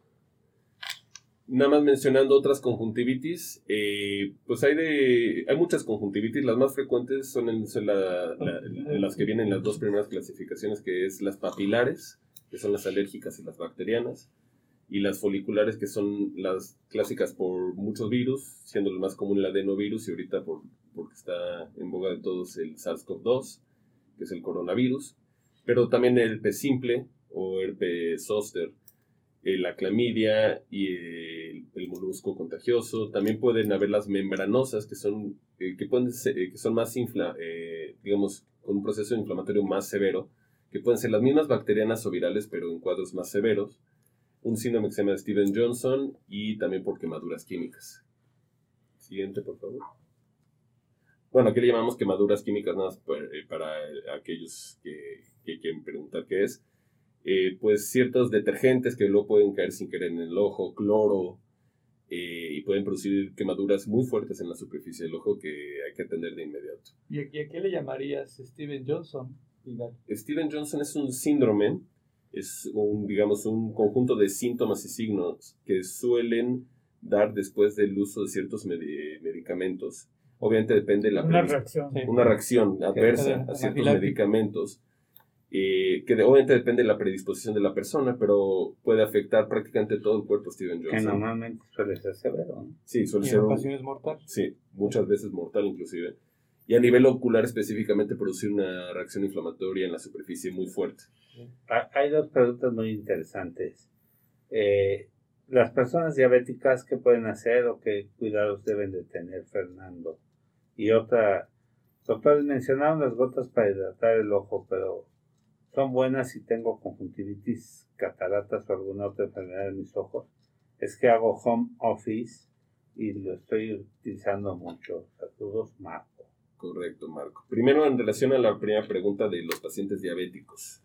Nada más mencionando otras conjuntivitis, eh, pues hay de hay muchas conjuntivitis, las más frecuentes son, en- la- la- las que vienen en las dos primeras clasificaciones, que es las papilares, que son las alérgicas y las bacterianas, y las foliculares, que son las clásicas por muchos virus, siendo el más común el adenovirus y ahorita por, porque está en boga de todos el SARS-CoV-2, que es el coronavirus, pero también el herpes simple o herpes zóster, eh, la clamidia y el, el molusco contagioso. También pueden haber las membranosas, que son, eh, que pueden ser- eh, que son más, infla, eh, digamos, con un proceso inflamatorio más severo, que pueden ser las mismas bacterianas o virales, pero en cuadros más severos. Un síndrome que se llama Steven Johnson y también por quemaduras químicas. Siguiente, por favor. Bueno, aquí le llamamos quemaduras químicas, nada más para, aquellos que, quieren preguntar qué es pues ciertos detergentes que luego pueden caer sin querer en el ojo, cloro, eh, y pueden producir quemaduras muy fuertes en la superficie del ojo que hay que atender de inmediato. ¿Y a, y a qué le llamarías Steven Johnson? Steven Johnson es un síndrome, es un, digamos, un conjunto de síntomas y signos que suelen dar después del uso de ciertos medi- medicamentos. Obviamente depende de la Una reacción. Sí. una reacción adversa a ciertos medicamentos, eh, que de- obviamente depende de la predisposición de la persona, pero puede afectar prácticamente todo el cuerpo Steven Que Johnson. normalmente suele ser severo, ¿no? Sí, suele y en ser ocasiones mortal. sí, muchas veces mortal inclusive. Y a nivel ocular específicamente producir una reacción inflamatoria en la superficie muy fuerte. Ha- Hay dos preguntas muy interesantes. Eh, las personas diabéticas, ¿qué pueden hacer o qué cuidados deben de tener, Fernando? Y otra, doctores, mencionaron las gotas para hidratar el ojo, pero son buenas si tengo conjuntivitis, cataratas o alguna otra enfermedad en mis ojos. Es que hago home office y lo estoy utilizando mucho. Saludos, Marco. Correcto, Marco. Primero, en relación a la primera pregunta de los pacientes diabéticos.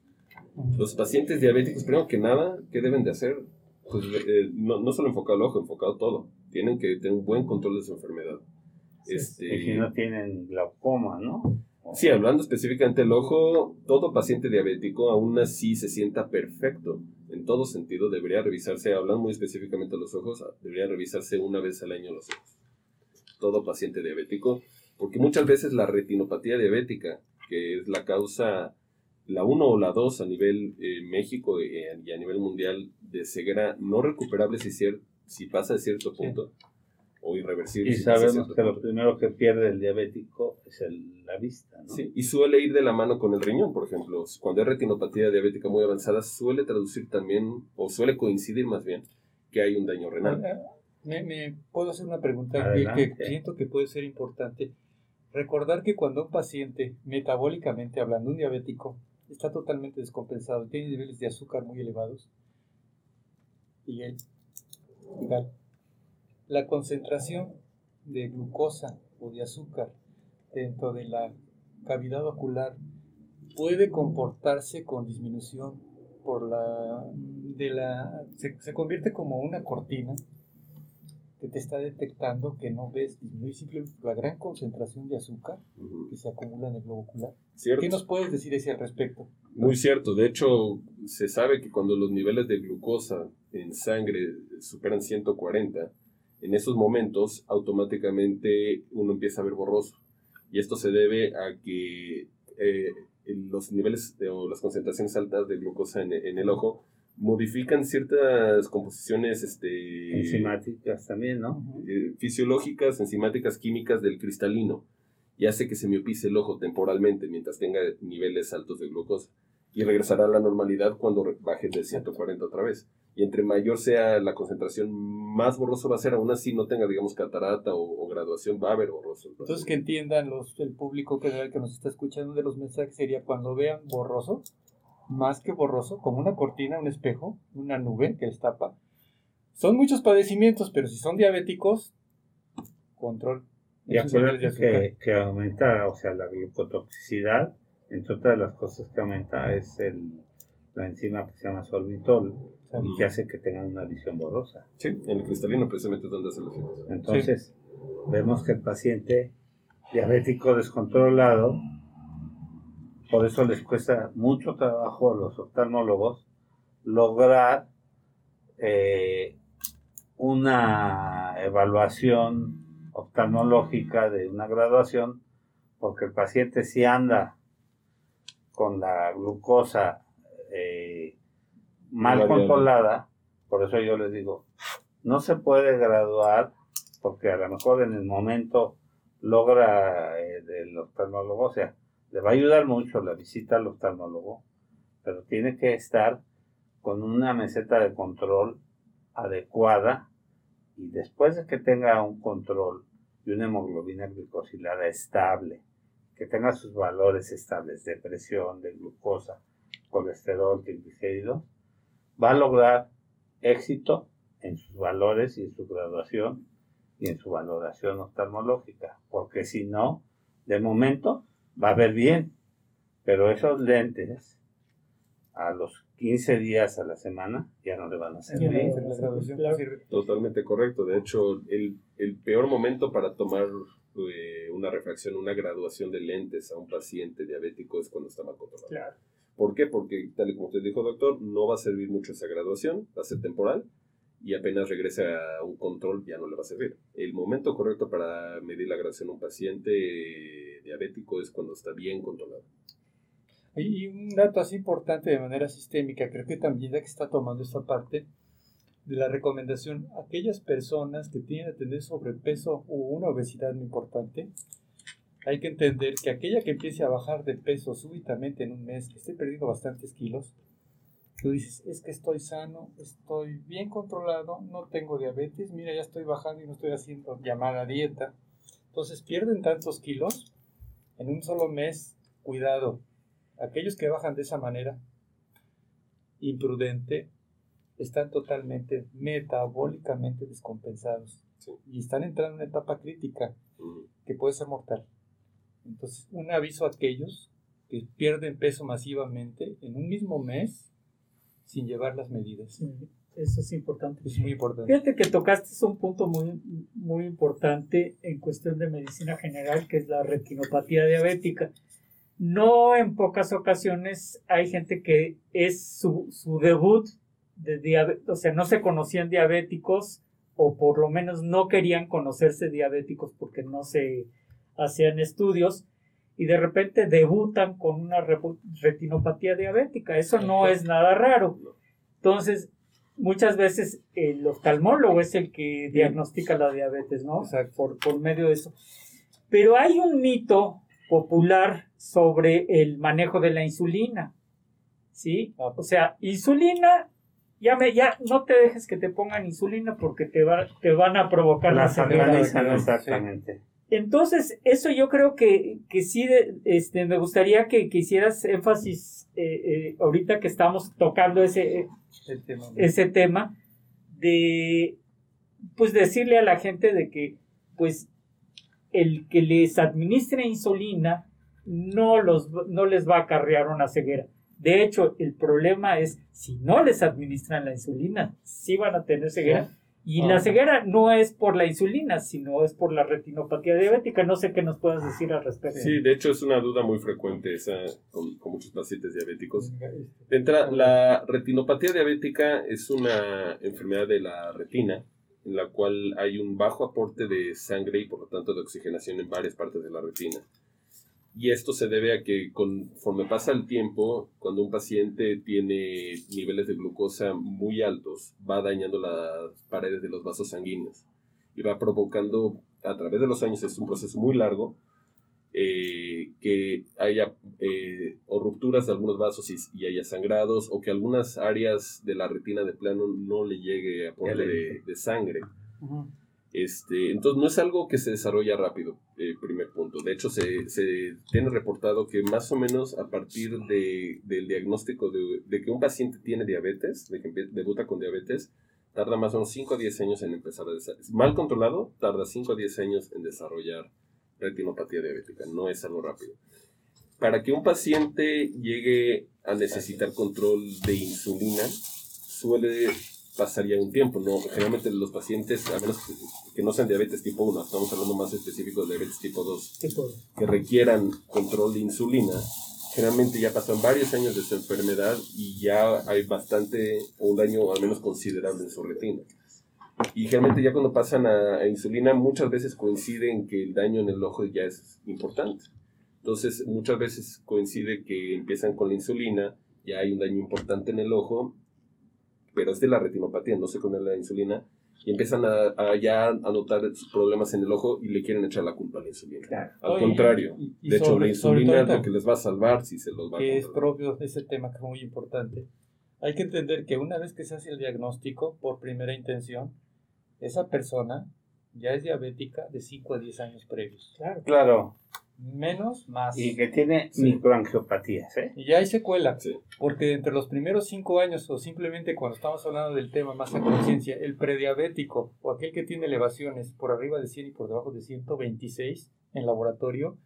Los pacientes diabéticos, primero que nada, ¿qué deben de hacer? Pues eh, no, no solo enfocado al ojo, enfocado todo. Tienen que tener un buen control de su enfermedad. Este, Y si no tienen glaucoma, ¿no? Sí, hablando específicamente del ojo, todo paciente diabético aún así se sienta perfecto. En todo sentido, debería revisarse, hablando muy específicamente de los ojos, debería revisarse una vez al año los ojos. Todo paciente diabético, porque muchas veces la retinopatía diabética, que es la causa, la 1 o la 2 a nivel eh, México eh, y a nivel mundial de ceguera no recuperable si, cier- si pasa de cierto punto, o irreversible. Y si sabemos que lo primero que pierde el diabético es el- la vista, ¿no? Sí, y suele ir de la mano con el riñón, por ejemplo. Cuando hay retinopatía diabética muy avanzada, suele traducir también, o suele coincidir más bien, que hay un daño renal. ¿Me, me puedo hacer una pregunta que, siento que puede ser importante? Recordar que cuando un paciente, metabólicamente hablando, un diabético, está totalmente descompensado, tiene niveles de azúcar muy elevados, y él, igual, la concentración de glucosa o de azúcar dentro de la cavidad ocular puede comportarse con disminución por la de la se, se convierte como una cortina que te está detectando que no ves disminuir simplemente la gran concentración de azúcar que se acumula en el globo ocular. ¿Cierto? ¿Qué nos puedes decir ese al respecto? Muy cierto. De hecho, se sabe que cuando los niveles de glucosa en sangre superan 140, en esos momentos automáticamente uno empieza a ver borroso. Y esto se debe a que eh, los niveles de- o las concentraciones altas de glucosa en, en el ojo modifican ciertas composiciones este, Enzimáticas también, ¿no? eh, fisiológicas, enzimáticas, químicas del cristalino y hace que se miopice el ojo temporalmente mientras tenga niveles altos de glucosa y regresará a la normalidad cuando baje de 140 otra vez. Y entre mayor sea la concentración, más borroso va a ser, aún así no tenga, digamos, catarata o, o graduación, va a haber borroso. Entonces que entiendan los, el público general que nos está escuchando de los mensajes sería cuando vean borroso, más que borroso, como una cortina, un espejo, una nube que les tapa. Son muchos padecimientos, pero si son diabéticos, control. Y acuérdate que, que aumenta, o sea, la glucotoxicidad, entre otras las cosas que aumenta es el, la enzima que se llama y que hace que tengan una visión borrosa. Sí, en el cristalino precisamente es donde hace el efecto. Entonces, vemos que el paciente diabético descontrolado, por eso les cuesta mucho trabajo a los oftalmólogos lograr eh, una evaluación oftalmológica de una graduación, porque el paciente si anda con la glucosa eh, mal controlada, por eso yo les digo, no se puede graduar porque a lo mejor en el momento logra eh, el oftalmólogo, o sea, le va a ayudar mucho la visita al oftalmólogo, pero tiene que estar con una meseta de control adecuada y después de que tenga un control y una hemoglobina glicosilada estable, que tenga sus valores estables de presión, de glucosa, colesterol, triglicéridos, va a lograr éxito en sus valores y en su graduación y en su valoración oftalmológica, porque si no, de momento va a ver bien, pero esos lentes a los 15 días a la semana ya no le van a servir. Totalmente correcto. De hecho, el, el peor momento para tomar eh, una refracción, una graduación de lentes a un paciente diabético es cuando está mal controlado. Claro. ¿Por qué? Porque, tal y como usted dijo, doctor, no va a servir mucho esa graduación, va a ser temporal y apenas regrese a un control ya no le va a servir. El momento correcto para medir la graduación a un paciente eh, diabético es cuando está bien controlado. Y un dato así importante de manera sistémica, creo que también ya que está tomando esta parte de la recomendación, aquellas personas que tienen a tener sobrepeso o una obesidad muy importante, hay que entender que aquella que empiece a bajar de peso súbitamente en un mes, que esté perdiendo bastantes kilos, tú dices, es que estoy sano, estoy bien controlado, no tengo diabetes, mira, ya estoy bajando y no estoy haciendo llamada dieta. Entonces pierden tantos kilos en un solo mes, cuidado, aquellos que bajan de esa manera, imprudente, están totalmente metabólicamente descompensados Sí. y están entrando en una etapa crítica que puede ser mortal. Entonces, un aviso a aquellos que pierden peso masivamente en un mismo mes sin llevar las medidas. Eso es importante. Es muy importante. Fíjate que tocaste un punto muy, muy importante en cuestión de medicina general, que es la retinopatía diabética. No en pocas ocasiones hay gente que es su, su debut de diabetes, o sea, no se conocían diabéticos o por lo menos no querían conocerse diabéticos porque no se hacían estudios y de repente debutan con una repu- retinopatía diabética. Eso no es nada raro. Entonces, muchas veces el oftalmólogo es el que diagnostica la diabetes, ¿no? Exacto. Por, por medio de eso. Pero hay un mito popular sobre el manejo de la insulina, ¿sí? Ah. O sea, insulina, ya, me, ya no te dejes que te pongan insulina porque te, va, te van a provocar la La exactamente. Entonces, eso yo creo que, que sí, este, me gustaría que, que hicieras énfasis eh, eh, ahorita que estamos tocando ese, El tema. ese tema de pues decirle a la gente de que pues el que les administre insulina no los no les va a acarrear una ceguera. De hecho, el problema es si no les administran la insulina, sí van a tener ceguera. Y Ah. la ceguera no es por la insulina, sino es por la retinopatía diabética. No sé qué nos puedas decir al respecto. Sí, de hecho es una duda muy frecuente esa con, con muchos pacientes diabéticos. Este, De entrada, la retinopatía diabética es una enfermedad de la retina en la cual hay un bajo aporte de sangre y por lo tanto de oxigenación en varias partes de la retina. Y esto se debe a que conforme pasa el tiempo, cuando un paciente tiene niveles de glucosa muy altos, va dañando las paredes de los vasos sanguíneos y va provocando a través de los años, es un proceso muy largo, eh, que haya eh, o rupturas de algunos vasos y, haya sangrados o que algunas áreas de la retina de plano no le llegue aporte de, de sangre. Este, entonces no es algo que se desarrolla rápido, eh, primer punto. De hecho, se, se, tiene reportado que más o menos a partir de, del diagnóstico de, de, que un paciente tiene diabetes, de que debuta con diabetes, tarda más o menos 5 a 10 años en empezar a desarrollar. Mal controlado, tarda 5 a 10 años en desarrollar retinopatía diabética. No es algo rápido. Para que un paciente llegue a necesitar control de insulina, suele pasaría un tiempo, ¿no? Generalmente los pacientes, a menos que, no sean diabetes tipo 1, estamos hablando más específico de diabetes tipo 2, que requieran control de insulina, generalmente ya pasan varios años de su enfermedad y ya hay bastante, o un daño al menos considerable en su retina. Y generalmente ya cuando pasan a, a insulina, muchas veces coincide en que el daño en el ojo ya es importante. Entonces, muchas veces coincide que empiezan con la insulina, ya hay un daño importante en el ojo pero es de la retinopatía, no se con la insulina, y empiezan a, ya a notar problemas en el ojo y le quieren echar la culpa a la insulina. Al contrario, de hecho la insulina es lo que les va a salvar si se los va a Que es propio de ese tema que es muy importante. Hay que entender que una vez que se hace el diagnóstico por primera intención, esa persona ya es diabética de 5 a 10 años previos. Claro. Claro menos, más. Y que tiene microangiopatías, ¿eh? Y ya hay secuela, porque entre los primeros cinco años, o simplemente cuando estamos hablando del tema más a conciencia, el prediabético, o aquel que tiene elevaciones por arriba de 100 y por debajo de 126 en laboratorio,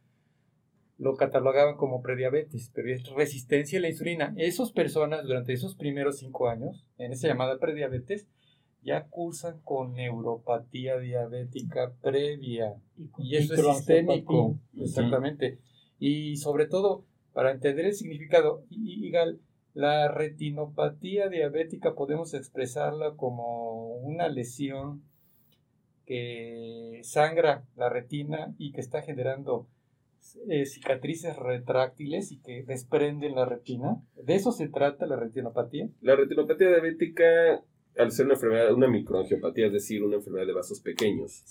lo catalogaban como prediabetes, pero es resistencia a la insulina. Esas personas, durante esos primeros cinco años, en esa llamada prediabetes, ya cursan con neuropatía diabética previa. Y, eso es sistémico. Exactamente. Y sobre todo, para entender el significado, Igal, la retinopatía diabética podemos expresarla como una lesión que sangra la retina y que está generando eh, cicatrices retráctiles y que desprenden la retina. ¿De eso se trata la retinopatía? La retinopatía diabética al ser una enfermedad, una microangiopatía, es decir, una enfermedad de vasos pequeños,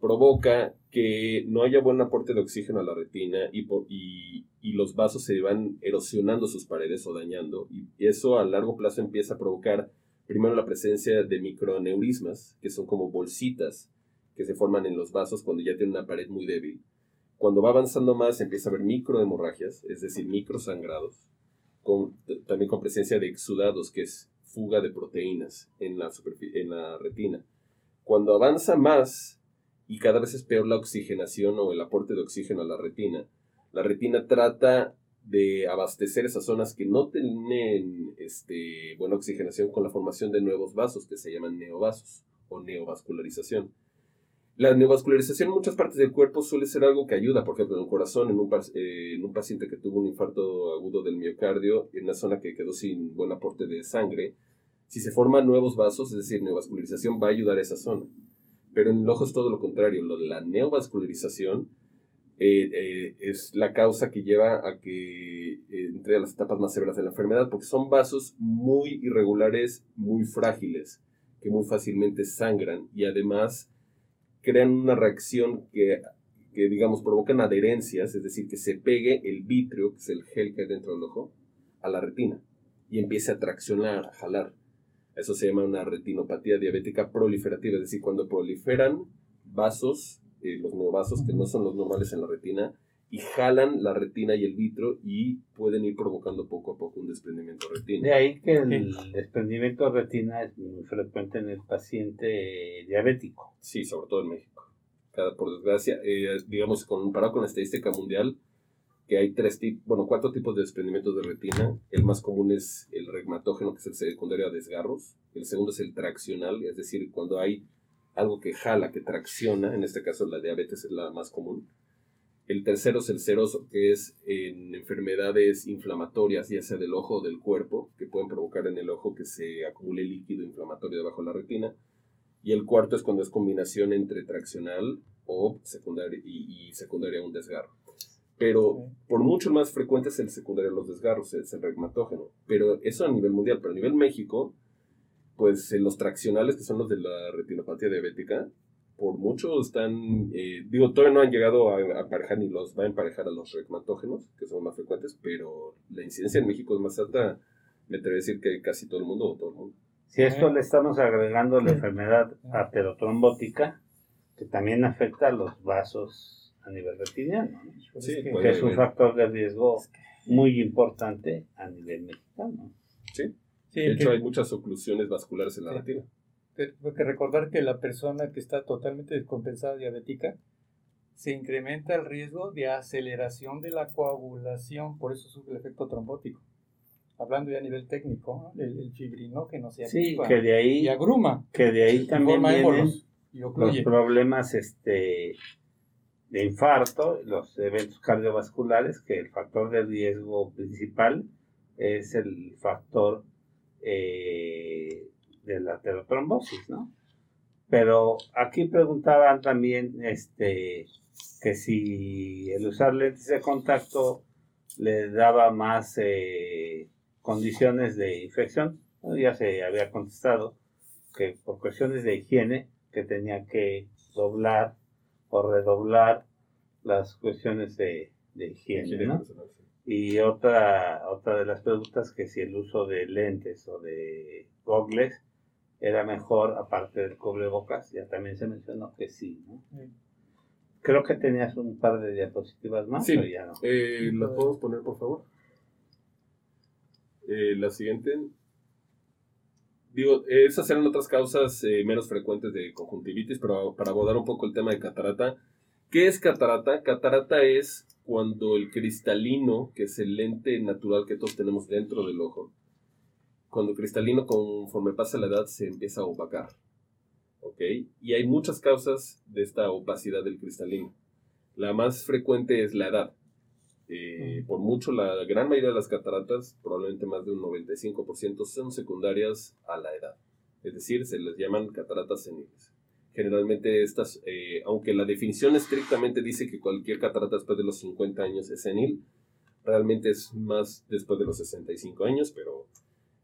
provoca que no haya buen aporte de oxígeno a la retina y, por, y, y, los vasos se van erosionando sus paredes o dañando. Y eso a largo plazo empieza a provocar primero la presencia de microaneurismas, que son como bolsitas que se forman en los vasos cuando ya tienen una pared muy débil. Cuando va avanzando más empieza a haber microhemorragias, es decir, microsangrados, con, también con presencia de exudados, que es fuga de proteínas en la, en la retina. Cuando avanza más y cada vez es peor la oxigenación o el aporte de oxígeno a la retina, la retina trata de abastecer esas zonas que no tienen este, buena oxigenación con la formación de nuevos vasos que se llaman neovasos o neovascularización. La neovascularización en muchas partes del cuerpo suele ser algo que ayuda, por ejemplo, en el corazón, en un, eh, en un paciente que tuvo un infarto agudo del miocardio, en una zona que quedó sin buen aporte de sangre. Si se forman nuevos vasos, es decir, neovascularización, va a ayudar a esa zona. Pero en el ojo es todo lo contrario. Lo de la neovascularización eh, eh, es la causa que lleva a que entre a las etapas más severas de la enfermedad, porque son vasos muy irregulares, muy frágiles, que muy fácilmente sangran y además crean una reacción que, que, digamos, provocan adherencias, es decir, que se pegue el vitrio, que es el gel que hay dentro del ojo, a la retina y empiece a traccionar, a jalar. Eso se llama una retinopatía diabética proliferativa, es decir, cuando proliferan vasos, eh, los neovasos, que no son los normales en la retina, y jalan la retina y el vitro y pueden ir provocando poco a poco un desprendimiento de retina. De ahí que el desprendimiento de retina es muy frecuente en el paciente diabético. Sí, sobre todo en México. Cada, por desgracia, eh, digamos, comparado con la estadística mundial, que hay tres tipos, bueno, cuatro tipos de desprendimientos de retina. El más común es el regmatógeno, que es el secundario a desgarros. El segundo es el traccional, es decir, cuando hay algo que jala, que tracciona, en este caso la diabetes es la más común el tercero es el seroso, que es en enfermedades inflamatorias, ya sea del ojo o del cuerpo, que pueden provocar en el ojo que se acumule líquido inflamatorio debajo de la retina. Y el cuarto es cuando es combinación entre traccional o secundaria y, secundaria un desgarro. Pero por mucho más frecuente es el secundario de los desgarros, es el regmatógeno. Pero eso a nivel mundial, pero a nivel México, pues los traccionales, que son los de la retinopatía diabética, por mucho están, eh, digo, todavía no han llegado a, aparejar ni los va a emparejar a los regmatógenos, que son más frecuentes, pero la incidencia en México es más alta, me atrevo a decir que casi todo el mundo o todo el mundo. Si a esto le estamos agregando la enfermedad aterotrombótica, que también afecta a los vasos a nivel retiniano, Sí, que es un factor de riesgo muy importante a nivel mexicano. Sí, Sí, de hecho que- hay muchas oclusiones vasculares en la Sí. retina. Tengo que recordar que la persona que está totalmente descompensada diabética se incrementa el riesgo de aceleración de la coagulación, por eso sufre el efecto trombótico. Hablando ya a nivel técnico, ¿no? el, el fibrinógeno se Sí, activa que de ahí, y agruma, que de ahí también vienen y los problemas este, de infarto, los eventos cardiovasculares, que el factor de riesgo principal es el factor eh, de la aterotrombosis, ¿no? Pero aquí preguntaban también este, que si el usar lentes de contacto le daba más eh, condiciones de infección. Ya se había contestado que por cuestiones de higiene que tenía que doblar o redoblar las cuestiones de, de higiene, ¿no? Y otra, otra de las preguntas que si el uso de lentes o de gogles era mejor aparte del cubrebocas, ya también se mencionó que sí, ¿no? Sí. Creo que tenías un par de diapositivas más, Sí. ya no. Eh, ¿La podemos poner, por favor? Eh, la siguiente. Digo, esas eran otras causas eh, menos frecuentes de conjuntivitis, pero para abordar un poco el tema de catarata. ¿Qué es catarata? Catarata es cuando el cristalino, que es el lente natural que todos tenemos dentro del ojo, cuando cristalino conforme pasa la edad se empieza a opacar. ¿Ok? Y hay muchas causas de esta opacidad del cristalino. La más frecuente es la edad. Eh, por mucho, la gran mayoría de las cataratas, probablemente más de un 95%, son secundarias a la edad. Es decir, se les llaman cataratas seniles. Generalmente estas, eh, aunque la definición estrictamente dice que cualquier catarata después de los 50 años es senil, realmente es más después de los 65 años, pero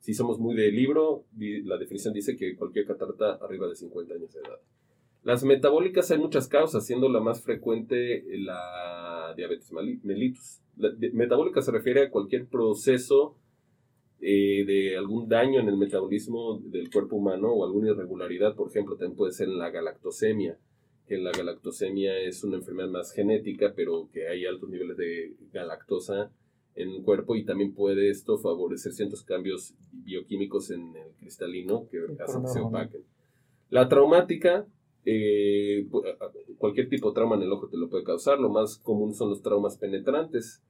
si somos muy de libro, la definición dice que cualquier catarata arriba de 50 años de edad. Las metabólicas hay muchas causas, siendo la más frecuente la diabetes mellitus. La metabólica se refiere a cualquier proceso eh, de algún daño en el metabolismo del cuerpo humano o alguna irregularidad, por ejemplo, también puede ser la galactosemia, que la galactosemia es una enfermedad más genética, pero que hay altos niveles de galactosa en el cuerpo y también puede esto favorecer ciertos cambios bioquímicos en el cristalino que Sí, hacen que se opaquen. La traumática, eh, cualquier tipo de trauma en el ojo te lo puede causar. Lo más común son los traumas penetrantes,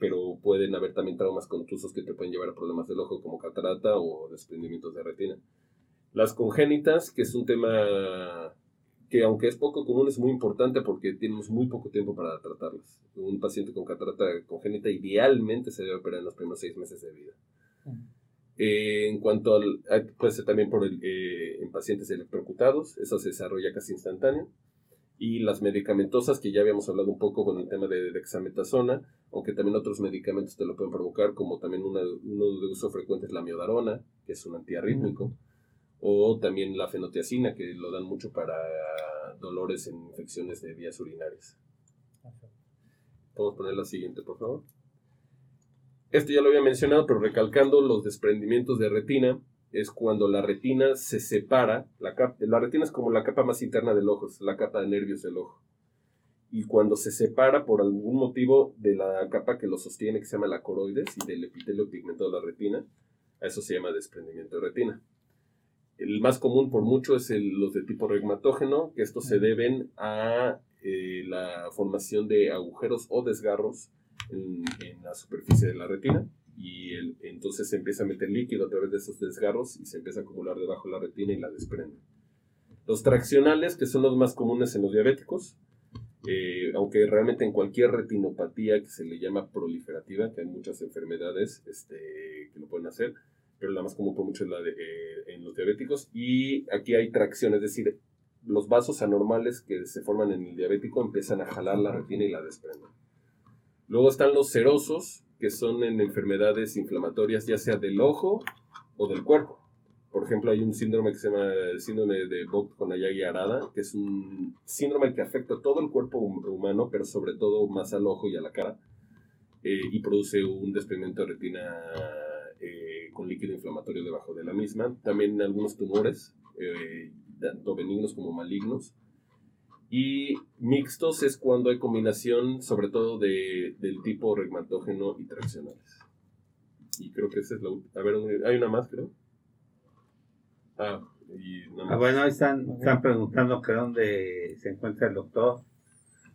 pero pueden haber también traumas contusos que te pueden llevar a problemas del ojo como catarata o desprendimientos de retina. Las congénitas, que es un tema que aunque es poco común es muy importante porque tenemos muy poco tiempo para tratarlas. Un paciente con catarata congénita idealmente se debe operar en los primeros seis meses de vida. Eh, en cuanto al, puede ser también por el, eh, en pacientes electrocutados, eso se desarrolla casi instantáneo. Y las medicamentosas, que ya habíamos hablado un poco con el tema de dexametasona, aunque también otros medicamentos te lo pueden provocar, como también una- uno de uso frecuente es la miodarona, que es un antiarrítmico, o también la fenotiacina, que lo dan mucho para dolores en infecciones de vías urinarias. Podemos poner la siguiente, por favor. Esto ya lo había mencionado, pero recalcando los desprendimientos de retina, es cuando la retina se separa. La, la retina es como la capa más interna del ojo, es la capa de nervios del ojo. Y cuando se separa por algún motivo de la capa que lo sostiene, que se llama la coroides, y del epitelio pigmentado de la retina, eso se llama desprendimiento de retina. El más común por mucho es el- los de tipo regmatógeno, que estos se deben a eh, la formación de agujeros o desgarros en, en la superficie de la retina y el- entonces se empieza a meter líquido a través de esos desgarros y se empieza a acumular debajo de la retina y la desprende. Los traccionales, que son los más comunes en los diabéticos, eh, aunque realmente en cualquier retinopatía que se le llama proliferativa, que hay muchas enfermedades este, que lo pueden hacer, pero la más común por mucho es la de, eh, en los diabéticos. Y aquí hay tracción, es decir, los vasos anormales que se forman en el diabético empiezan a jalar la retina y la desprenden. Luego están los serosos, que son en enfermedades inflamatorias ya sea del ojo o del cuerpo. Por ejemplo, hay un síndrome que se llama el síndrome de Bob Konayagi Arada, que es un síndrome que afecta todo el cuerpo humano, pero sobre todo más al ojo y a la cara, eh, y produce un desprendimiento de retina eh, con líquido inflamatorio debajo de la misma. También algunos tumores, eh, tanto benignos como malignos. Y mixtos es cuando hay combinación, sobre todo de, del tipo regmatógeno y traccionales. Y creo que esa es la última. A ver, hay una más, creo. Ah, ah, bueno, están, están preguntando que dónde se encuentra el doctor.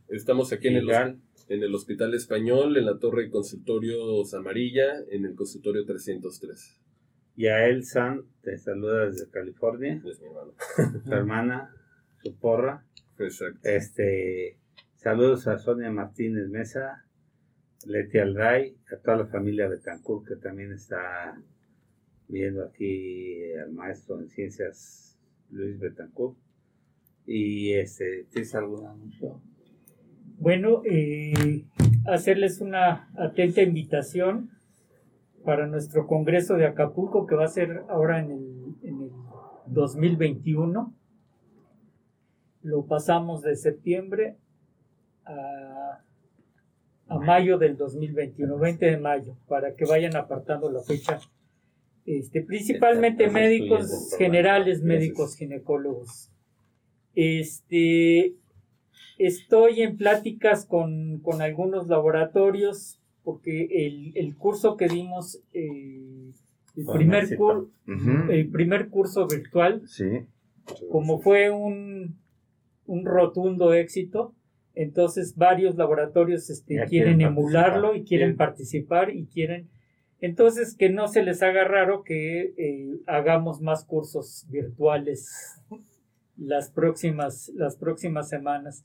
Estamos aquí en el, en el Hospital Español, en la Torre de Consultorios Amarilla, en el consultorio 303. Y a él, San, te saluda desde California. Es mi hermano. Su hermana, su porra. Exacto. Este, saludos a Sonia Martínez Mesa, Leti Alday, a toda la familia Cancún que también está viendo aquí al maestro en ciencias Luis Betancourt. Y este, ¿tienes algún anuncio? Bueno, eh, hacerles una atenta invitación para nuestro Congreso de Acapulco que va a ser ahora en el, en el 2021. Lo pasamos de septiembre a, a mayo del 2021, 20 de mayo, para que vayan apartando la fecha este, principalmente médicos generales, médicos ginecólogos. Este, estoy en pláticas con, algunos laboratorios porque el, curso que dimos, eh, el, primer el primer curso virtual, como fue un, un rotundo éxito, entonces varios laboratorios este, quieren, emularlo y quieren participar y quieren entonces, que no se les haga raro que eh, hagamos más cursos virtuales las próximas, las próximas semanas.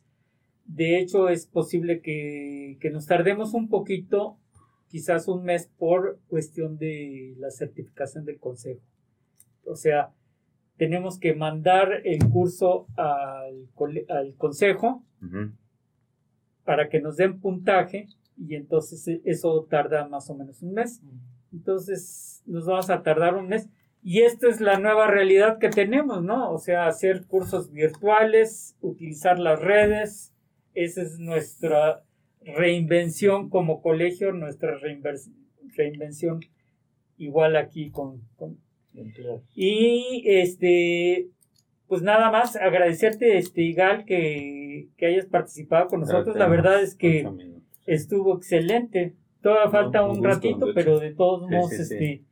De hecho, es posible que, nos tardemos un poquito, quizás un mes, por cuestión de la certificación del consejo. O sea, tenemos que mandar el curso al, al consejo para que nos den puntaje y entonces e, eso tarda más o menos un mes. Entonces nos vamos a tardar un mes. Y esta es la nueva realidad que tenemos, ¿no? O sea, hacer cursos virtuales, utilizar las redes, esa es nuestra reinvención como colegio, nuestra reinvención igual aquí con... y este, pues nada más agradecerte, este, Igal, que, que hayas participado con nosotros. La verdad es que estuvo excelente. Todavía falta un ratito, pero de todos modos, este,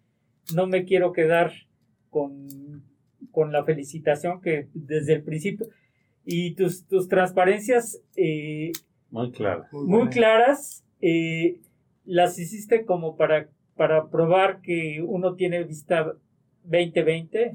no me quiero quedar con, con, la felicitación que desde el principio. Y tus, tus transparencias. Eh, muy claras. Muy, claras. Eh, las hiciste como para, para probar que uno tiene vista 2020.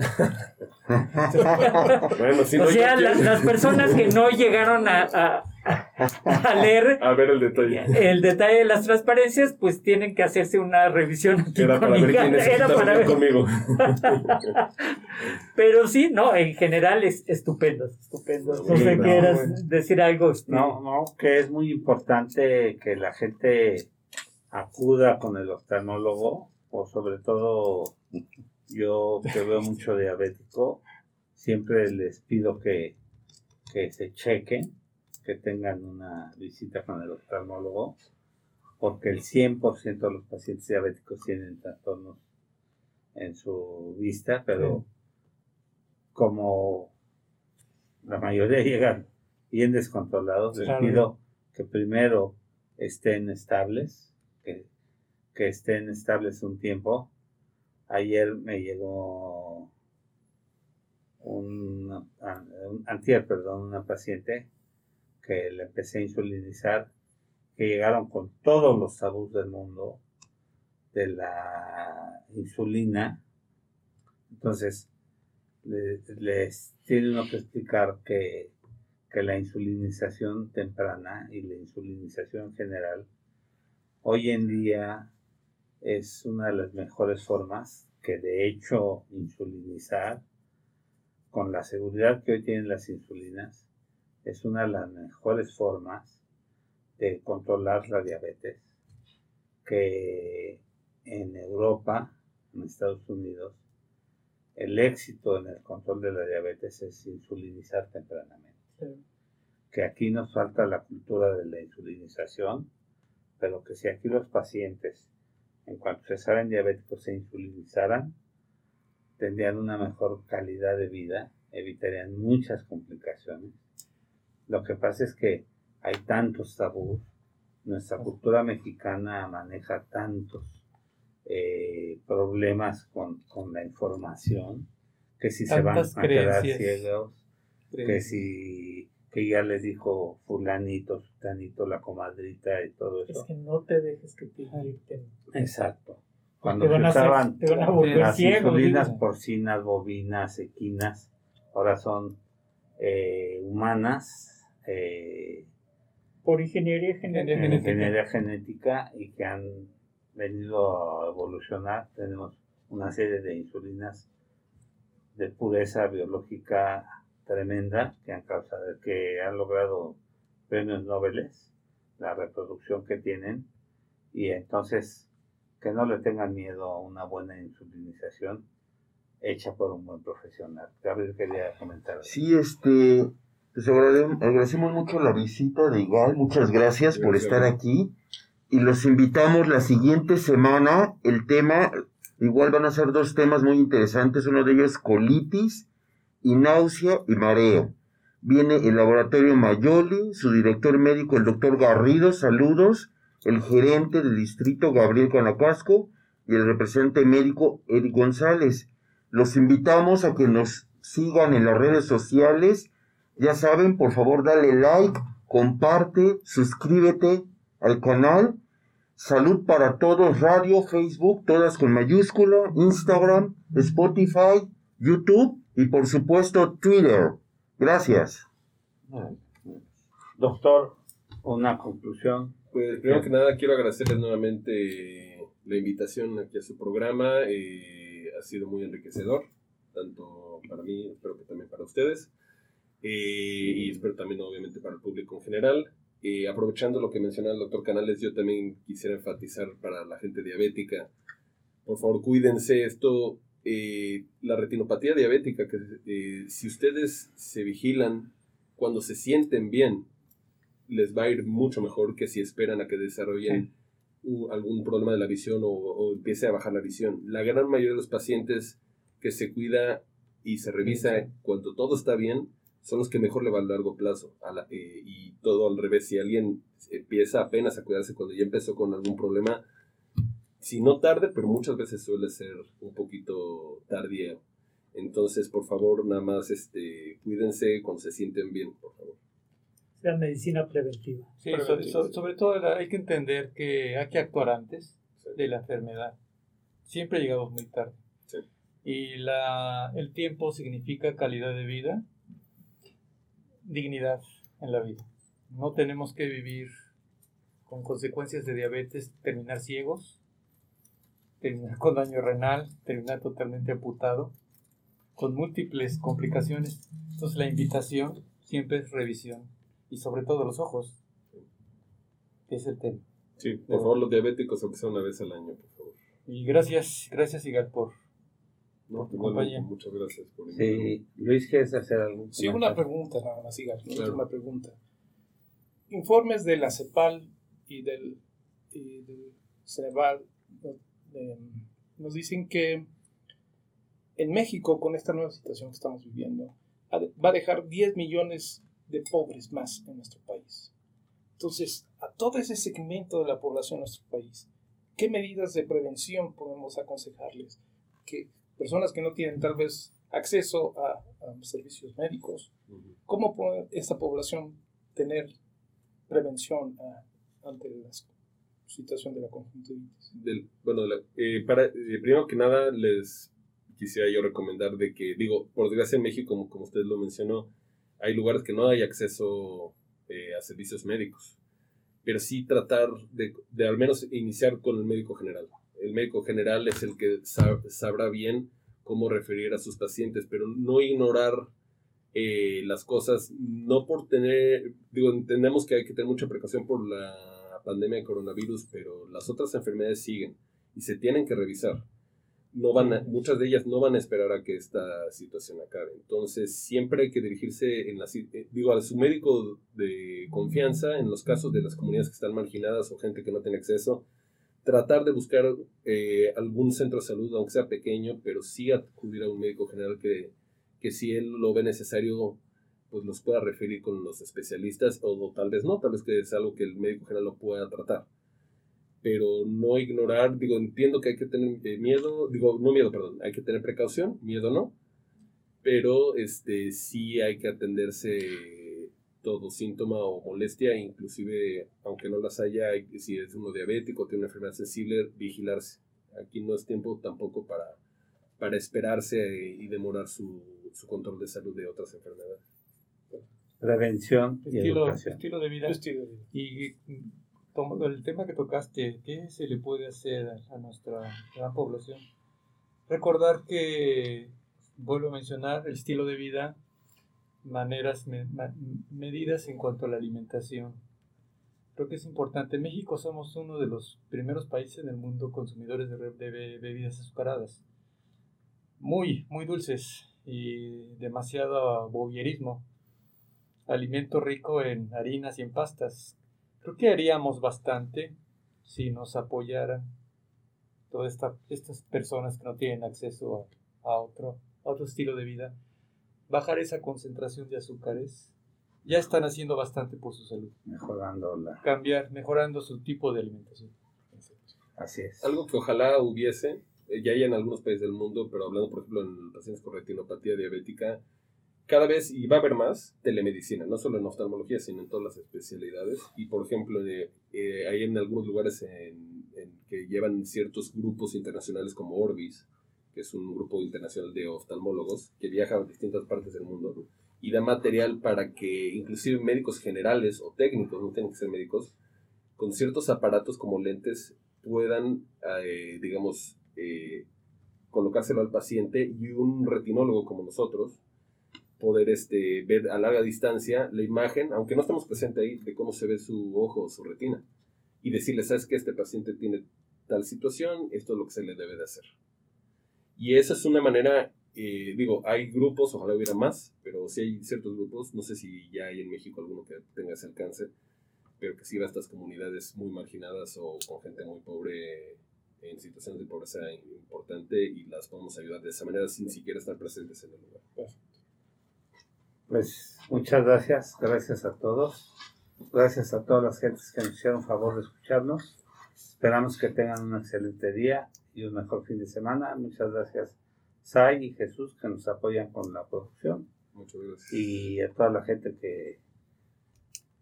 [LAUGHS] bueno, o sea, las, personas que no llegaron a, a, [LAUGHS] leer a ver el detalle. El detalle de las transparencias, pues tienen que hacerse una revisión. Era para ver quién Era para ver conmigo. [LAUGHS] Pero sí, no, en general es estupendo, estupendo. No sé, quieras decir algo. No, no, que es muy importante que la gente acuda con el oftalmólogo o sobre todo yo que veo mucho diabético, siempre les pido que, que se chequen, que tengan una visita con el oftalmólogo, porque el 100% de los pacientes diabéticos tienen trastornos en su vista, pero como la mayoría llegan bien descontrolados, les pido que primero estén estables, que, que estén estables un tiempo, Ayer me llegó un, antier, perdón, una paciente que le empecé a insulinizar, que llegaron con todos los tabús del mundo de la insulina. Entonces, les, tiene uno que explicar que, que la insulinización temprana y la insulinización general hoy en día es una de las mejores formas que de hecho insulinizar con la seguridad que hoy tienen las insulinas es una de las mejores formas de controlar la diabetes que en Europa, en Estados Unidos, el éxito en el control de la diabetes es insulinizar tempranamente. Que aquí nos falta la cultura de la insulinización, pero que si aquí los pacientes, en cuanto se saben diabéticos, se insulinizaran, tendrían una mejor calidad de vida, evitarían muchas complicaciones. Lo que pasa es que hay tantos tabús, nuestra cultura mexicana maneja tantos eh, problemas con, la información, que si se van a quedar ciegos, que si que ya les dijo fulanito, sutanito, la comadrita y todo eso. Es que no te dejes que te inyecten. Exacto. Cuando se usaban las insulinas porcinas, bovinas, equinas, ahora son eh, humanas. Eh, por ingeniería genética. Ingeniería genética y que han venido a evolucionar. Tenemos una serie de insulinas de pureza biológica tremenda que han causado, que han logrado premios Nobel, la reproducción que tienen, y entonces que no le tengan miedo a una buena insulinización hecha por un buen profesional. Gabriel quería comentar. Sí, este, pues agradecemos mucho la visita de Igal, muchas gracias por estar aquí y los invitamos la siguiente semana. El tema, igual van a ser dos temas muy interesantes, uno de ellos colitis y náusea y mareo. Viene el laboratorio Mayoli, su director médico, el doctor Garrido, saludos, el gerente del distrito, Gabriel Canacasco, y el representante médico, Eric González. Los invitamos a que nos sigan en las redes sociales. Ya saben, por favor, dale like, comparte, suscríbete al canal. Salud para todos, radio, Facebook, todas con mayúscula, Instagram, Spotify, YouTube y por supuesto Twitter. Gracias. Doctor, una conclusión. Pues primero que nada quiero agradecerles nuevamente la invitación aquí a su programa. Eh, ha sido muy enriquecedor, tanto para mí, espero que también para ustedes. Eh, y espero también obviamente para el público en general. Eh, aprovechando lo que mencionaba el doctor Canales, yo también quisiera enfatizar para la gente diabética, por favor cuídense, esto, eh, la retinopatía diabética, que eh, si ustedes se vigilan cuando se sienten bien, les va a ir mucho mejor que si esperan a que desarrollen algún problema de la visión o, empiece a bajar la visión. La gran mayoría de los pacientes que se cuida y se revisa cuando todo está bien, son los que mejor le va a largo plazo. Eh, y todo al revés, si alguien empieza apenas a cuidarse cuando ya empezó con algún problema, si no tarde, pero muchas veces suele ser un poquito tardío. Entonces, por favor, nada más este, cuídense cuando se sienten bien, por favor. Sea medicina preventiva. Sí, sobre todo hay que entender que hay que actuar antes de la enfermedad. Siempre llegamos muy tarde. Y la, el tiempo significa calidad de vida dignidad en la vida. No tenemos que vivir con consecuencias de diabetes, terminar ciegos, terminar con daño renal, terminar totalmente amputado, con múltiples complicaciones. Entonces la invitación siempre es revisión y sobre todo los ojos, es el tema. Sí, por favor los diabéticos aunque sea una vez al año, por favor. Y gracias, gracias Igal por no, muchas gracias por Sí, Luis, ¿quieres hacer algo? Sí, una pregunta nada más, una pregunta. Informes de la CEPAL y del, y del Ceneval nos dicen que en México, con esta nueva situación que estamos viviendo, va a dejar 10 millones de pobres más en nuestro país. Entonces, a todo ese segmento de la población de nuestro país, ¿qué medidas de prevención podemos aconsejarles? Que personas que no tienen tal vez acceso a, servicios médicos. ¿Cómo puede esta población tener prevención ante la situación de la conjuntivitis? bueno, eh, para, eh, primero que nada les quisiera yo recomendar de que, digo, por desgracia en México, como, como usted lo mencionó, hay lugares que no hay acceso eh, a servicios médicos, pero sí tratar de, de al menos iniciar con el médico general el médico general es el que sabrá bien cómo referir a sus pacientes, pero no ignorar eh, las cosas, no por tener, digo, entendemos que hay que tener mucha precaución por la pandemia de coronavirus, pero las otras enfermedades siguen y se tienen que revisar. No van muchas de ellas no van a esperar a que esta situación acabe. Entonces, siempre hay que dirigirse en la, eh, digo, a su médico de confianza en los casos de las comunidades que están marginadas o gente que no tiene acceso. Tratar de buscar eh, algún centro de salud, aunque sea pequeño, pero sí acudir a un médico general que, que si él lo ve necesario, pues los pueda referir con los especialistas o, tal vez no, tal vez que es algo que el médico general lo pueda tratar. Pero no ignorar, digo, entiendo que hay que tener eh, miedo, digo, no miedo, perdón, hay que tener precaución, miedo no, pero este sí hay que atenderse todo síntoma o molestia, inclusive aunque no las haya, si es uno diabético, tiene una enfermedad sensible, vigilarse. Aquí no es tiempo tampoco para, para esperarse y demorar su, su control de salud de otras enfermedades. Prevención y Estilo, educación. estilo de vida. Estilo de vida. Y mm, tomando el tema que tocaste, ¿qué se le puede hacer a, a nuestra gran población? Recordar que, vuelvo a mencionar, el estilo de vida, maneras, me- ma- medidas en cuanto a la alimentación. Creo que es importante. En México somos uno de los primeros países en el mundo consumidores de, bebidas azucaradas. Muy, muy dulces y demasiado bobierismo. Alimento rico en harinas y en pastas. Creo que haríamos bastante si nos apoyaran todas esta- estas personas que no tienen acceso a, a otro, a otro estilo de vida. Bajar esa concentración de azúcares. Ya están haciendo bastante por su salud. Mejorando la. Cambiar, mejorando su tipo de alimentación. Así es. Algo que ojalá hubiese, eh, ya hay en algunos países del mundo, pero hablando por ejemplo en pacientes con retinopatía diabética, cada vez, y va a haber más, telemedicina, no solo en oftalmología, sino en todas las especialidades. Y por ejemplo, eh, eh, hay en algunos lugares en, en que llevan ciertos grupos internacionales como Orbis, que es un grupo internacional de oftalmólogos que viaja a distintas partes del mundo y da material para que inclusive médicos generales o técnicos, no tienen que ser médicos, con ciertos aparatos como lentes puedan, eh, digamos, eh, colocárselo al paciente y un retinólogo como nosotros poder este, ver a larga distancia la imagen, aunque no estemos presentes ahí, de cómo se ve su ojo o su retina. Y decirle, sabes que este paciente tiene tal situación, esto es lo que se le debe de hacer. Y esa es una manera, eh, digo, hay grupos, ojalá hubiera más, pero sí hay ciertos grupos, no sé si ya hay en México alguno que tenga ese alcance, pero que sirva a estas comunidades muy marginadas o con gente muy pobre en situaciones de pobreza importante y las podemos ayudar de esa manera sin siquiera estar presentes en el lugar. Pues muchas gracias, gracias a todos. Gracias a todas las gentes que nos hicieron favor de escucharnos. Esperamos que tengan un excelente día y un mejor fin de semana. Muchas gracias, Sai y Jesús, que nos apoyan con la producción. Muchas gracias. Y a toda la gente que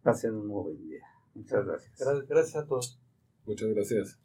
pasen un muy buen día. Muchas gracias. Gracias, gracias a todos. Muchas gracias.